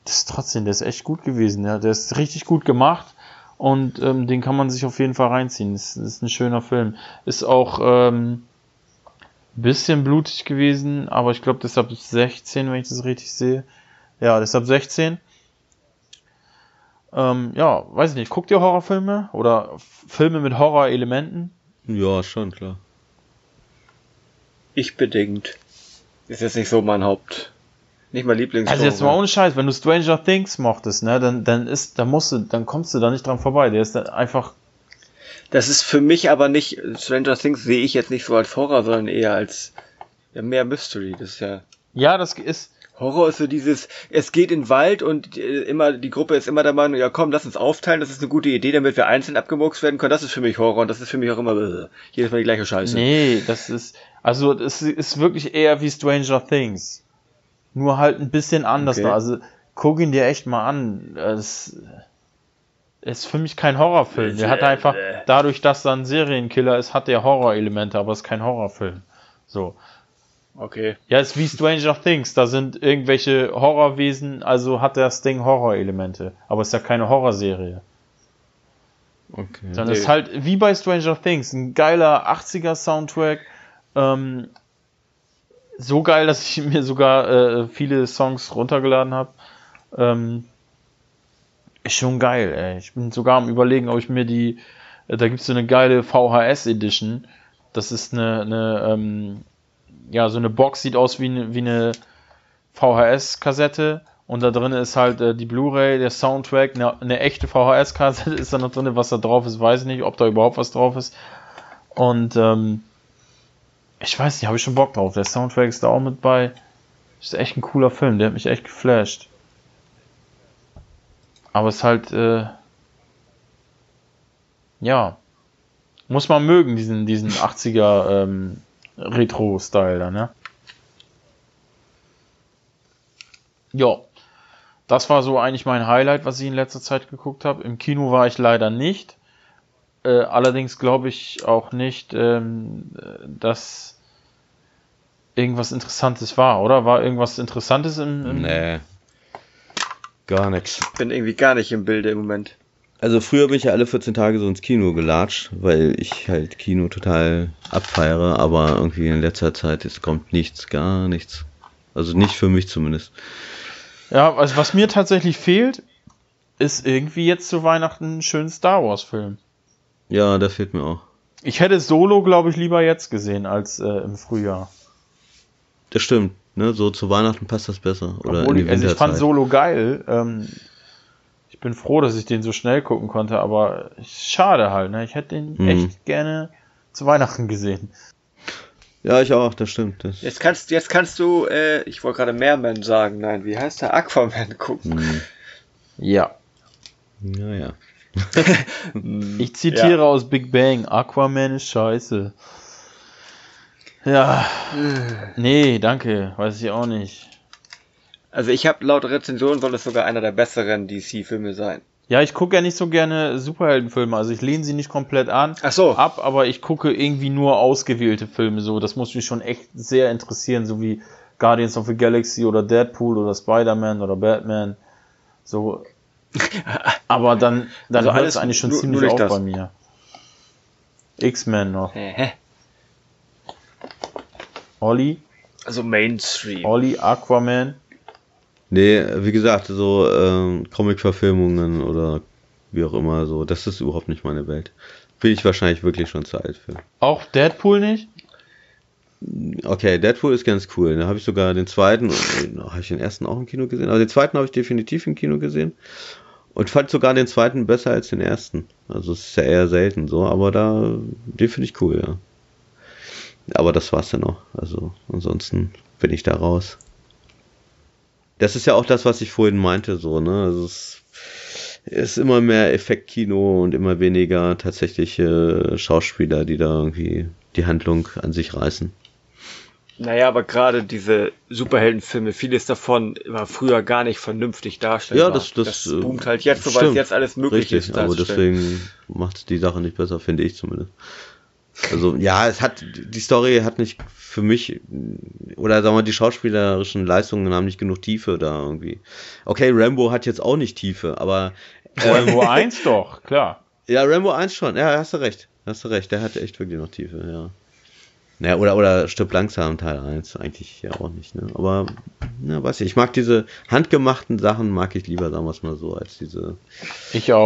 das ist trotzdem, der ist echt gut gewesen. Ja. Der ist richtig gut gemacht und ähm, den kann man sich auf jeden Fall reinziehen. Das, ist ein schöner Film. Ist auch ähm, bisschen blutig gewesen, aber ich glaube deshalb 16, wenn ich das richtig sehe. Ja, deshalb 16. Ähm, ja, weiß ich nicht. Guckt ihr Horrorfilme oder Filme mit Horrorelementen? Ja, schon, klar. Ich bedingt. Ist jetzt nicht so mein Haupt. Nicht mein Lieblings. Also jetzt mal ohne Scheiß, wenn du Stranger Things mochtest, ne, dann, dann ist, dann musst du, dann kommst du da nicht dran vorbei. Der ist dann einfach. Das ist für mich aber nicht, Stranger Things sehe ich jetzt nicht so als Horror, sondern eher als ja, mehr Mystery. Das ist ja. Ja, das ist, Horror ist so dieses, es geht in den Wald und äh, immer, die Gruppe ist immer der Meinung, ja komm, lass uns aufteilen, das ist eine gute Idee, damit wir einzeln abgemurkst werden können. Das ist für mich Horror und das ist für mich auch immer äh, jedes Mal die gleiche Scheiße. Nee, das ist, also das ist wirklich eher wie Stranger Things. Nur halt ein bisschen anders. Okay. Also guck ihn dir echt mal an. Es ist für mich kein Horrorfilm. Der hat einfach, dadurch, dass er ein Serienkiller ist, hat der Horrorelemente, aber es ist kein Horrorfilm. So. Okay. Ja, ist wie Stranger Things. Da sind irgendwelche Horrorwesen, also hat das Ding Horrorelemente. Aber es ist ja keine Horrorserie. Okay. Dann nee. ist halt wie bei Stranger Things ein geiler 80er Soundtrack. Ähm, so geil, dass ich mir sogar äh, viele Songs runtergeladen habe. Ähm, ist schon geil, ey. Ich bin sogar am überlegen, ob ich mir die. Äh, da gibt's so eine geile VHS Edition. Das ist eine, eine ähm, ja, so eine Box sieht aus wie eine, wie eine VHS-Kassette und da drin ist halt äh, die Blu-ray, der Soundtrack, eine, eine echte VHS-Kassette ist da noch drin, was da drauf ist, weiß ich nicht, ob da überhaupt was drauf ist. Und ähm, ich weiß nicht, habe ich schon Bock drauf. Der Soundtrack ist da auch mit bei. Ist echt ein cooler Film, der hat mich echt geflasht. Aber es ist halt, äh, ja, muss man mögen, diesen, diesen 80er ähm, Retro-Style da, ne? Ja, das war so eigentlich mein Highlight, was ich in letzter Zeit geguckt habe. Im Kino war ich leider nicht. Äh, allerdings glaube ich auch nicht, ähm, dass irgendwas Interessantes war, oder? War irgendwas Interessantes im. im nee. Gar nichts. Ich bin irgendwie gar nicht im Bilde im Moment. Also früher bin ich ja alle 14 Tage so ins Kino gelatscht, weil ich halt Kino total abfeiere, aber irgendwie in letzter Zeit es kommt nichts, gar nichts. Also nicht für mich zumindest. Ja, also was mir tatsächlich fehlt, ist irgendwie jetzt zu Weihnachten einen schönen Star Wars Film. Ja, der fehlt mir auch. Ich hätte Solo, glaube ich, lieber jetzt gesehen als äh, im Frühjahr. Das stimmt, ne? So zu Weihnachten passt das besser. Oder Obwohl in die ich, also ich fand Solo geil. Ähm, bin froh, dass ich den so schnell gucken konnte, aber schade halt, ne? Ich hätte den mhm. echt gerne zu Weihnachten gesehen. Ja, ich auch, das stimmt. Das jetzt kannst, jetzt kannst du, äh, ich wollte gerade Meerman sagen, nein, wie heißt der? Aquaman gucken. Hm. Ja. Ja, ja. ich zitiere ja. aus Big Bang, Aquaman ist scheiße. Ja. Nee, danke, weiß ich auch nicht. Also ich habe laut Rezension soll es sogar einer der besseren DC-Filme sein. Ja, ich gucke ja nicht so gerne Superheldenfilme. Also ich lehne sie nicht komplett an Ach so. ab, aber ich gucke irgendwie nur ausgewählte Filme. So, das muss mich schon echt sehr interessieren, so wie Guardians of the Galaxy oder Deadpool oder Spider-Man oder Batman. So. aber dann, dann also hört es eigentlich schon nur, ziemlich nur auf das. bei mir. X-Men noch. Hä? Olli? Also Mainstream. Olli, Aquaman. Nee, wie gesagt, so ähm, Comic-Verfilmungen oder wie auch immer, so, das ist überhaupt nicht meine Welt. Bin ich wahrscheinlich wirklich schon zu alt für. Auch Deadpool nicht? Okay, Deadpool ist ganz cool. Da habe ich sogar den zweiten, habe ich den ersten auch im Kino gesehen, aber den zweiten habe ich definitiv im Kino gesehen. Und fand sogar den zweiten besser als den ersten. Also es ist ja eher selten so, aber da, den finde ich cool, ja. Aber das war's dann auch. Also ansonsten bin ich da raus das ist ja auch das, was ich vorhin meinte, so, ne? Also es ist immer mehr Effektkino und immer weniger tatsächliche Schauspieler, die da irgendwie die Handlung an sich reißen. Naja, aber gerade diese Superheldenfilme, vieles davon war früher gar nicht vernünftig darstellbar. Ja, das, das, das boomt halt jetzt, so weil es jetzt alles möglich richtig, ist. Aber deswegen macht die Sache nicht besser, finde ich zumindest. Also ja, es hat die Story hat nicht für mich oder sagen wir die schauspielerischen Leistungen haben nicht genug Tiefe da irgendwie. Okay, Rambo hat jetzt auch nicht Tiefe, aber äh, Rambo 1 doch, klar. Ja, Rambo 1 schon. Ja, hast du recht. Hast du recht, der hat echt wirklich noch Tiefe, ja. Naja, oder, oder stirbt langsam Teil 1, eigentlich ja auch nicht, ne? Aber, ja, weiß ich, ich mag diese handgemachten Sachen, mag ich lieber, sagen wir es mal so, als diese.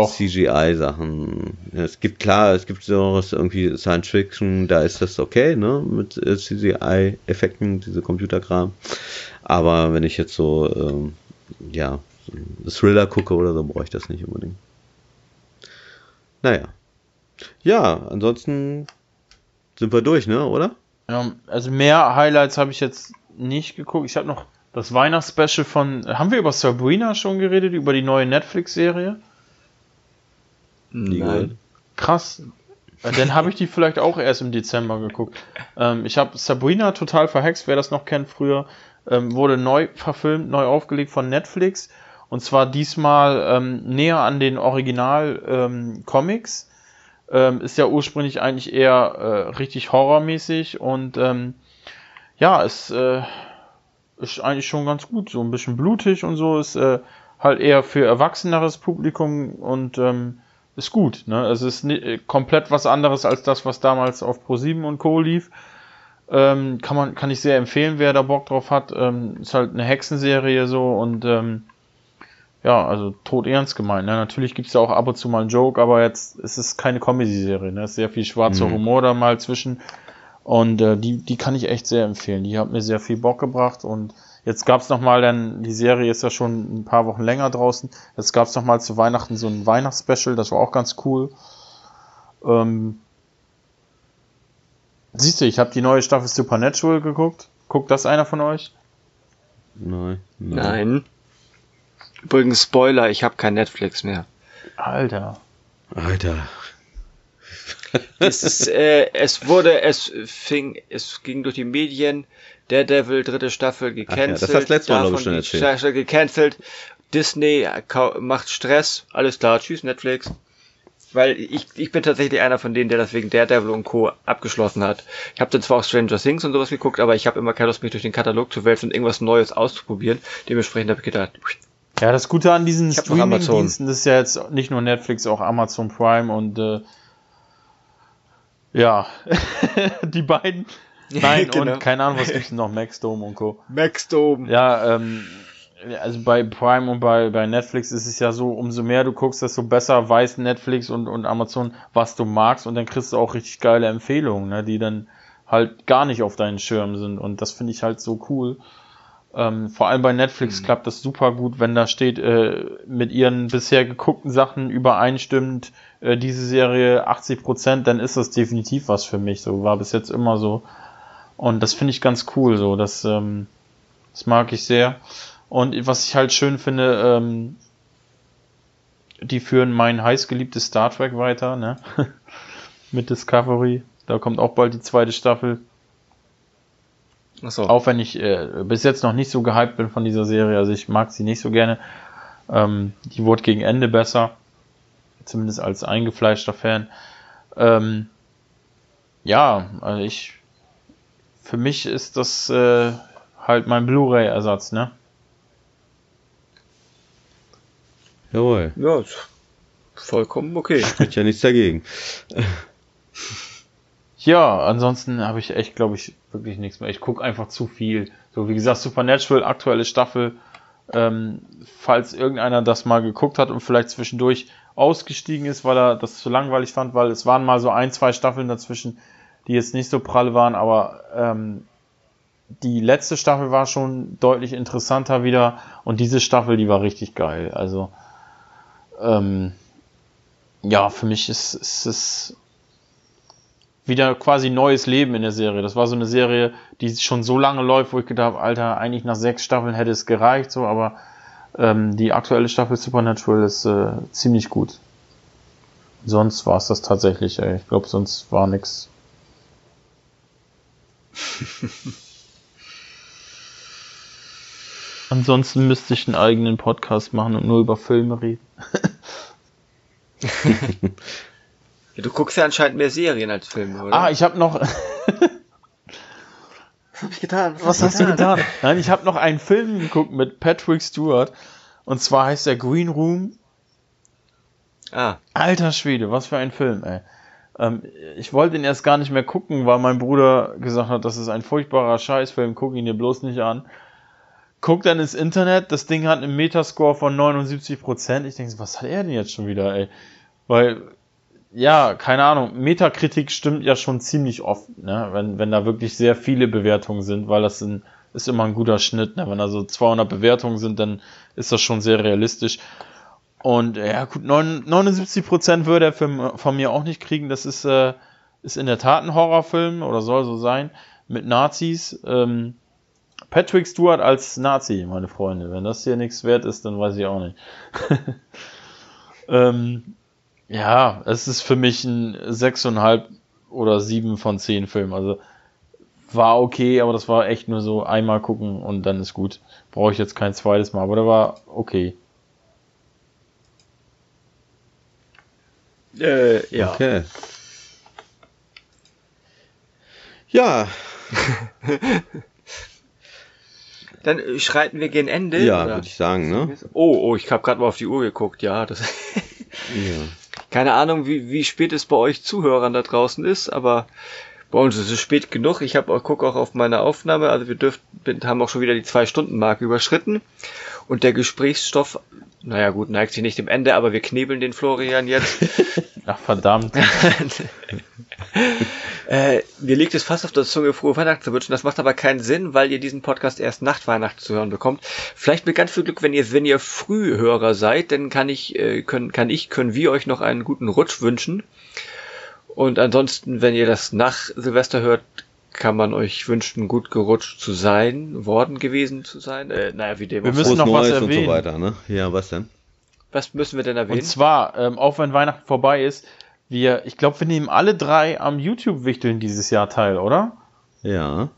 CGI-Sachen. Es gibt, klar, es gibt so was irgendwie Science Fiction, da ist das okay, ne? Mit äh, CGI-Effekten, diese Computerkram. Aber wenn ich jetzt so, ähm, ja, Thriller gucke oder so, brauche ich das nicht unbedingt. Naja. Ja, ansonsten sind wir durch, ne, oder? Ja, also mehr Highlights habe ich jetzt nicht geguckt. Ich habe noch das Weihnachtsspecial von. Haben wir über Sabrina schon geredet, über die neue Netflix-Serie? Nein. Krass. Dann habe ich die vielleicht auch erst im Dezember geguckt. Ähm, ich habe Sabrina total verhext, wer das noch kennt früher. Ähm, wurde neu verfilmt, neu aufgelegt von Netflix. Und zwar diesmal ähm, näher an den Original-Comics. Ähm, ist ja ursprünglich eigentlich eher äh, richtig horrormäßig und ähm, ja, es äh, ist eigentlich schon ganz gut. So ein bisschen blutig und so ist äh, halt eher für erwachseneres Publikum und ähm, ist gut. Ne? Es ist nie, komplett was anderes als das, was damals auf Pro7 und Co. lief. Ähm, kann man, kann ich sehr empfehlen, wer da Bock drauf hat. Ähm, ist halt eine Hexenserie so und ähm, ja, also tot ernst gemeint. Ne? Natürlich gibt's da auch ab und zu mal einen Joke, aber jetzt ist es keine Comedy-Serie. Ne? Es ist sehr viel schwarzer mhm. Humor da mal zwischen. Und äh, die, die kann ich echt sehr empfehlen. Die hat mir sehr viel Bock gebracht. Und jetzt gab's noch mal, denn die Serie ist ja schon ein paar Wochen länger draußen. Jetzt gab's noch mal zu Weihnachten so ein Weihnachtsspecial. Das war auch ganz cool. Ähm, siehst du, ich habe die neue Staffel Supernatural geguckt. Guckt das einer von euch? Nein. Nein. nein. Übrigens Spoiler, ich habe kein Netflix mehr. Alter. Alter. es, ist, äh, es wurde, es fing, es ging durch die Medien. Daredevil, dritte Staffel gecancelt. Ja, das hast letztes Mal, glaube ich, schon erzählt. Staffel gecancelt. Disney macht Stress. Alles klar, tschüss Netflix. Weil ich, ich bin tatsächlich einer von denen, der deswegen Daredevil und Co. abgeschlossen hat. Ich habe dann zwar auch Stranger Things und sowas geguckt, aber ich habe immer keine Lust, mich durch den Katalog zu wälzen und irgendwas Neues auszuprobieren. Dementsprechend habe ich gedacht, ja, das Gute an diesen Streaming-Diensten ist ja jetzt nicht nur Netflix, auch Amazon Prime und äh, ja, die beiden. Nein, genau. und keine Ahnung, was gibt's noch? Maxdome und Co. Maxdome. Ja, ähm, also bei Prime und bei, bei Netflix ist es ja so, umso mehr du guckst, desto besser weiß Netflix und, und Amazon, was du magst und dann kriegst du auch richtig geile Empfehlungen, ne, die dann halt gar nicht auf deinen Schirm sind und das finde ich halt so cool. Ähm, vor allem bei Netflix mhm. klappt das super gut, wenn da steht, äh, mit ihren bisher geguckten Sachen übereinstimmt äh, diese Serie 80 Prozent, dann ist das definitiv was für mich. So war bis jetzt immer so. Und das finde ich ganz cool, so, das, ähm, das mag ich sehr. Und was ich halt schön finde, ähm, die führen mein heißgeliebtes Star Trek weiter, ne? Mit Discovery. Da kommt auch bald die zweite Staffel. Ach so. Auch wenn ich äh, bis jetzt noch nicht so gehypt bin von dieser Serie, also ich mag sie nicht so gerne. Ähm, die wurde gegen Ende besser. Zumindest als eingefleischter Fan. Ähm, ja, also ich. Für mich ist das äh, halt mein Blu-ray-Ersatz, ne? Jawohl. Ja, vollkommen okay. Spricht ja nichts dagegen. Ja, ansonsten habe ich echt, glaube ich, wirklich nichts mehr. Ich gucke einfach zu viel. So, wie gesagt, Supernatural, aktuelle Staffel. Ähm, falls irgendeiner das mal geguckt hat und vielleicht zwischendurch ausgestiegen ist, weil er das zu langweilig fand, weil es waren mal so ein, zwei Staffeln dazwischen, die jetzt nicht so prall waren, aber ähm, die letzte Staffel war schon deutlich interessanter wieder und diese Staffel, die war richtig geil. Also ähm, ja, für mich ist, ist es wieder quasi neues Leben in der Serie. Das war so eine Serie, die schon so lange läuft, wo ich gedacht habe, Alter, eigentlich nach sechs Staffeln hätte es gereicht, so, aber ähm, die aktuelle Staffel Supernatural ist äh, ziemlich gut. Sonst war es das tatsächlich, ey. Ich glaube, sonst war nix. Ansonsten müsste ich einen eigenen Podcast machen und nur über Filme reden. ja, du guckst ja anscheinend mehr Serien als Filme, oder? Ah, ich habe noch. Was habe ich getan? Was, Was hast getan? du getan? Nein, ich habe noch einen Film geguckt mit Patrick Stewart. Und zwar heißt der Green Room. Ah. Alter Schwede, was für ein Film, ey. Ähm, ich wollte ihn erst gar nicht mehr gucken, weil mein Bruder gesagt hat, das ist ein furchtbarer Scheißfilm, guck ihn dir bloß nicht an guck dann ins Internet, das Ding hat einen Metascore von 79%. Ich denke, was hat er denn jetzt schon wieder, ey? Weil, ja, keine Ahnung, Metakritik stimmt ja schon ziemlich oft, ne? wenn, wenn da wirklich sehr viele Bewertungen sind, weil das ein, ist immer ein guter Schnitt. Ne? Wenn da so 200 Bewertungen sind, dann ist das schon sehr realistisch. Und ja, gut, 79% würde er für, von mir auch nicht kriegen. Das ist, äh, ist in der Tat ein Horrorfilm oder soll so sein mit Nazis. Ähm, Patrick Stewart als Nazi, meine Freunde. Wenn das hier nichts wert ist, dann weiß ich auch nicht. ähm, ja, es ist für mich ein 6,5 oder 7 von 10 Film. Also war okay, aber das war echt nur so einmal gucken und dann ist gut. Brauche ich jetzt kein zweites Mal, aber der war okay. Äh, ja. Okay. Ja. Dann schreiten wir gegen Ende. Ja, würde ich sagen, ne? Oh, oh, ich habe gerade mal auf die Uhr geguckt, ja. Das ja. Keine Ahnung, wie, wie spät es bei euch Zuhörern da draußen ist, aber bei uns ist es spät genug. Ich habe gucke auch auf meine Aufnahme, also wir dürften, haben auch schon wieder die Zwei-Stunden-Marke überschritten. Und der Gesprächsstoff, naja gut, neigt sich nicht dem Ende, aber wir knebeln den Florian jetzt. Ach verdammt. äh, mir liegt es fast auf der Zunge, frohe Weihnachten zu wünschen. Das macht aber keinen Sinn, weil ihr diesen Podcast erst nach Weihnachten zu hören bekommt. Vielleicht mit ganz viel Glück, wenn ihr, wenn ihr Frühhörer seid, dann kann ich, äh, können, kann ich, können wir euch noch einen guten Rutsch wünschen. Und ansonsten, wenn ihr das nach Silvester hört, kann man euch wünschen, gut gerutscht zu sein, worden gewesen zu sein. Äh, naja, wie dem Wir müssen noch was erwähnen. Und so weiter, ne? Ja, was denn? Was müssen wir denn erwähnen? Und zwar, ähm, auch wenn Weihnachten vorbei ist, wir, ich glaube, wir nehmen alle drei am YouTube-Wichteln dieses Jahr teil, oder? Ja.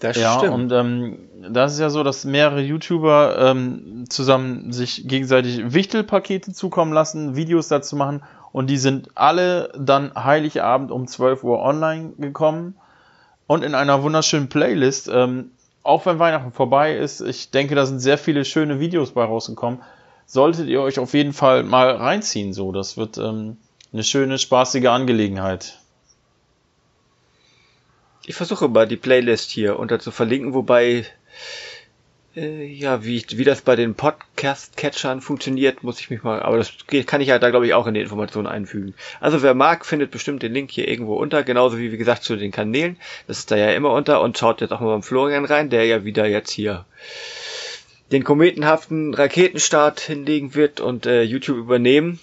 Das ja, stimmt. Und ähm, das ist ja so, dass mehrere YouTuber ähm, zusammen sich gegenseitig Wichtelpakete zukommen lassen, Videos dazu machen und die sind alle dann Heiligabend um 12 Uhr online gekommen und in einer wunderschönen Playlist. Ähm, auch wenn Weihnachten vorbei ist, ich denke, da sind sehr viele schöne Videos bei rausgekommen. Solltet ihr euch auf jeden Fall mal reinziehen, so. Das wird ähm, eine schöne, spaßige Angelegenheit. Ich versuche mal die Playlist hier unter zu verlinken, wobei äh, ja, wie, wie das bei den Podcast-Catchern funktioniert, muss ich mich mal, aber das kann ich ja da glaube ich auch in die Informationen einfügen. Also wer mag, findet bestimmt den Link hier irgendwo unter, genauso wie wie gesagt zu den Kanälen. Das ist da ja immer unter und schaut jetzt auch mal beim Florian rein, der ja wieder jetzt hier den kometenhaften Raketenstart hinlegen wird und äh, YouTube übernehmen,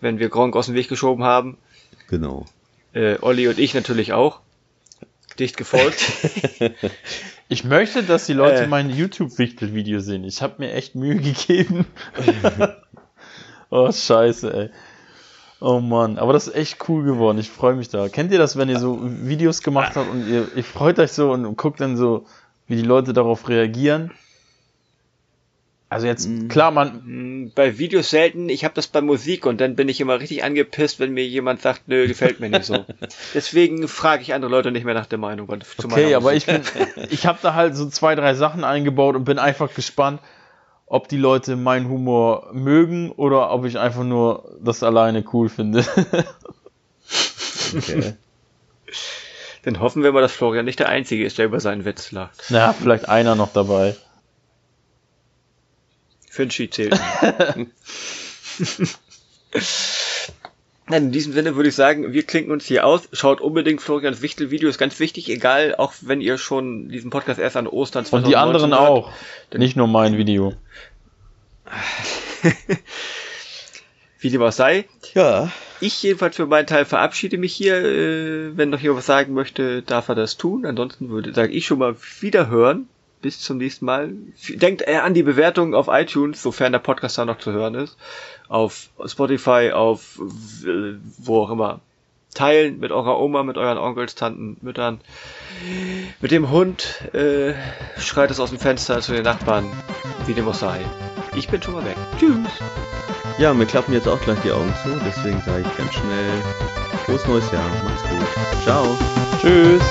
wenn wir Gronk aus dem Weg geschoben haben. Genau. Äh, Olli und ich natürlich auch. Dicht gefolgt. ich möchte, dass die Leute äh. mein YouTube-Wichtel-Video sehen. Ich habe mir echt Mühe gegeben. oh, scheiße, ey. Oh Mann, aber das ist echt cool geworden. Ich freue mich da. Kennt ihr das, wenn ihr so Videos gemacht habt und ihr, ihr freut euch so und guckt dann so, wie die Leute darauf reagieren? Also jetzt, mhm. klar, man. Mhm, bei Videos selten, ich habe das bei Musik und dann bin ich immer richtig angepisst, wenn mir jemand sagt, nö, gefällt mir nicht so. Deswegen frage ich andere Leute nicht mehr nach der Meinung. okay, aber ich bin, ich habe da halt so zwei, drei Sachen eingebaut und bin einfach gespannt, ob die Leute meinen Humor mögen oder ob ich einfach nur das alleine cool finde. okay. Dann hoffen wir mal, dass Florian nicht der Einzige ist, der über seinen Witz lacht. Ja, vielleicht einer noch dabei. Finchi zählt. In diesem Sinne würde ich sagen, wir klinken uns hier aus. Schaut unbedingt Florians Wichtel-Video, ist ganz wichtig, egal, auch wenn ihr schon diesen Podcast erst an Ostern 2019 Und die anderen hört, auch, nicht nur mein Video. Wie dem auch sei. Ja. Ich jedenfalls für meinen Teil verabschiede mich hier. Äh, wenn noch jemand was sagen möchte, darf er das tun. Ansonsten würde, sage ich schon mal wiederhören bis zum nächsten Mal. Denkt äh, an die Bewertung auf iTunes, sofern der Podcast da noch zu hören ist. Auf Spotify, auf wo auch immer. Teilen mit eurer Oma, mit euren Onkels, Tanten, Müttern. Mit dem Hund. Äh, schreit es aus dem Fenster zu den Nachbarn. Wie dem auch sei. Ich bin schon mal weg. Tschüss. Ja, mir klappen jetzt auch gleich die Augen zu. Deswegen sage ich ganz schnell. Frohes neues Jahr. Macht's gut. Ciao. Tschüss.